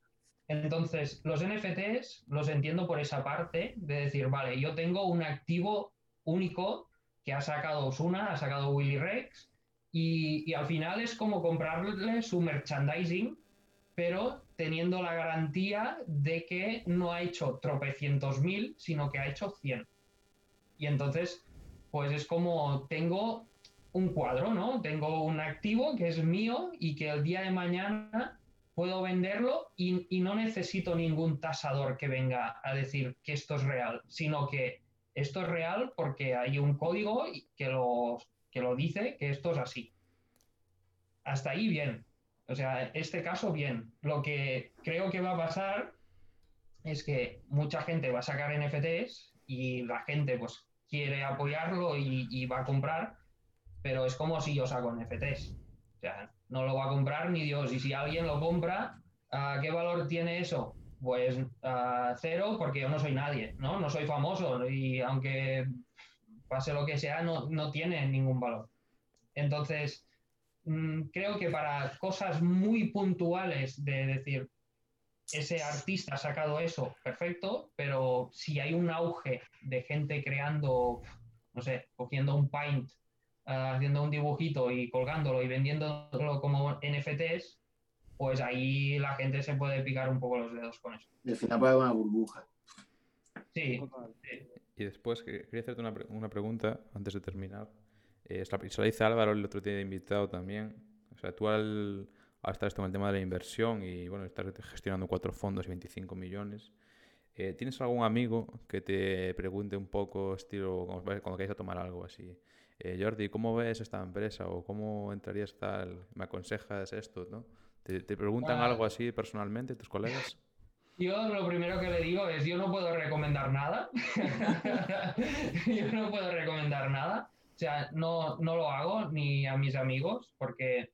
Entonces, los NFTs los entiendo por esa parte de decir, vale, yo tengo un activo único que ha sacado Osuna, ha sacado Willy Rex, y, y al final es como comprarle su merchandising, pero teniendo la garantía de que no ha hecho tropecientos mil, sino que ha hecho 100. Y entonces, pues es como tengo un cuadro, ¿no? Tengo un activo que es mío y que el día de mañana puedo venderlo y, no necesito ningún tasador que venga a decir que esto es real, sino que esto es real porque hay un código que lo, que lo dice que esto es así. Hasta ahí bien. O sea, este caso bien. Lo que creo que va a pasar es que mucha gente va a sacar NFTs y la gente pues quiere apoyarlo y, va a comprar, pero es como si yo saco NFTs. O sea, no lo va a comprar ni Dios. Y si alguien lo compra, ¿a ¿qué valor tiene eso? Pues cero, porque yo no soy nadie, ¿no? No soy famoso y aunque pase lo que sea, no, no tiene ningún valor. Entonces, mm, creo que para cosas muy puntuales de decir, ese artista ha sacado eso, perfecto, pero si hay un auge de gente creando, no sé, cogiendo un paint, ah, haciendo un dibujito y colgándolo y vendiéndolo como NFTs, pues ahí la gente se puede picar un poco los dedos con eso. Y al final puede haber una burbuja. Sí. Y después que- quería hacerte una, pre- una pregunta antes de terminar. Eh, se la hice Álvaro el otro día invitado también. O sea, tú al, estar esto con el tema de la inversión y bueno, estar gestionando cuatro fondos y 25 millones, eh, ¿tienes algún amigo que te pregunte un poco, estilo, cuando, cuando queráis a tomar algo así? eh, Jordi, ¿cómo ves esta empresa? ¿O cómo entrarías tal? ¿Me aconsejas esto? ¿no? ¿Te, te preguntan Ah. algo así personalmente tus colegas? Yo lo primero que le digo es, yo no puedo recomendar nada. yo no puedo recomendar nada. O sea, no, no lo hago ni a mis amigos porque,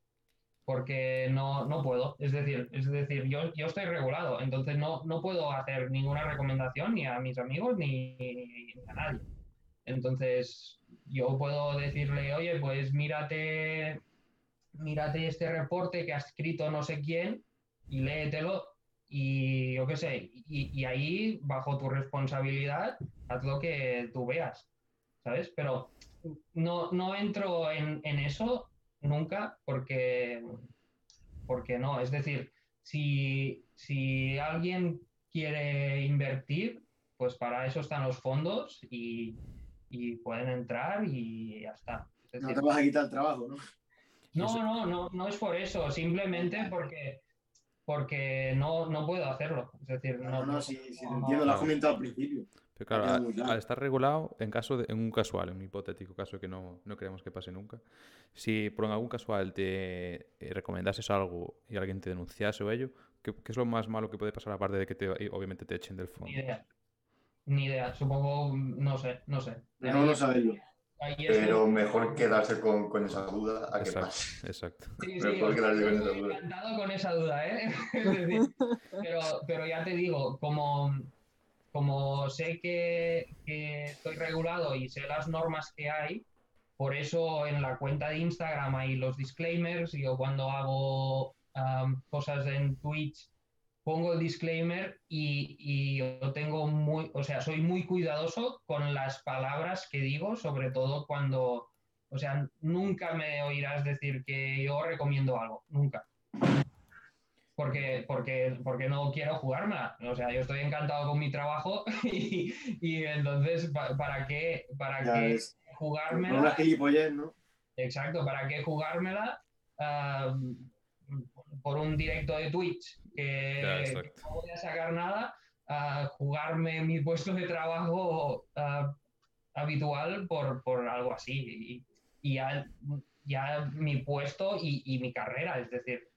porque no, no puedo. Es decir, es decir yo, yo estoy regulado, entonces no, no puedo hacer ninguna recomendación ni a mis amigos ni, ni a nadie. Entonces, yo puedo decirle, oye, pues mírate, mírate este reporte que ha escrito no sé quién y léetelo y yo qué sé, y, y ahí, bajo tu responsabilidad, haz lo que tú veas, ¿sabes? Pero no, no entro en, en eso nunca porque, porque no, es decir, si, si alguien quiere invertir, pues para eso están los fondos y, y pueden entrar y ya está. Es No te vas a quitar el trabajo, ¿no? no, no, no, no es por eso, simplemente porque, porque no, no puedo hacerlo. Es decir, No, no, no, sí, sí, te entiendo, lo has comentado al principio. Pero claro, al estar regulado, en caso de, en un casual, en un hipotético caso que no, no creemos que pase nunca, si por algún casual te eh, recomendases algo y alguien te denunciase o ello, ¿qué, qué es lo más malo que puede pasar aparte de que te, obviamente te echen del Ni fondo? idea. ni idea. Supongo, no sé, no sé. No saberlo. Ahí es Pero como- mejor quedarse con, con esa duda a que Exacto, pase. exacto. Sí, sí, Mejor quedarse con esa estoy duda. encantado con esa duda, ¿eh? Es decir, pero, pero ya te digo, como, como sé que, estoy regulado y sé las normas que hay, por eso en la cuenta de Instagram hay los disclaimers. Yo cuando hago am, cosas en Twitch pongo el disclaimer y, y tengo muy, o sea, soy muy cuidadoso con las palabras que digo, sobre todo cuando, o sea, nunca me oirás decir que yo recomiendo algo, nunca. Porque, porque, porque no quiero jugármela. O sea, yo estoy encantado con mi trabajo y, y entonces, pa- ¿para qué, para Ya qué jugármela? una gilipollez, ¿no? Exacto, ¿para qué jugármela ah, por un directo de Twitch? Que, Ya, que no voy a sacar nada, a jugarme mi puesto de trabajo ah, habitual por, por algo así. Y, y ya, ya mi puesto y, y mi carrera, es decir,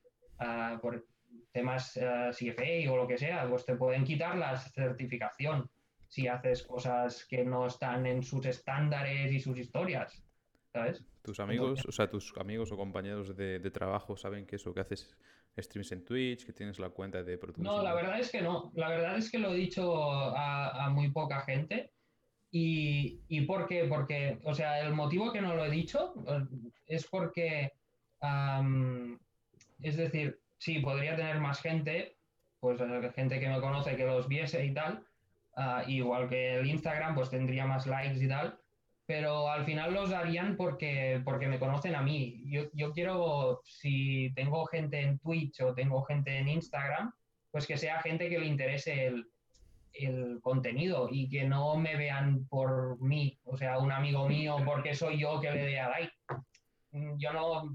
ah, por temas ah, CFA o lo que sea, pues te pueden quitar la certificación si haces cosas que no están en sus estándares y sus historias, ¿sabes? Tus amigos, o sea, tus amigos o compañeros de, de trabajo saben que eso, que haces streams en Twitch, que tienes la cuenta de Pro Tools No, la verdad es que no. La verdad es que lo he dicho a, a muy poca gente. ¿Y, ¿Y por qué? Porque, o sea, el motivo que no lo he dicho eh, es porque, es decir, sí, podría tener más gente, pues eh, gente que me conoce que los viese y tal, ah, igual que el Instagram, pues tendría más likes y tal, pero al final los harían porque, porque me conocen a mí. Yo, yo quiero, si tengo gente en Twitch o tengo gente en Instagram, pues que sea gente que le interese el, el contenido y que no me vean por mí, o sea, un amigo mío porque soy yo que le dé a like. Mm, Yo no,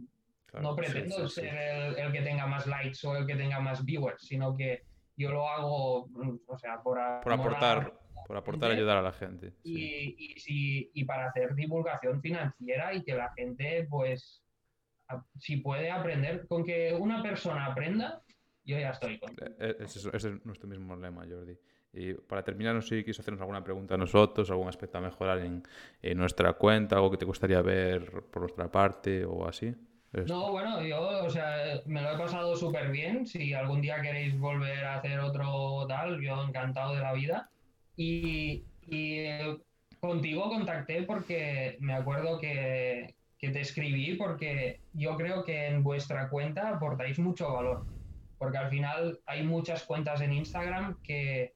Claro, no pretendo sí, sí. ser el, el que tenga más likes o el que tenga más viewers, sino que yo lo hago, mm, o sea, por, a- Por aportar, por aportar, gente ayudar a la gente. sí. y, y, y para hacer divulgación financiera y que la gente, pues, a- si puede aprender, con que una persona aprenda, yo ya estoy con. Eh, eh, Ese es, ese es nuestro mismo lema, Jordi. Y para terminar, no sé si quieres hacernos alguna pregunta a nosotros, algún aspecto a mejorar en, en nuestra cuenta, algo que te gustaría ver por nuestra parte o así. No, bueno, yo, o sea, me lo he pasado súper bien. Si algún día queréis volver a hacer otro tal, yo encantado de la vida. Y, y, eh, contigo contacté porque me acuerdo que, que te escribí porque yo creo que en vuestra cuenta aportáis mucho valor. Porque al final hay muchas cuentas en Instagram que,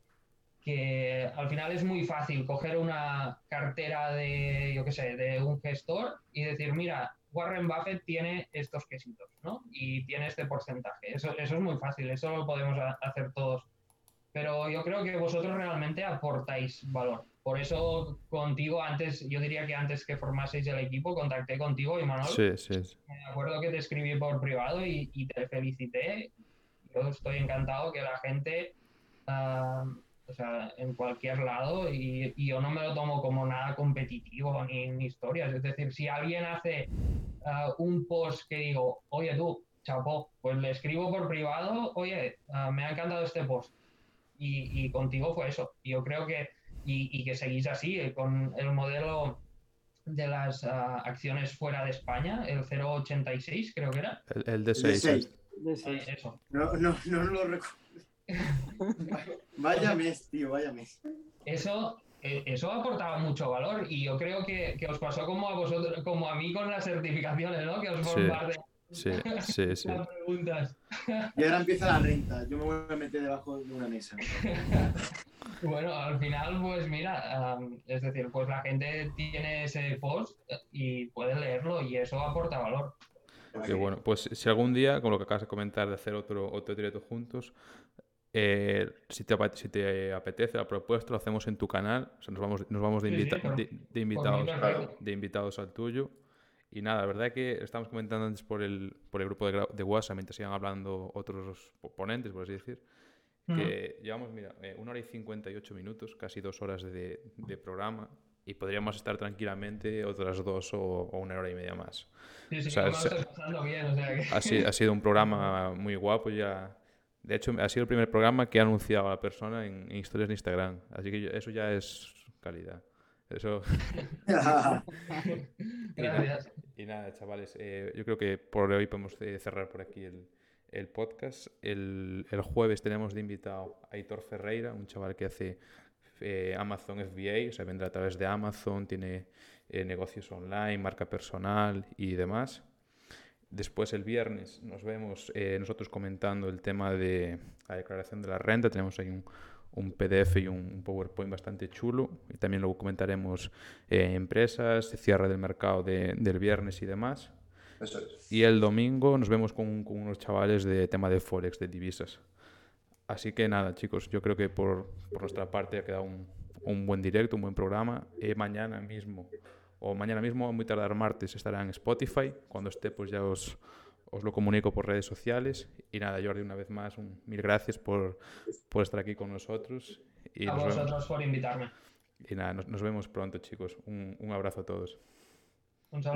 que al final es muy fácil coger una cartera de, yo qué sé, de un gestor y decir, mira, Warren Buffett tiene estos quesitos, ¿no? Y tiene este porcentaje. Eso, eso es muy fácil, eso lo podemos hacer todos. Pero yo creo que vosotros realmente aportáis valor. Por eso contigo antes, yo diría que antes que formaseis el equipo, contacté contigo, Imanol. Sí, sí. sí. Me acuerdo que te escribí por privado y, y te felicité. Yo estoy encantado que la gente, ah, o sea, en cualquier lado, y, y yo no me lo tomo como nada competitivo ni, ni historias. Es decir, si alguien hace ah, un post que digo, oye tú, chapó, pues le escribo por privado, oye, ah, me ha encantado este post. Y, y contigo fue eso. Y yo creo que, y, y que seguís así, eh, con el modelo de las ah, acciones fuera de España, el 086 creo que era. El, el de De 6. seis. De Eh, seis. eso. No, no, no lo recuerdo. Vaya mes, tío, vaya mes. Eso, eh, eso aportaba mucho valor y yo creo que, que os pasó como a vosotros, como a mí con las certificaciones, ¿no? Que os Sí. bombardean Sí, sí, sí. las preguntas. Y ahora empieza la renta. Yo me voy a meter debajo de una mesa. Bueno, al final, pues mira, es decir, pues la gente tiene ese post y puede leerlo y eso aporta valor. Qué bueno. Pues si algún día, con lo que acabas de comentar, de hacer otro, otro directo juntos, eh, si, te, si te apetece la propuesta, lo hacemos en tu canal. O sea, nos vamos, nos vamos de, Sí, sí, invita- por- de, de invitados, perfecto. de invitados al tuyo. Y nada, la verdad que estamos comentando antes por el, por el grupo de, de WhatsApp, mientras iban hablando otros po- ponentes, por así decir, que llevamos, mira, eh, una hora y 58 minutos, casi dos horas de, de programa, y podríamos estar tranquilamente otras dos o, o una hora y media más. Sí, sí, O sea, es- bien, o sea que... Ha, si- ha sido un programa muy guapo ya De hecho, ha sido el primer programa que ha anunciado a la persona en, en historias de Instagram. Así que yo- eso ya es calidad. Eso. Gracias. Y nada, chavales, eh, yo creo que por hoy podemos eh, cerrar por aquí el, el podcast. El, el jueves tenemos de invitado a Aitor Ferreira, un chaval que hace eh, Amazon FBA, o sea, vendrá a través de Amazon, tiene eh, negocios online, marca personal y demás. Después el viernes nos vemos eh, nosotros comentando el tema de la declaración de la renta. Tenemos ahí un, un PDF y un, PowerPoint bastante chulo. Y también luego comentaremos eh, empresas, cierre del mercado de- del viernes y demás. Eso es. Y el domingo nos vemos con, con unos chavales de tema de Forex, de divisas. Así que nada, chicos, yo creo que por, por nuestra parte ha quedado un, un buen directo, un buen programa. Eh, mañana mismo, o mañana mismo, a muy tardar martes, estará en Spotify. Cuando esté, pues ya os, os lo comunico por redes sociales. Y nada, Jordi, una vez más, un, mil gracias por, por estar aquí con nosotros. Y, A nos vemos, vosotros por invitarme. y nada, nos, nos vemos pronto, chicos. Un, un abrazo a todos. Un saludo.